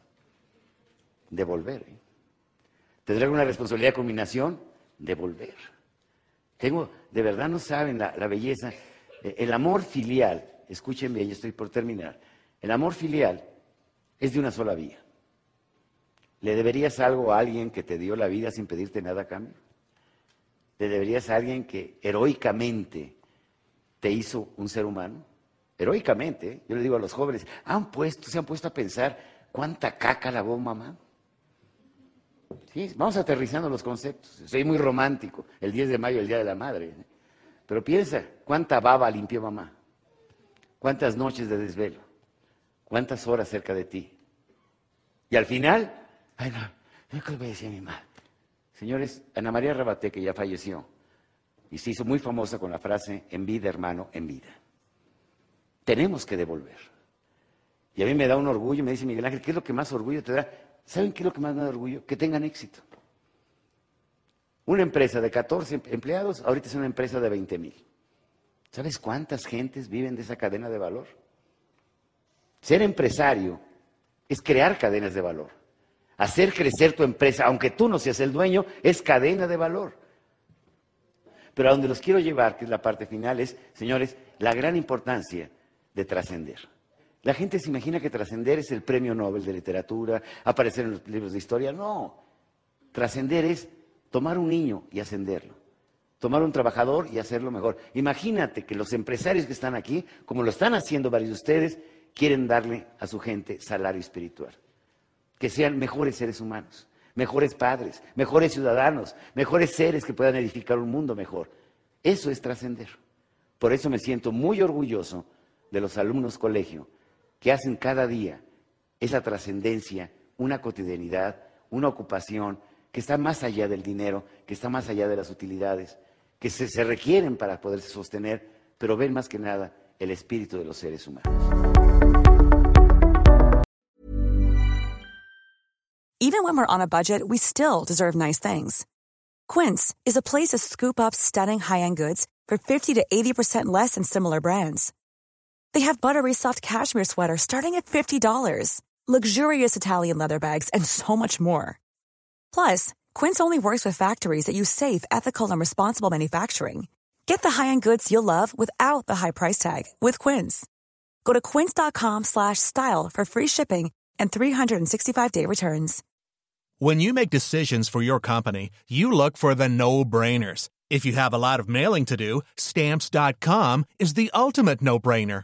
S3: Devolver. ¿eh? ¿Tendré alguna responsabilidad con mi nación? Devolver. Tengo, de verdad no saben la, la belleza. Eh, el amor filial, escuchen bien, ya estoy por terminar. El amor filial es de una sola vía. ¿Le deberías algo a alguien que te dio la vida sin pedirte nada a cambio? ¿Le deberías a alguien que heroicamente te hizo un ser humano? Heroicamente, yo le digo a los jóvenes, han puesto, se han puesto a pensar cuánta caca lavó mamá. Sí, vamos aterrizando los conceptos. Soy muy romántico, el 10 de mayo, el Día de la Madre. ¿eh? Pero piensa, ¿cuánta baba limpió mamá? ¿Cuántas noches de desvelo? ¿Cuántas horas cerca de ti? Y al final, ay no, que le voy a decir a mi. Señores, Ana María Rabaté, que ya falleció, y se hizo muy famosa con la frase, en vida, hermano, en vida. Tenemos que devolver. Y a mí me da un orgullo, me dice Miguel Ángel, ¿qué es lo que más orgullo te da? ¿Saben qué es lo que más me da orgullo? Que tengan éxito. Una empresa de 14 empleados, ahorita es una empresa de 20 mil. ¿Sabes cuántas gentes viven de esa cadena de valor? Ser empresario es crear cadenas de valor. Hacer crecer tu empresa, aunque tú no seas el dueño, es cadena de valor. Pero a donde los quiero llevar, que es la parte final, es, señores, la gran importancia de trascender. La gente se imagina que trascender es el premio Nobel de literatura, aparecer en los libros de historia. No. Trascender es tomar un niño y ascenderlo. Tomar un trabajador y hacerlo mejor. Imagínate que los empresarios que están aquí, como lo están haciendo varios de ustedes, quieren darle a su gente salario espiritual. Que sean mejores seres humanos, mejores padres, mejores ciudadanos, mejores seres que puedan edificar un mundo mejor. Eso es trascender. Por eso me siento muy orgulloso de los alumnos colegio que hacen cada día esa trascendencia, una cotidianidad, una ocupación que está más allá del dinero, que está más allá de las utilidades, que se, requieren para poderse sostener, pero ven más que nada el espíritu de los seres humanos.
S4: Even when we're on a budget, we still deserve nice things. Quince is a place to scoop up stunning high-end goods for 50 to 80% less than similar brands. They have buttery soft cashmere sweaters starting at $50, luxurious Italian leather bags, and so much more. Plus, Quince only works with factories that use safe, ethical, and responsible manufacturing. Get the high-end goods you'll love without the high price tag with Quince. Go to quince.com/style for free shipping and 365-day returns.
S5: When you make decisions for your company, you look for the no-brainers. If you have a lot of mailing to do, stamps.com is the ultimate no-brainer.